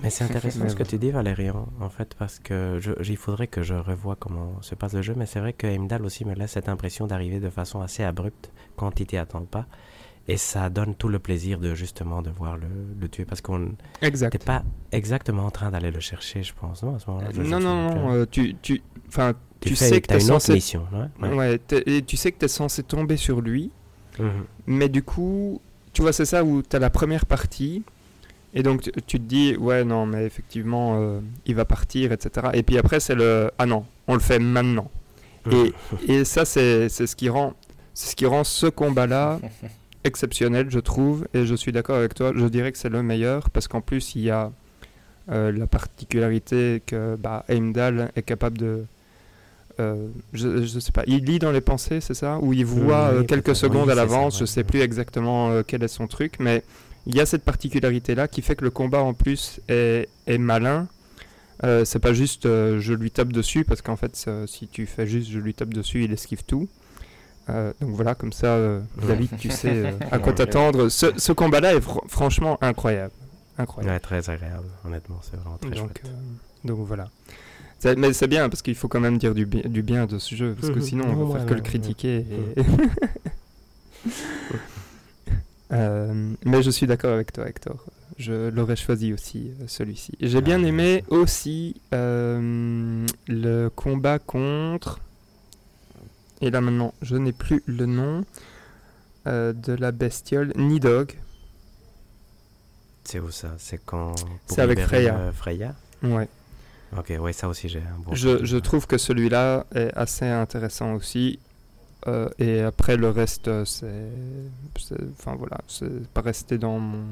Mais c'est intéressant ce que tu dis, Valérian, en fait, parce que je, il faudrait que je revoie comment se passe le jeu, mais c'est vrai que Heimdall aussi me laisse cette impression d'arriver de façon assez abrupte quand tu t'y attends pas. Et ça donne tout le plaisir de justement de voir le, le tuer, parce qu'on n'était pas exactement en train d'aller le chercher, je pense, non, à ce moment-là. je Non, non, non, euh, tu, tu, tu, tu fais, sais que autre censé- mission, ouais. ouais. ouais, t'es- et tu sais que tu es censé tomber sur lui, Mhm. mais du coup, tu vois, c'est ça où tu as la première partie, et donc tu, tu te dis, ouais, non, mais effectivement, euh, il va partir, etc. Et puis après, c'est le, ah non, on le fait maintenant. Et, et ça, c'est ce qui rend, ce qui rend ce combat-là [LAUGHS] exceptionnel, je trouve, et je suis d'accord avec toi. Je dirais que c'est le meilleur parce qu'en plus il y a euh, la particularité que bah, Heimdall est capable de, euh, je, je sais pas, il lit dans les pensées, c'est ça, ou il voit oui, euh, quelques secondes Oui, à l'avance. Je sais plus exactement euh, quel est son truc, mais il y a cette particularité-là qui fait que le combat en plus est, est malin. Euh, c'est pas juste euh, je lui tape dessus parce qu'en fait si tu fais juste je lui tape dessus il esquive tout. Euh, donc voilà comme ça euh, David tu sais euh, [LAUGHS] à quoi t'attendre. Ce, ce combat-là est fr- franchement incroyable, incroyable. Ouais, très agréable, honnêtement, c'est vraiment très donc, chouette. euh, donc voilà. Mais c'est bien parce qu'il faut quand même dire du, bi- du bien de ce jeu parce que Mhm. sinon on va faire ouais, que le ouais, critiquer. et- [LAUGHS] Euh, mais je suis d'accord avec toi Hector. Je l'aurais choisi aussi euh, celui-ci. J'ai bien Ah, aimé aussi euh, le combat contre. Et là maintenant, je n'ai plus le nom euh, de la bestiole Nidog. C'est où ça? C'est quand. C'est avec Freya. Freya? Ouais. Ok, ouais, ça aussi j'ai un bon. Je, trouve que celui-là est assez intéressant aussi. Euh, et après, le reste, euh, c'est. Enfin voilà, c'est pas resté dans mon,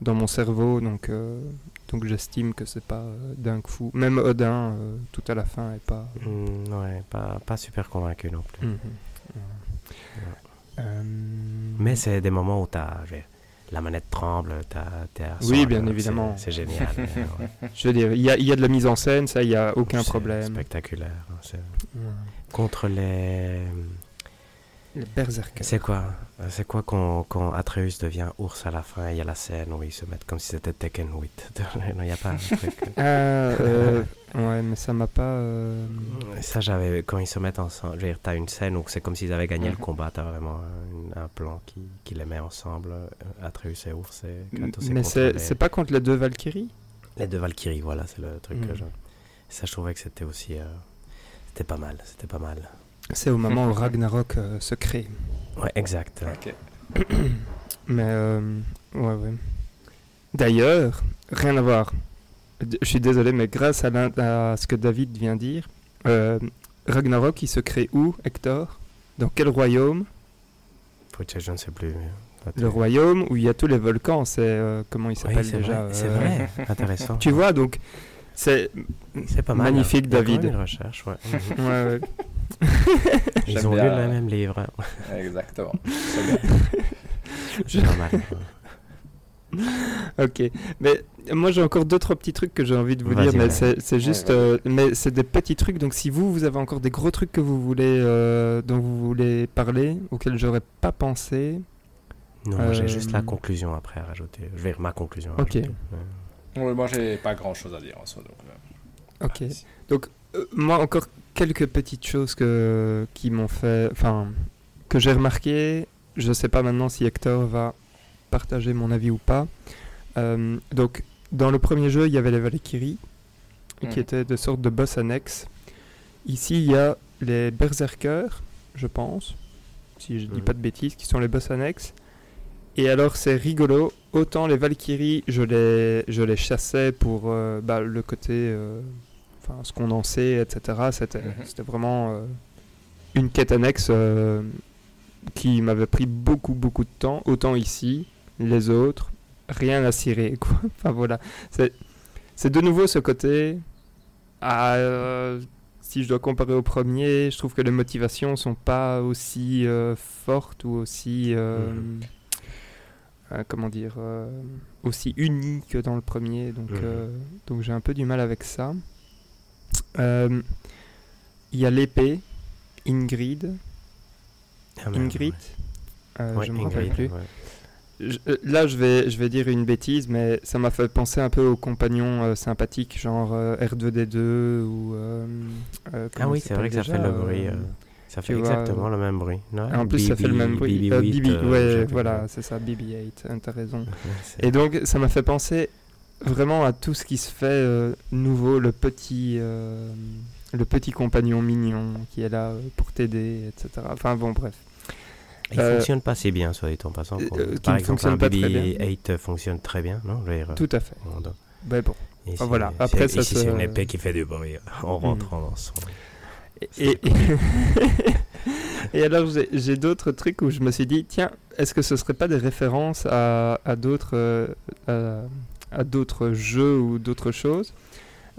dans mon cerveau. Donc, euh, donc j'estime que c'est pas dingue fou. Même Odin, tout à la fin, est pas. Hmm, ouais, pas, pas super convaincu non plus. Mhm. Mais c'est des moments où t'as, la manette tremble, t'as, Oui, bien évidemment. [LAUGHS] C'est, génial. [LAUGHS] ouais. Je veux dire, il y a, y a de la mise en scène, ça, il y a aucun problème. Spectaculaire. Ouais. Contre les. Les berserkers. C'est quoi C'est quoi quand, quand Atreus devient ours à la fin Il y a la scène où ils se mettent comme si c'était Tekken 8. [LAUGHS] non, il n'y a pas un truc. [LAUGHS] Ah, euh, ouais, mais ça m'a pas. euh, Ça, j'avais. Quand ils se mettent ensemble, je veux dire, t'as une scène où c'est comme s'ils avaient gagné le Mhm. combat, t'as vraiment un, un plan qui, qui les met ensemble, euh, Atreus et ours et Kratos. Mais c'est les- pas contre les deux Valkyries? Les deux Valkyries, voilà, c'est le truc que Mhm. je. Ça, je trouvais que c'était aussi. C'était pas mal, c'était pas mal. C'est au moment où [LAUGHS] Ragnarok euh, se crée. Ouais, exact. Ok. [COUGHS] Mais euh, ouais, ouais. D'ailleurs, rien à voir. Je suis désolé, mais grâce à, ce que David vient dire, euh, Ragnarok, il se crée où, Hector? Dans quel royaume? Je ne sais plus. Le royaume où il y a tous les volcans. C'est euh, comment il Oui, s'appelle c'est déjà vrai, c'est euh, vrai. Intéressant. [LAUGHS] Tu vois, donc c'est C'est pas mal. Magnifique, Il y a quand David. même une recherche, ouais. Ouais, ouais. [LAUGHS] Ils ont lu le même livre. hein. Exactement. [LAUGHS] C'est bien. C'est pas mal. Ok, mais moi j'ai encore deux trois petits trucs que j'ai envie de vous dire, mais c'est c'est juste, euh, mais c'est des petits trucs. Donc si vous vous avez encore des gros trucs que vous voulez, euh, dont vous voulez parler, auxquels j'aurais pas pensé, Non, j'ai juste la Euh, conclusion après à rajouter. Je vais dire ma conclusion. à Ok. Ouais, moi, j'ai pas grand chose à dire en soi. Donc, euh, ok. vas-y. Euh, moi encore quelques petites choses que qui m'ont fait, enfin que j'ai remarqué. Je sais pas maintenant si Hector va partager mon avis ou pas. Euh, donc dans le premier jeu, il y avait les Valkyries Mhm. qui étaient de sortes de boss annexes. Ici, il y a les Berserkers, je pense, si je dis Mhm. pas de bêtises, qui sont les boss annexes. Et alors, c'est rigolo. Autant les Valkyries, je les, je les chassais pour euh, bah, le côté. euh, Enfin, ce qu'on en sait, etc. C'était Mhm. c'était vraiment euh, une quête annexe qui m'avait pris beaucoup, beaucoup de temps. Autant ici, les autres, rien à cirer, [LAUGHS] quoi. Enfin, voilà. C'est de nouveau ce côté. Ah, si je dois comparer au premier, je trouve que les motivations sont pas aussi fortes ou aussi. Mhm. Euh, comment dire euh, Aussi unies que dans le premier. Donc, Mhm. euh, donc j'ai un peu du mal avec ça. Il y a l'épée, Ingrid. Ah, merde, Ingrid ouais. Ouais, Je me rappelle plus. ouais. Je- là, je vais, je vais dire une bêtise, mais ça m'a fait penser un peu aux compagnons euh, sympathiques, genre euh, R2D2 ou. euh, Ah oui, c'est vrai que ça fait le bruit. Ça fait vois, exactement le même bruit. En plus, ça fait le même bruit. BB, Euh, 8 BB, euh, ouais, voilà, c'est ça, BB-8, hein, t'as raison. [LAUGHS] Et donc, ça m'a fait penser vraiment à tout ce qui se fait euh, nouveau, le petit, euh, le petit compagnon mignon qui est là pour t'aider, etc. Enfin bon, bref. Il Euh, fonctionne pas si bien, soit dit en passant. qui Par ne exemple, fonctionne un pas très bien. BB-8 fonctionne très bien, non? Dire, Tout à fait. Ben bon. Voilà, après, ça c'est une épée qui fait du bruit en Mhm. rentrant dans son. Et, et [LAUGHS] alors, j'ai- d'autres trucs où je me suis dit, tiens, est-ce que ce serait pas des références à, à d'autres euh, à, à d'autres jeux ou d'autres choses?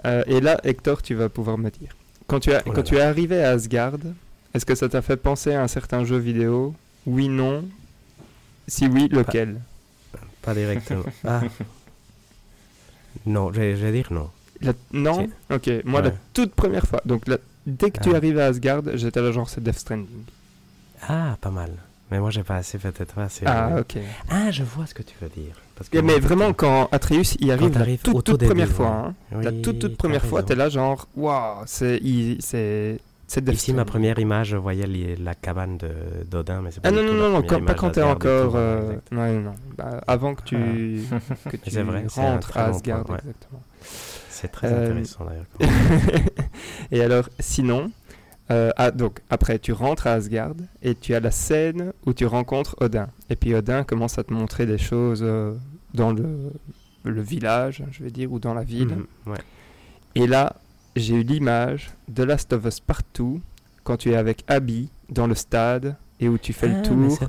Euh, Et là, Hector, tu vas pouvoir me dire. Quand tu, as, Oh là quand tu es arrivé à Asgard, est-ce que ça t'a fait penser à un certain jeu vidéo? Oui, non? Si oui, lequel? Pas directement. [LAUGHS] ah. Non, vais dire non. La- Non? Ok, moi, la toute première fois. Donc, la- dès que tu Ah. arrivé à Asgard, j'étais là, genre, c'est Death Stranding. Ah, pas mal. Mais moi, j'ai pas assez, peut-être assez. Ah, ok. Ah, je vois ce que tu veux dire. Parce que Yeah, moi, mais vraiment, quand Atreus y arrive, la toute, début, première ouais. fois, hein, la Oui, toute, toute première fois, t'es là genre, waouh, c'est c'est c'est Ici, ma première image, je voyais les- la cabane de d'Odin, mais c'est pas Ah non, non, la non, non, quand- pas quand t'es encore. tout, euh, non, non, non. Bah, avant que tu, que [LAUGHS] tu rentres à Asgard, point, ouais. exactement. C'est très Euh, intéressant d'ailleurs. [LAUGHS] et alors, sinon, euh, ah, donc après, tu rentres à Asgard et tu as la scène où tu rencontres Odin. Et puis Odin commence à te montrer des choses euh, dans le, le village, je vais dire, ou dans la ville. Mhm, ouais. Et là, j'ai eu l'image de Last of Us Partout quand tu es avec Abby dans le stade et où tu fais Ah, le mais tour.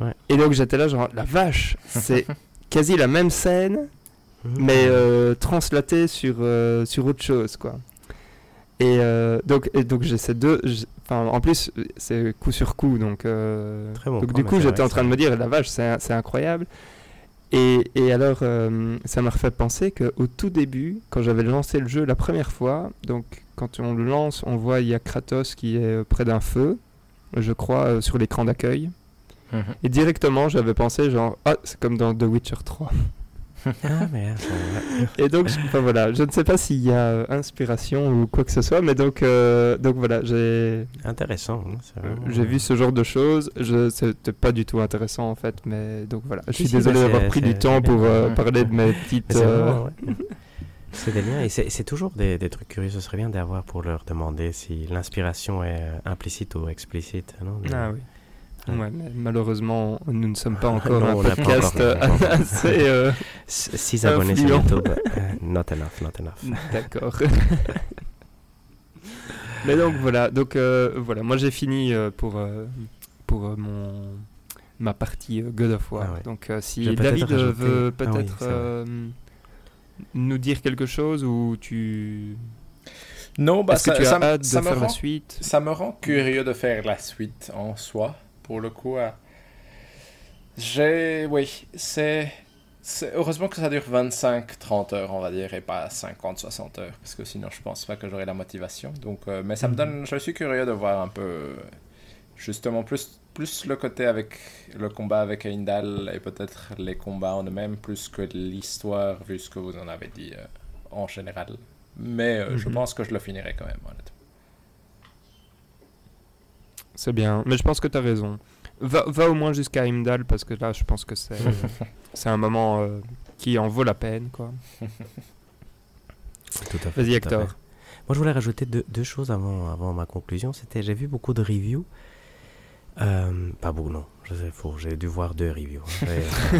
Vrai. Et donc j'étais là genre la vache, c'est [LAUGHS] quasi la même scène Mais euh, translaté sur euh, sur autre chose quoi. Et euh, donc et donc j'ai ces deux enfin en plus c'est coup sur coup donc euh, Très bon donc point, du coup j'étais en train de me dire la vache c'est c'est incroyable. Et, et alors, euh, ça m'a refait penser qu'au tout début, quand j'avais lancé le jeu la première fois, donc quand on le lance, on voit il y a Kratos qui est près d'un feu, je crois, euh, sur l'écran d'accueil. Mhm. Et directement, j'avais pensé genre, ah, c'est comme dans The Witcher 3. Ah, mais [LAUGHS] Et donc, je, enfin, voilà, je ne sais pas s'il y a euh, inspiration ou quoi que ce soit, mais donc, euh, donc voilà, j'ai intéressant. hein, c'est vraiment- j'ai vu ce genre de choses. Je C'était pas du tout intéressant en fait, mais donc voilà. Je suis si, désolé mais d'avoir pris du temps pour euh, parler de mes [LAUGHS] petites. C'est euh, [LAUGHS] des liens et c'est toujours des, des trucs curieux. Ce serait bien d'avoir pour leur demander si l'inspiration est euh, implicite ou explicite. Non Ah oui. Ouais. Ouais, mais malheureusement, nous ne sommes pas [LAUGHS] encore Non, un pas podcast encore- euh, [LAUGHS] assez. euh, Six abonnés sur. YouTube. euh, not enough, not enough. [LAUGHS] D'accord. Mais donc voilà, donc euh, voilà, moi j'ai fini euh, pour euh, pour euh, mon ma partie euh, God of War. Ah ouais. Donc euh, si David rajouter- veut Ah oui, peut-être vrai. euh, nous dire quelque chose ou tu Non, bah, est-ce que ça, tu as ça hâte de ça me faire la rend- suite? Ça me rend curieux de faire la suite en soi, pour le coup. euh. J'ai... Oui, c'est... Heureusement que ça dure 25-30 heures, on va dire, et pas 50-60 heures, parce que sinon je pense pas que j'aurai la motivation. Donc, euh, mais ça me Mhm. donne... Je suis curieux de voir un peu, justement, plus, plus le côté avec le combat avec Heimdall, et peut-être les combats en eux-mêmes, plus que l'histoire, vu ce que vous en avez dit euh, en général. Mais euh, je Mhm. pense que je le finirai quand même, honnêtement. C'est bien, mais je pense que tu as raison. Va, va au moins jusqu'à Heimdall parce que là je pense que c'est [LAUGHS] c'est un moment euh, qui en vaut la peine quoi. [LAUGHS] Tout à fait. Vas-y. Hector. Moi, je voulais rajouter deux, deux choses avant, avant ma conclusion. C'était, j'ai vu beaucoup de reviews. Euh, pas beaucoup, non. Je sais, faux. J'ai dû voir deux reviews. [LAUGHS] hein.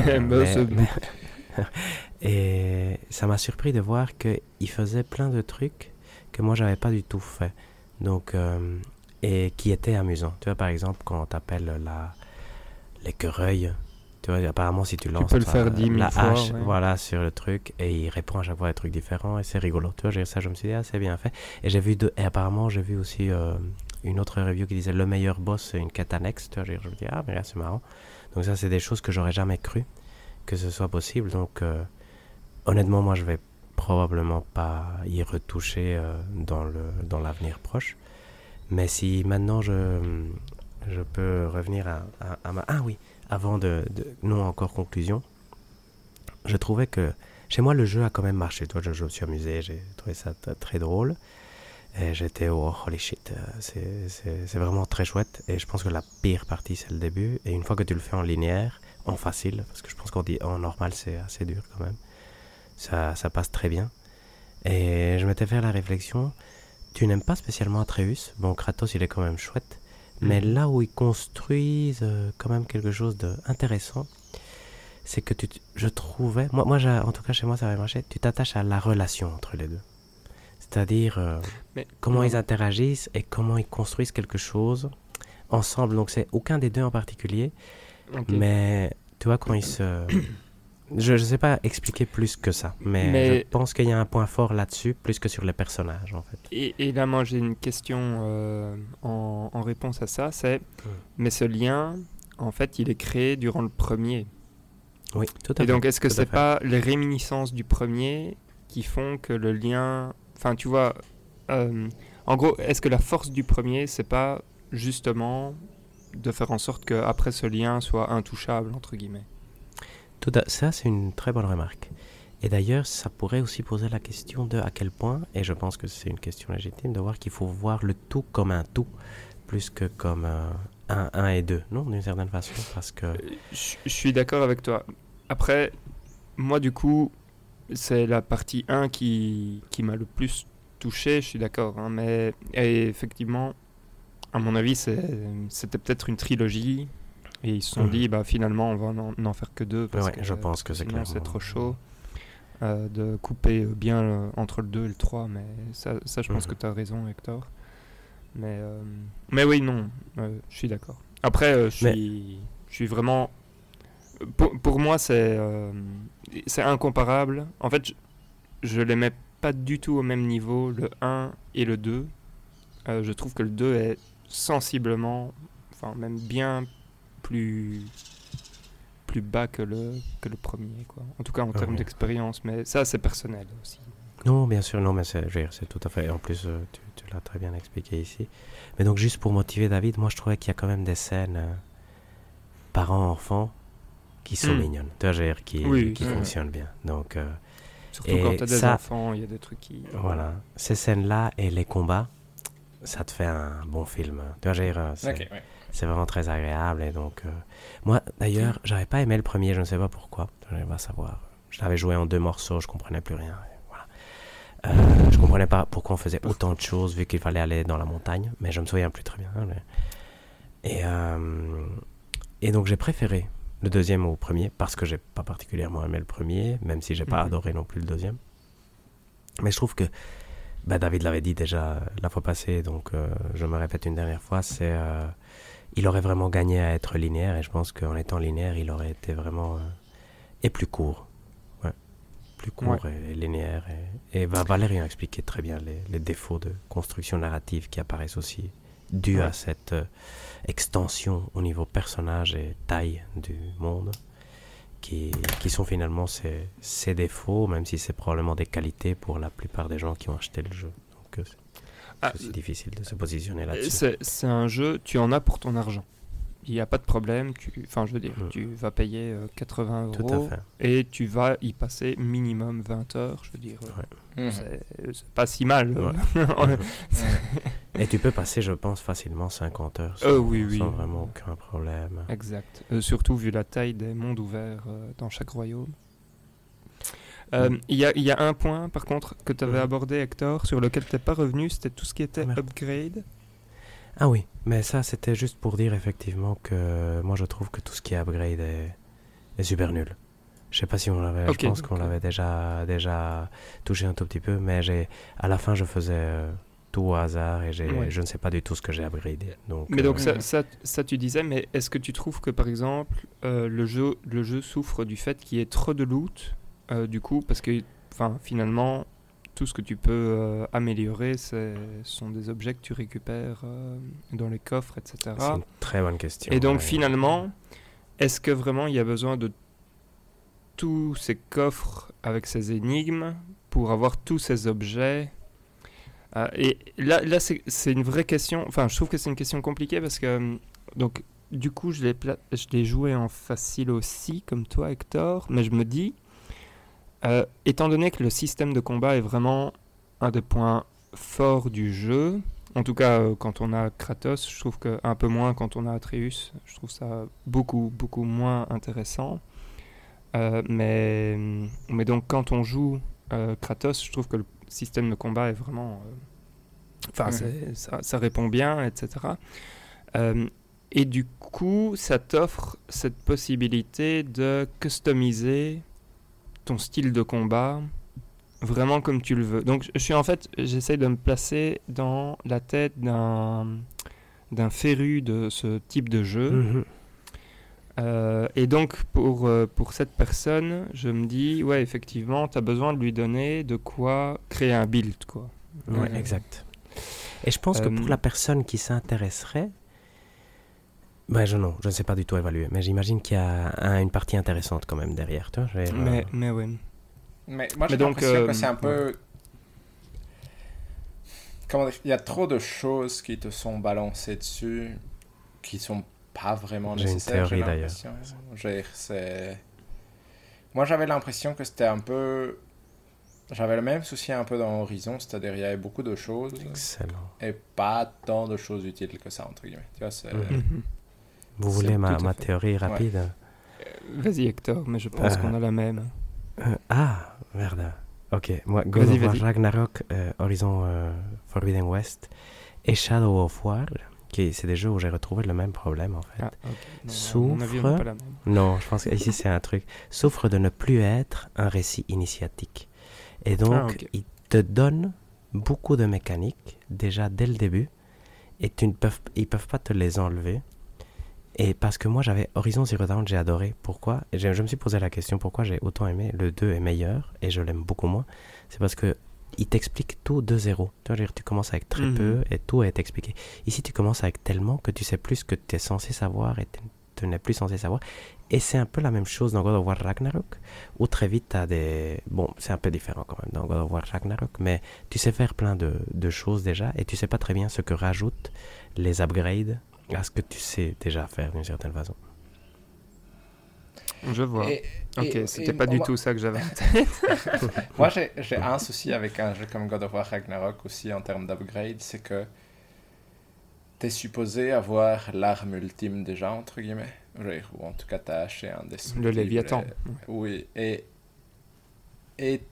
Mais, mais- c'est- mais- et ça m'a surpris de voir qu'il faisait plein de trucs que moi, j'avais pas du tout fait. Donc, euh, et qui étaient amusants. Tu vois, par exemple, quand on t'appelle la, l'écureuil Tu vois, apparemment, si tu lances peux le toi, faire 10 000 la fois, hache ouais. voilà, sur le truc et il répond à chaque fois à des trucs différents et c'est rigolo. Tu vois, j'ai- ça, je me suis dit, ah, c'est bien fait. Et j'ai vu, deux, et apparemment, j'ai vu aussi euh, une autre review qui disait le meilleur boss, c'est une quête annexe. Tu vois, je me dis, ah, mais là, c'est marrant. Donc, ça, c'est des choses que j'aurais jamais cru que ce soit possible. Donc, euh, honnêtement, moi, je vais probablement pas y retoucher euh, dans le dans l'avenir proche. Mais si maintenant je, je peux revenir à, à- ma... Ah oui, avant de, de- Non encore conclusion, je trouvais que chez moi le jeu a quand même marché. Toi, je, je me suis amusé, j'ai trouvé ça très drôle. Et j'étais oh holy shit, euh, c'est- vraiment très chouette. Et je pense que la pire partie c'est le début. Et une fois que tu le fais en linéaire, en facile, parce que je pense qu'en dit- en normal c'est assez dur quand même, ça, ça passe très bien. Et je m'étais fait la réflexion, tu n'aimes pas spécialement Atreus, bon Kratos il est quand même chouette, mais Mhm. là où ils construisent euh, quand même quelque chose d'intéressant, c'est que tu, je trouvais, moi, moi en tout cas chez moi ça avait marché, tu t'attaches à la relation entre les deux. C'est-à-dire euh, Mais comment ils interagissent et comment ils construisent quelque chose ensemble. Donc c'est aucun des deux en particulier, mais tu vois, quand ils se. [CLEARS THROAT] Je ne sais pas expliquer plus que ça, mais, Mais- je pense qu'il y a un point fort là-dessus, plus que sur les personnages, en fait. Et, et là, moi, j'ai une question euh, en, en réponse à ça. C'est, mais ce lien, en fait, il est créé durant le premier. Oui, tout à Et fait. donc, est-ce que c'est pas les réminiscences du premier qui font que le lien, enfin, tu vois, euh, en gros, est-ce que la force du premier, c'est pas justement de faire en sorte que après ce lien soit intouchable entre guillemets? Tout à- Ça, c'est une très bonne remarque. Et d'ailleurs, ça pourrait aussi poser la question de à quel point, et je pense que c'est une question légitime, de voir qu'il faut voir le tout comme un tout, plus que comme euh, un, un et deux, non, d'une certaine façon, parce que... Euh, Je suis d'accord avec toi. Après, moi, du coup, c'est la partie 1 qui, qui m'a le plus touché, je suis d'accord. hein, mais effectivement, à mon avis, c'était peut-être une trilogie. Et ils se sont Mhm. dit, bah, finalement, on va n'en faire que deux. Parce Ouais, que, je pense que c'est clairement... c'est trop chaud euh, de couper bien euh, entre le 2 et le 3. Mais ça, ça je pense Mhm. que tu as raison, Hector. Mais, euh, mais oui, non, euh, je suis d'accord. Après, euh, je Mais- suis, suis vraiment. Pour, pour moi, c'est euh, c'est incomparable. En fait, je, je les mets pas du tout au même niveau, le 1 et le 2. Euh, je trouve que le 2 est sensiblement, enfin, même bien plus plus bas que le, que le premier, quoi. En tout cas, en Ah termes d'expérience, mais ça, c'est personnel aussi. Non, bien sûr, non, mais c'est tout à fait. En plus, euh, tu, tu l'as très bien expliqué ici. Mais donc, juste pour motiver David, moi, je trouvais qu'il y a quand même des scènes euh, parents-enfants qui sont Hmm. mignonnes, tu vois, qui, Oui, qui ouais. fonctionnent bien. Donc, euh, Surtout quand t'as des ça- enfants, il y a des trucs qui... voilà. Ces scènes-là et les combats, ça te fait un bon film. Tu vois, c'est Ok, ouais. C'est vraiment très agréable. Et donc, euh, moi, d'ailleurs, j'avais pas aimé le premier, je ne sais pas pourquoi. Je pas savoir. Je l'avais joué en deux morceaux, je comprenais plus rien. Voilà. Euh, je comprenais pas pourquoi on faisait autant de choses vu qu'il fallait aller dans la montagne, mais je me souviens plus très bien. hein, mais- Et, euh, et donc, j'ai préféré le deuxième au premier parce que j'ai pas particulièrement aimé le premier, même si j'ai pas Mhm. adoré non plus le deuxième. Mais je trouve que bah, David l'avait dit déjà euh, la fois passée, donc euh, je me répète une dernière fois, c'est euh, il aurait vraiment gagné à être linéaire et je pense qu'en étant linéaire, il aurait été vraiment euh, et plus court, ouais, plus court et, et linéaire. Et, et bah, Valérian a expliqué très bien les, les défauts de construction narrative qui apparaissent aussi dus à cette euh, extension au niveau personnage et taille du monde. Qui, qui sont finalement ses, ses défauts, même si c'est probablement des qualités pour la plupart des gens qui ont acheté le jeu. Euh, c'est Ah, aussi difficile de se positionner Euh, là-dessus. C'est c'est un jeu, tu en as pour ton argent. Il n'y a pas de problème. tu- Enfin, je veux dire, Mm. tu vas payer euh, 80 Tout euros à fait. et tu vas y passer minimum 20 heures. Je veux dire, euh, Mhm. c'est c'est pas si mal. euh. Ouais. [LAUGHS] [LAUGHS] Et tu peux passer, je pense, facilement 50 heures sans, Euh, oui, oui. sans vraiment aucun problème. exact. Euh, surtout vu la taille des mondes ouverts euh, dans chaque royaume. Euh. Il y, a, il y a un point, par contre, que tu avais abordé, Hector, sur lequel tu n'es pas revenu, c'était tout ce qui était Merde. upgrade. Ah oui, mais ça c'était juste pour dire effectivement que moi je trouve que tout ce qui est upgrade est, est super nul. Je sais pas si on l'avait, je pense qu'on l'avait déjà déjà touché un tout petit peu, mais j'ai à la fin je faisais euh, tout au hasard et je ne sais pas du tout ce que j'ai upgradé. Donc, mais donc ça, ça, ça, tu disais, mais est-ce que tu trouves que par exemple le, jeu, le jeu souffre du fait qu'il y ait trop de loot du coup parce que finalement tout ce que tu peux euh, améliorer, ce sont des objets que tu récupères euh, dans les coffres, etc. C'est une très bonne question. Et donc finalement, est-ce que vraiment il y a besoin de tous ces coffres avec ces énigmes pour avoir tous ces objets? Euh, Et là, là c'est une vraie question. Enfin, je trouve que c'est une question compliquée parce que donc du coup, je l'ai joué en facile aussi, comme toi, Hector, mais je me dis euh, étant donné que le système de combat est vraiment un des points forts du jeu, en tout cas euh, quand on a Kratos, je trouve que un peu moins quand on a Atreus, je trouve ça beaucoup beaucoup moins intéressant. Euh, mais, mais donc quand on joue Kratos, je trouve que le système de combat est vraiment... Enfin, ça, ça, répond bien, etc. et du coup, ça t'offre cette possibilité de customiser ton style de combat vraiment comme tu le veux. Donc je suis en fait, j'essaie de me placer dans la tête d'un d'un féru de ce type de jeu. Mhm. Euh, et donc pour, euh, pour cette personne, je me dis, ouais, effectivement, tu as besoin de lui donner de quoi créer un build. Quoi. Ouais, exact. Et je pense que pour euh, la personne qui s'intéresserait, ben, je, non, je ne sais pas du tout évaluer, mais j'imagine qu'il y a une partie intéressante quand même derrière. Toi, mais, mais oui. Mais moi, j'ai l'impression euh, que c'est un peu... Comment dire Il y a trop de choses qui te sont balancées dessus qui sont pas vraiment nécessaires. J'ai une théorie d'ailleurs. Moi, j'avais l'impression que c'était un peu... J'avais le même souci un peu dans Horizon, c'est-à-dire il y avait beaucoup de choses. Excellent. Et pas tant de choses utiles que ça, entre guillemets. Tu vois, c'est... Mhm. Vous voulez ma, ma théorie rapide? Euh, Vas-y Hector, mais je pense qu'on a la même. Euh, ah, merde. Ok, moi, God of War Ragnarok, euh, Horizon Forbidden West et Shadow of War, qui c'est des jeux où j'ai retrouvé le même problème en fait. Ah, souffre. Non, je pense qu'ici c'est un truc. Souffre de ne plus être un récit initiatique. Et donc, ah, il te donne beaucoup de mécaniques déjà dès le début et tu ne ils peuvent pas te les enlever. Et parce que moi, j'avais Horizon Zero Dawn, j'ai adoré. Pourquoi? Je, me suis posé la question pourquoi j'ai autant aimé? Le 2 est meilleur et je l'aime beaucoup moins. C'est parce que il t'explique tout de zéro. Tu, vois, tu commences avec très mhm. peu et tout est expliqué. Ici, tu commences avec tellement que tu sais plus ce que tu es censé savoir et tu n'es plus censé savoir. Et c'est un peu la même chose dans God of War Ragnarok, où très vite tu as des... Bon, c'est un peu différent quand même dans God of War Ragnarok, mais tu sais faire plein de, de choses déjà et tu sais pas très bien ce que rajoutent les upgrades à ce que tu sais déjà faire d'une certaine façon. Je vois. ok, c'était pas du tout ça que j'avais en [LAUGHS] tête. [LAUGHS] Moi, j'ai un souci avec un jeu comme God of War Ragnarok aussi en termes d'upgrade, c'est que tu es supposé avoir l'arme ultime déjà, entre guillemets. Ou en tout cas, tu as acheté un des Le Léviathan. Oui, et, et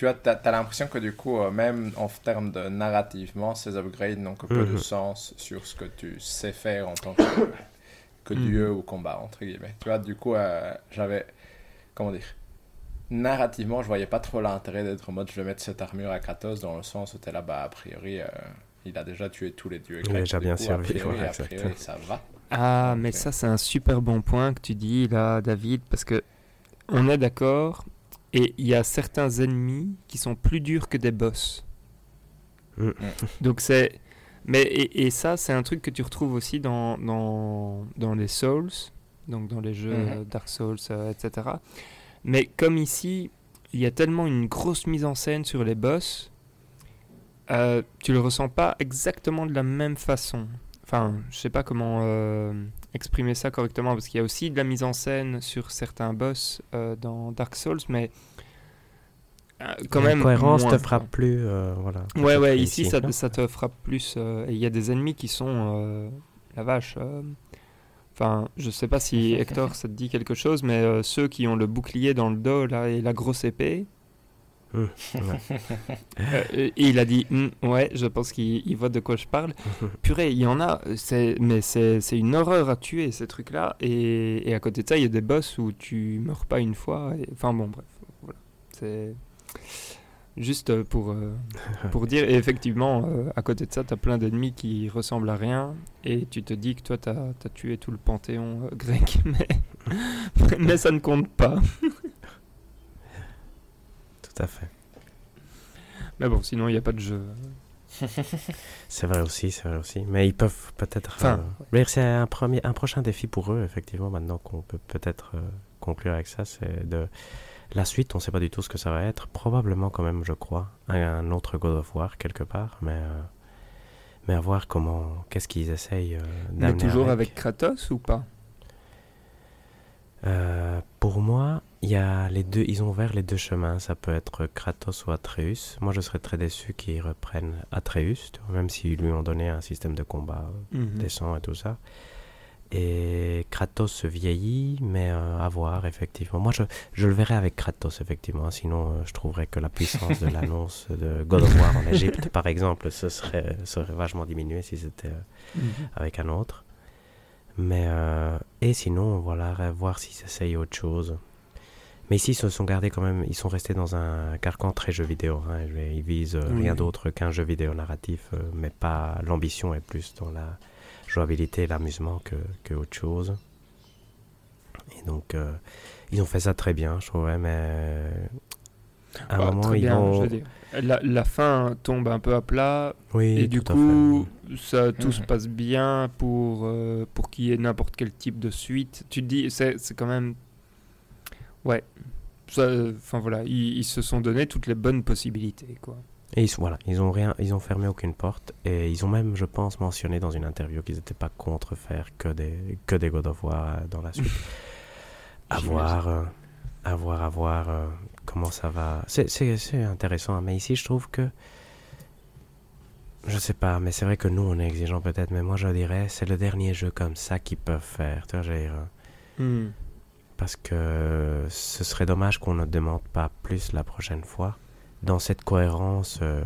tu as, as, l'impression que du coup, euh, même en termes de narrativement, ces upgrades n'ont que peu de mhm. sens sur ce que tu sais faire en tant que, [COUGHS] que mhm. dieu ou combat, entre guillemets. Tu vois, du coup, euh, j'avais. Comment dire Narrativement, je voyais pas trop l'intérêt d'être en mode je vais mettre cette armure à Kratos dans le sens où tu es là-bas, a priori, euh, il a déjà tué tous les dieux. Il a déjà bien servi. ça va. Ah, mais ça, c'est un super bon point que tu dis là, David, parce que on est d'accord, et il y a certains ennemis qui sont plus durs que des boss. Mm. Donc c'est... Mais, et, ça, c'est un truc que tu retrouves aussi dans, dans, dans les Souls, donc dans les jeux mm-hmm. Dark Souls, euh, etc. Mais comme ici, il y a tellement une grosse mise en scène sur les boss, euh, tu le ressens pas exactement de la même façon. Enfin, je sais pas comment euh, exprimer ça correctement, parce qu'il y a aussi de la mise en scène sur certains boss euh, dans Dark Souls, mais euh, quand même. La cohérence te frappe plus. voilà, ouais, ouais, ici ça, ça, te frappe plus. et il y a des ennemis qui sont. la vache. Enfin, je sais pas si Hector ça te dit quelque chose, mais ceux qui ont le bouclier dans le dos là, et la grosse épée, [LAUGHS] euh, et il a dit hum, Ouais, je pense qu'il voit de quoi je parle. Purée, il y en a, mais c'est une horreur à tuer ces trucs-là. Et, et, à côté de ça, il y a des boss où tu meurs pas une fois. enfin bon, bref, voilà. C'est. juste euh, pour, euh, [LAUGHS] pour dire, et effectivement, euh, à côté de ça, tu as plein d'ennemis qui ressemblent à rien, et tu te dis que toi, tu as, tué tout le panthéon euh, grec, [LAUGHS] mais, mais ça ne compte pas. À fait. Mais bon, sinon, il n'y a pas de jeu. [LAUGHS] C'est vrai aussi, c'est vrai aussi. Mais ils peuvent peut-être. Enfin, euh, C'est un, premier, un prochain défi pour eux, effectivement, maintenant qu'on peut peut-être euh, conclure avec ça. C'est de. La suite, on ne sait pas du tout ce que ça va être. Probablement, quand même, je crois, un, autre God of War quelque part. Mais, euh, mais à voir comment. Qu'est-ce qu'ils essayent euh, Mais d'amener toujours avec Kratos ou pas? Euh, pour moi, il y a les deux, ils ont ouvert les deux chemins. Ça peut être Kratos ou Atreus. Moi, je serais très déçu qu'ils reprennent Atreus, tu vois, même s'ils lui ont donné un système de combat Mhm. décent et tout ça. Et Kratos se vieillit, mais euh, à voir, effectivement. Moi, je, je le verrais avec Kratos, effectivement. Sinon, euh, je trouverais que la puissance de [LAUGHS] l'annonce de God of War en Égypte, par exemple, ce serait, serait vachement diminué si c'était euh, Mhm. avec un autre. Mais euh, et sinon, voilà, voir s'ils essayent autre chose. Mais ici, ils se sont gardés quand même, ils sont restés dans un carcan très jeu vidéo. hein. Ils visent euh, Oui. rien d'autre qu'un jeu vidéo narratif, euh, mais pas l'ambition est plus dans la jouabilité et l'amusement que, que autre chose. Et donc, euh, ils ont fait ça très bien, je trouvais, mais à un Bah, moment, très ils bien, ont. je veux dire. La, la fin tombe un peu à plat, Oui, et du coup, ça, tout se Mhm. passe bien pour, euh, pour qu'il y ait n'importe quel type de suite. Tu te dis, c'est c'est quand même. Ouais. Euh, Enfin voilà, ils, ils se sont donné toutes les bonnes possibilités, quoi. Et ils, voilà, ils ont rien, ils ont fermé aucune porte et ils ont même, je pense, mentionné dans une interview qu'ils n'étaient pas contre faire que des que des God of War euh, dans la suite. [LAUGHS] à voir, euh, à voir, à voir euh, comment ça va. C'est intéressant, hein, mais ici je trouve que je sais pas, mais c'est vrai que nous on est exigeants peut-être, mais moi je dirais c'est le dernier jeu comme ça qu'ils peuvent faire. Tu vois, dire, euh, Hmm. parce que ce serait dommage qu'on ne demande pas plus la prochaine fois dans cette cohérence euh,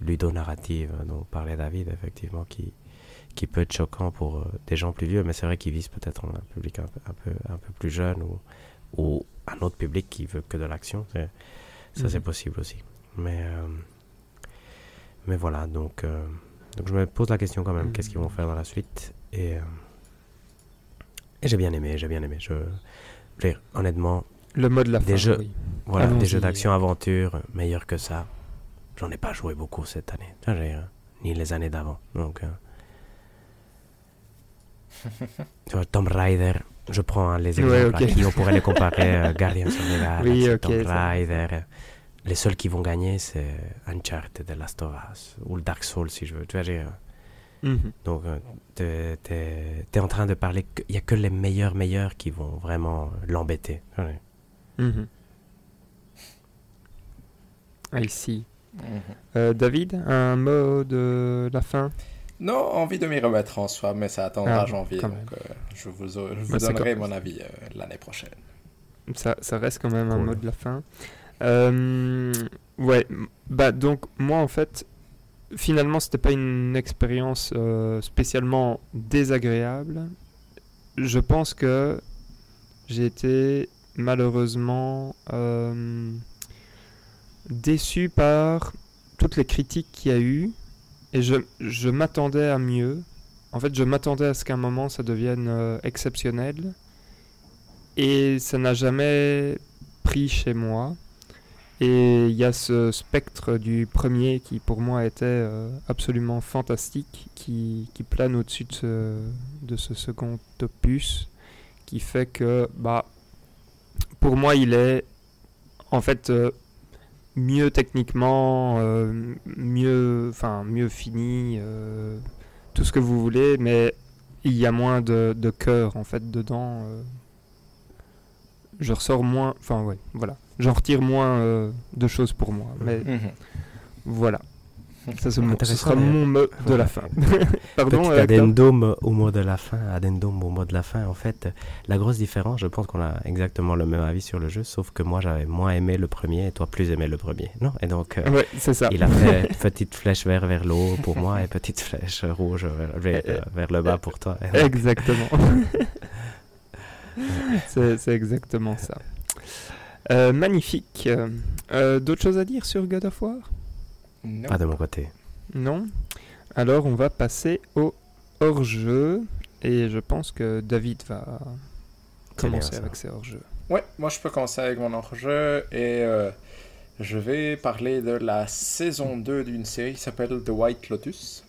ludonarrative dont parlait David, effectivement, qui, qui peut être choquant pour euh, des gens plus vieux, mais c'est vrai qu'ils visent peut-être un public un, peu- un, peu, un peu plus jeune ou, ou un autre public qui veut que de l'action. Ça, c'est Mhm. possible aussi. Mais, euh, mais voilà, donc, euh, donc je me pose la question quand même, Mhm. qu'est-ce qu'ils vont faire dans la suite? Et, euh, et j'ai bien aimé, j'ai bien aimé. Je, je dire, honnêtement, Le mode la Des fin, jeux- oui. voilà, des jeux d'action-aventure meilleurs que ça. J'en ai pas joué beaucoup cette année. Ni les années d'avant. Donc, euh, [LAUGHS] Tomb Raider, je prends hein, les Ouais, exemples ok. à qui on pourrait les comparer. euh, [LAUGHS] Guardians of the Galaxy, Oui, ok, Tomb. Raider. Les seuls qui vont gagner, c'est Uncharted, The Last of Us, ou le Dark Souls, si je veux. Tu vois, j'ai, euh, Mhm. donc, euh, t'es, t'es- t'es en train de parler. Il y a que les meilleurs, meilleurs qui vont vraiment l'embêter. Ouais. Mhm. I see. Mhm. Euh, David, un mot de la fin? Non, envie de m'y remettre en soi, mais ça attendra Ah, janvier, donc euh, je vous, je vous Bah, donnerai mon avis euh, l'année prochaine. ça, ça reste quand même un mot de la fin. Euh, ouais, bah donc moi en fait, finalement c'était pas une expérience euh, spécialement désagréable. Je pense que j'ai été malheureusement euh, déçu par toutes les critiques qu'il y a eu et je, je m'attendais à mieux. En fait, je m'attendais à ce qu'à un moment ça devienne euh, exceptionnel et ça n'a jamais pris chez moi. Et il y a ce spectre du premier qui pour moi était euh, absolument fantastique, qui, qui plane au-dessus de ce, second opus, qui fait que, bah, pour moi, il est en fait euh, mieux techniquement, euh, mieux, enfin, mieux fini, euh, tout ce que vous voulez, mais il y a moins de, de cœur en fait dedans. euh. je ressors moins, enfin ouais, voilà, j'en retire moins de choses pour moi. Mais Mhm. voilà, ça ce Intéressant, sera mon mot de la fin. [LAUGHS] Pardon. Petit addendum au mot de la fin. Addendum au mot de la fin. En fait, la grosse différence, je pense qu'on a exactement le même avis sur le jeu, sauf que moi j'avais moins aimé le premier et toi plus aimé le premier. Non Et donc, euh, Ouais, c'est ça. il a fait [LAUGHS] petite flèche vert vers le haut pour moi et petite flèche rouge vers, vers, euh, vers le bas pour toi. Donc, Exactement. [LAUGHS] c'est exactement ça. Euh, magnifique. D'autres choses à dire sur God of War? Non. Pas de mon côté. Non Alors on va passer au hors-jeu. Et je pense que David va commencer avec ses hors-jeux. Ouais, moi je peux commencer avec mon hors-jeu et euh, je vais parler de la saison 2 d'une série qui s'appelle The White Lotus.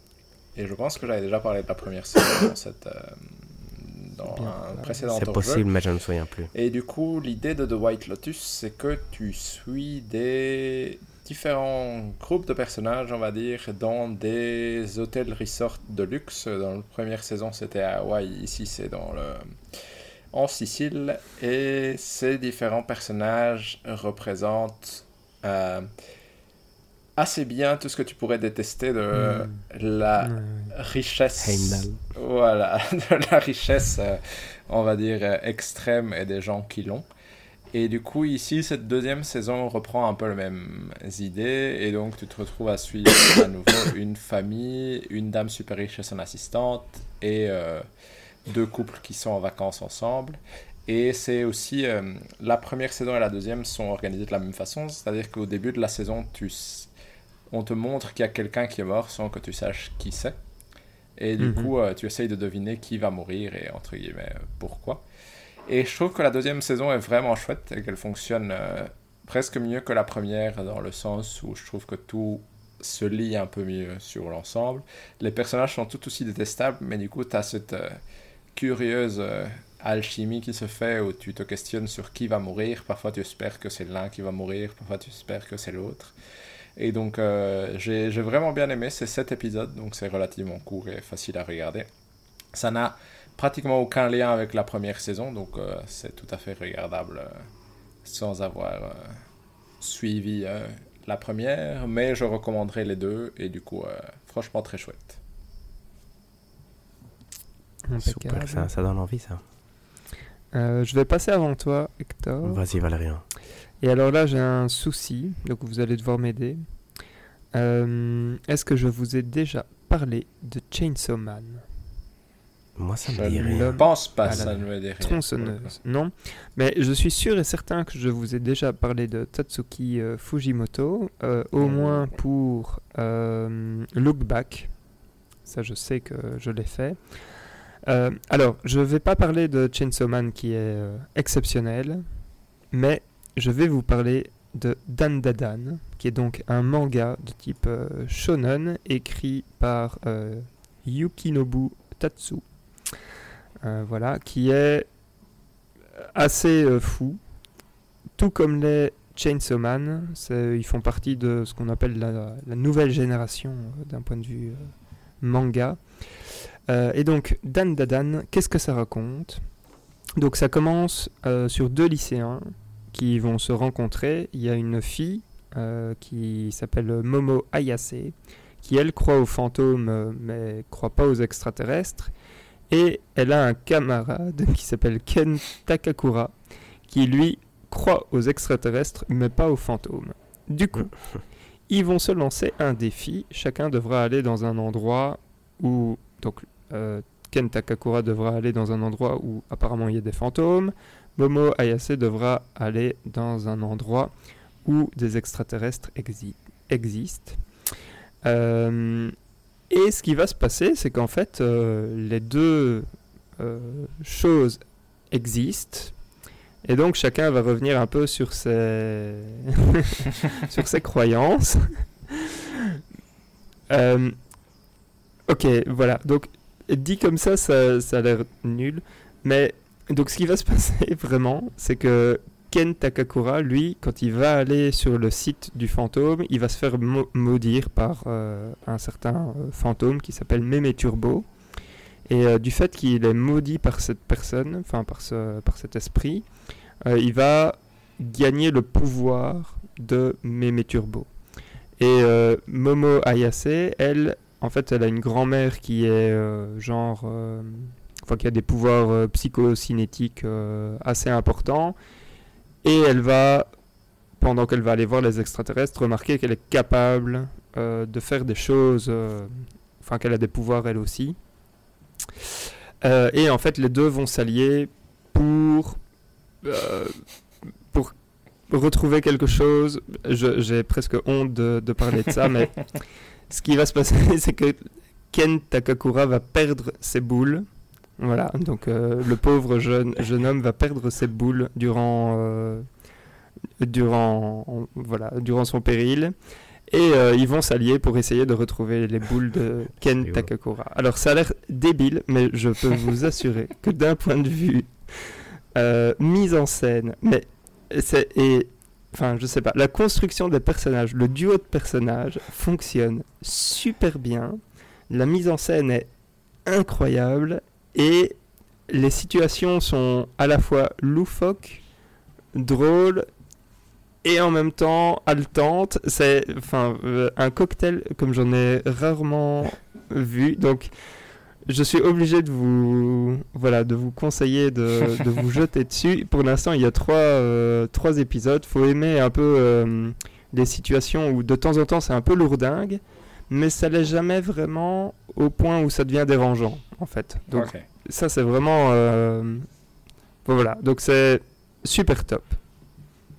Et je pense que j'avais déjà parlé de la première saison dans, cette, euh, dans Bien, un précédent C'est possible, mais je ne me souviens plus. Et du coup, l'idée de The White Lotus, c'est que tu suis des différents groupes de personnages, on va dire, dans des hôtels resort de luxe. Dans la première saison, c'était à Hawaï, ici c'est dans le en Sicile. Et ces différents personnages représentent euh, assez bien tout ce que tu pourrais détester de la Ouais, ouais. richesse. Heimdall. Voilà, [LAUGHS] de la richesse, euh, on va dire, euh, extrême et des gens qui l'ont. Et du coup, ici, cette deuxième saison reprend un peu les mêmes idées. Et donc, tu te retrouves à suivre [COUGHS] à nouveau une famille, une dame super riche et son assistante, et euh, deux couples qui sont en vacances ensemble. Et c'est aussi, euh, la première saison et la deuxième sont organisées de la même façon. C'est-à-dire qu'au début de la saison, tu, on te montre qu'il y a quelqu'un qui est mort sans que tu saches qui c'est. Et du Mhm. coup, euh, tu essayes de deviner qui va mourir et entre guillemets pourquoi. Et je trouve que la deuxième saison est vraiment chouette et qu'elle fonctionne euh, presque mieux que la première dans le sens où je trouve que tout se lie un peu mieux sur l'ensemble. Les personnages sont tout aussi détestables, mais du coup, tu as cette euh, curieuse euh, alchimie qui se fait où tu te questionnes sur qui va mourir. Parfois, tu espères que c'est l'un qui va mourir, parfois, tu espères que c'est l'autre. Et donc, j'ai vraiment bien aimé ces sept épisodes, donc c'est relativement court et facile à regarder. Ça n'a pratiquement aucun lien avec la première saison, donc euh, c'est tout à fait regardable euh, sans avoir euh, suivi euh, la première, mais je recommanderais les deux, et du coup, euh, franchement très chouette. Super, ça, ça donne envie, ça. Euh, je vais passer avant toi, Hector. Vas-y, Valérian. Et alors là, j'ai un souci, donc vous allez devoir m'aider. Euh, Est-ce que je vous ai déjà parlé de Chainsaw Man? Moi, ça Je me dit ne rien. L'homme pense pas, à ça ne me dit rien. Tronçonneuse, non Mais je suis sûr et certain que je vous ai déjà parlé de Tatsuki euh, Fujimoto, euh, au moins pour euh, Look Back. Ça, je sais que je l'ai fait. Euh, alors, je ne vais pas parler de Chainsaw Man qui est euh, exceptionnel, mais je vais vous parler de Dan Dadan, qui est donc un manga de type euh, shonen écrit par euh, Yukinobu Tatsu. Euh, voilà, qui est assez euh, fou, tout comme les Chainsaw Man. Ils font partie de ce qu'on appelle la, nouvelle génération euh, d'un point de vue manga. Et donc, Dan Dadan, qu'est-ce que ça raconte? Donc, ça commence sur deux lycéens qui vont se rencontrer. Il y a une fille qui s'appelle Momo Ayase, qui elle croit aux fantômes, mais croit pas aux extraterrestres. Et elle a un camarade qui s'appelle Ken Takakura, qui lui croit aux extraterrestres, mais pas aux fantômes. Du coup, [LAUGHS] ils vont se lancer un défi. Chacun devra aller dans un endroit où. Donc, euh, Ken Takakura devra aller dans un endroit où apparemment il y a des fantômes. Momo Ayase devra aller dans un endroit où des extraterrestres exi- existent. Euh, et ce qui va se passer, c'est qu'en fait, euh, les deux euh, choses existent. Et donc, chacun va revenir un peu sur ses, [LAUGHS] sur ses croyances. [LAUGHS] Euh, ok, voilà. Donc, dit comme ça, ça, ça a l'air nul. Mais, donc, ce qui va se passer [LAUGHS] vraiment, c'est que Ken Takakura, lui, quand il va aller sur le site du fantôme, il va se faire mau- maudire par euh, un certain euh, fantôme qui s'appelle Mémé Turbo. Et euh, du fait qu'il est maudit par cette personne, enfin par, ce, par cet esprit, il va gagner le pouvoir de Mémé Turbo. Et Momo Ayase, elle, en fait, elle a une grand-mère qui est genre. enfin, qui a des pouvoirs psychocinétiques assez importants. Et elle va, pendant qu'elle va aller voir les extraterrestres, remarquer qu'elle est capable euh, de faire des choses. euh, Enfin, qu'elle a des pouvoirs elle aussi. Euh, et en fait, les deux vont s'allier pour. pour retrouver quelque chose. J'ai presque honte de, de parler de ça, mais [LAUGHS] ce qui va se passer, [LAUGHS] c'est que Ken Takakura va perdre ses boules. Voilà, donc euh, le pauvre jeune, jeune homme va perdre ses boules durant, euh, durant, voilà, durant son péril. Et euh, ils vont s'allier pour essayer de retrouver les boules de Ken Takakura. Alors ça a l'air débile, mais je peux vous [LAUGHS] assurer que d'un point de vue mise en scène, mais c'est et enfin je sais pas, la construction des personnages, le duo de personnages fonctionne super bien. La mise en scène est incroyable et les situations sont à la fois loufoques, drôles et en même temps haletantes. C'est enfin euh, un cocktail comme j'en ai rarement vu. Donc je suis obligé de vous voilà de vous conseiller de, de vous [LAUGHS] jeter dessus. Pour l'instant, il y a trois, euh, trois épisodes. Faut aimer un peu euh, les situations où de temps en temps c'est un peu lourdingue mais ça l'est jamais vraiment au point où ça devient dérangeant, en fait. Donc ça, c'est vraiment... Euh, voilà, donc c'est super top.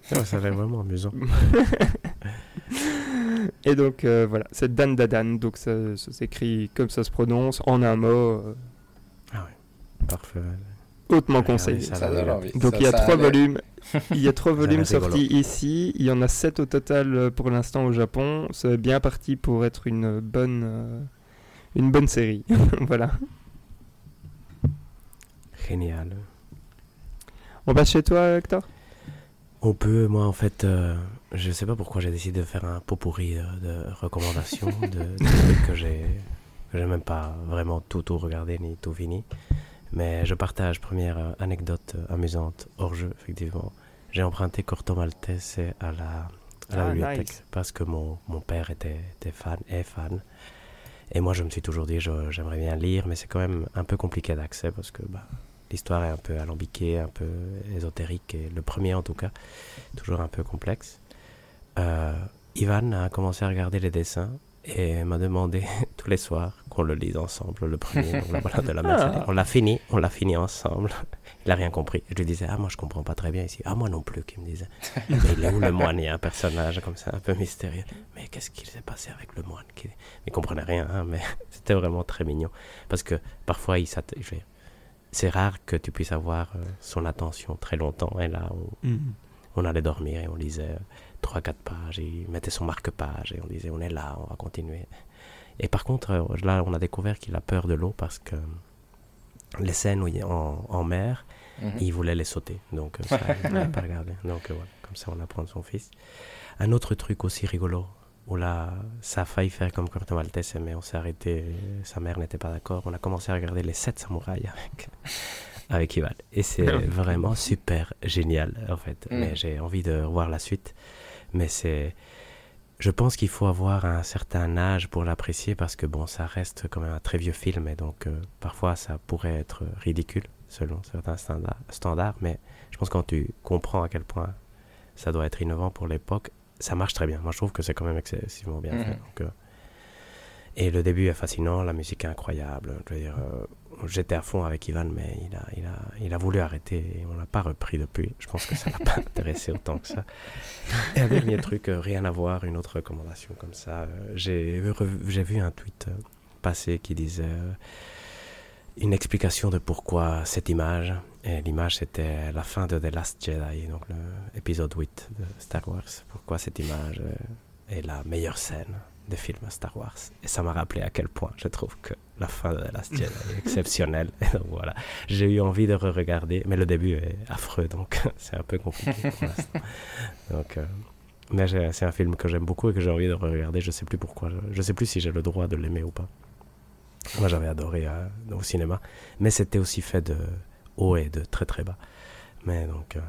ça a l'air vraiment amusant. [LAUGHS] Et donc euh, voilà, c'est Dan Dadan, donc ça, s'écrit comme ça se prononce, en un mot. Euh. Ah ouais, parfait hautement conseillé. Donc il y a trois volumes. il y a trois volumes sortis ici. Il y en a sept au total pour l'instant au Japon. C'est bien parti pour être une bonne, euh, une bonne série. [LAUGHS] voilà. Génial. On passe chez toi, Hector? On peut. Moi, en fait, euh, je sais pas pourquoi j'ai décidé de faire un pot pourri de, recommandations [LAUGHS] de, de trucs que j'ai, que j'ai même pas vraiment tout tout regardé ni tout fini. Mais je partage, première euh, anecdote euh, amusante hors jeu, effectivement. J'ai emprunté Corto Maltese à la, à la ah, bibliothèque parce que mon, mon père était, était, fan, est fan. Et moi, je me suis toujours dit, j'aimerais bien lire, mais c'est quand même un peu compliqué d'accès parce que bah, l'histoire est un peu alambiquée, un peu ésotérique, et le premier en tout cas, toujours un peu complexe. Euh, Ivan a commencé à regarder les dessins et m'a demandé [LAUGHS] tous les soirs qu'on le lise ensemble, le premier, [LAUGHS] de la ah. On l'a fini, on l'a fini ensemble. [LAUGHS] Il n'a rien compris. Je lui disais, ah, moi je comprends pas très bien ici. Ah, moi non plus, qu'il me disait. Mais il est où le moine? Il y a un personnage comme ça, un peu mystérieux. Mais qu'est-ce qu'il s'est passé avec le moine? Il ne comprenait rien, hein, mais c'était vraiment très mignon. Parce que parfois, il c'est rare que tu puisses avoir euh, son attention très longtemps. Et là, on, mm. on allait dormir et on lisait 3-4 pages, il mettait son marque-page et on disait on est là, on va continuer. Et par contre, euh, là, on a découvert qu'il a peur de l'eau parce que les scènes où il est en, en mer, mhm. il voulait les sauter. Donc, euh, ça, [LAUGHS] il n'a pas regardé. Donc, euh, voilà, comme ça, on apprend de son fils. Un autre truc aussi rigolo, où là, ça a failli faire comme Corto Maltese, mais on s'est arrêté. Sa mère n'était pas d'accord. On a commencé à regarder les 7 samouraïs avec, [LAUGHS] avec Ivan. Et c'est [LAUGHS] vraiment super génial, en fait. Mm. Mais j'ai envie de revoir la suite mais c'est je pense qu'il faut avoir un certain âge pour l'apprécier parce que bon, ça reste quand même un très vieux film et donc euh, parfois ça pourrait être ridicule selon certains standards, mais je pense que quand tu comprends à quel point ça doit être innovant pour l'époque, ça marche très bien. Moi, je trouve que c'est quand même excessivement bien fait. Mhm. Euh, et le début est fascinant, la musique est incroyable. Je veux dire, euh, j'étais à fond avec Ivan, mais il a, il a, il a voulu arrêter et on l'a pas repris depuis. Je pense que ça l'a pas [LAUGHS] intéressé autant que ça. Et un dernier truc, euh, rien à voir, une autre recommandation comme ça. J'ai, j'ai vu un tweet passé qui disait une explication de pourquoi cette image. Et l'image, c'était la fin de The Last Jedi, donc l'épisode 8 de Star Wars. Pourquoi cette image est la meilleure scène des films Star Wars? Et ça m'a rappelé à quel point je trouve que la fin de la [LAUGHS] Jedi est exceptionnelle. Et donc voilà, j'ai eu envie de re-regarder, mais le début est affreux, donc [LAUGHS] c'est un peu compliqué pour l'instant. Donc, euh, mais c'est un film que j'aime beaucoup et que j'ai envie de re-regarder. Je sais plus pourquoi, je, sais plus si j'ai le droit de l'aimer ou pas. Moi j'avais adoré euh, au cinéma, mais c'était aussi fait de haut et de très très bas. Mais donc... Euh,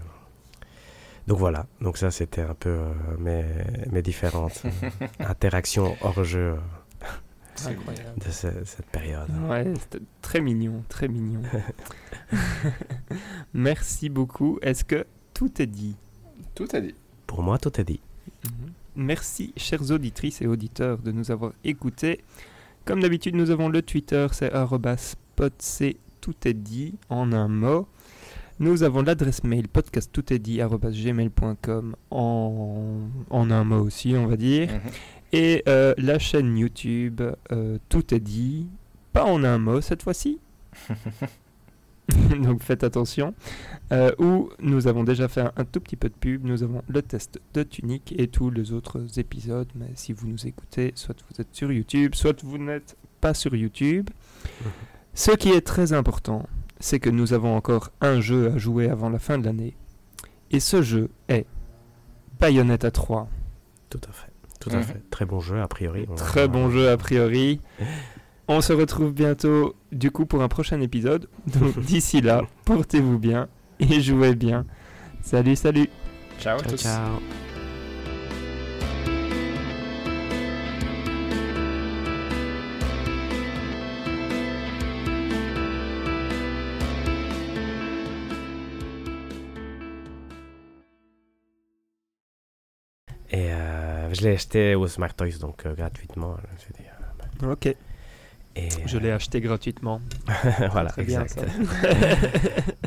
donc voilà, donc ça c'était un peu euh, mes, mes, différentes euh, [LAUGHS] interactions hors jeu euh, de cette période. Ouais, c'était très mignon, très mignon. [LAUGHS] Merci beaucoup. Est-ce que tout est dit? Tout est dit. Pour moi, tout est dit. Mhm. Merci, chères auditrices et auditeurs, de nous avoir écoutés. Comme d'habitude, nous avons le Twitter, c'est @spotc tout est dit en un mot. Nous avons l'adresse mail podcasttoutestdit.gmail.com en, en un mot aussi, on va dire. Mhm. Et euh, la chaîne YouTube euh, Tout est dit, pas en un mot cette fois-ci. [LAUGHS] Donc faites attention. Euh, où nous avons déjà fait un, un tout petit peu de pub. Nous avons le test de Tunic et tous les autres épisodes. Mais si vous nous écoutez, soit vous êtes sur YouTube, soit vous n'êtes pas sur YouTube. Ce qui est très important, c'est que nous avons encore un jeu à jouer avant la fin de l'année. Et ce jeu est Bayonetta 3. Tout à fait. Tout à Mhm. fait. Très bon jeu, a priori. On [LAUGHS] Très bon jeu a priori. [LAUGHS] On se retrouve bientôt du coup pour un prochain épisode. Donc [LAUGHS] d'ici là, portez-vous bien et jouez bien. Salut, salut. Ciao à Ciao, tous. ciao. Je l'ai acheté au Smart Toys, donc euh, gratuitement. je. Ok, Et, je l'ai acheté gratuitement. [LAUGHS] voilà, Très bien, exact. ça. [LAUGHS]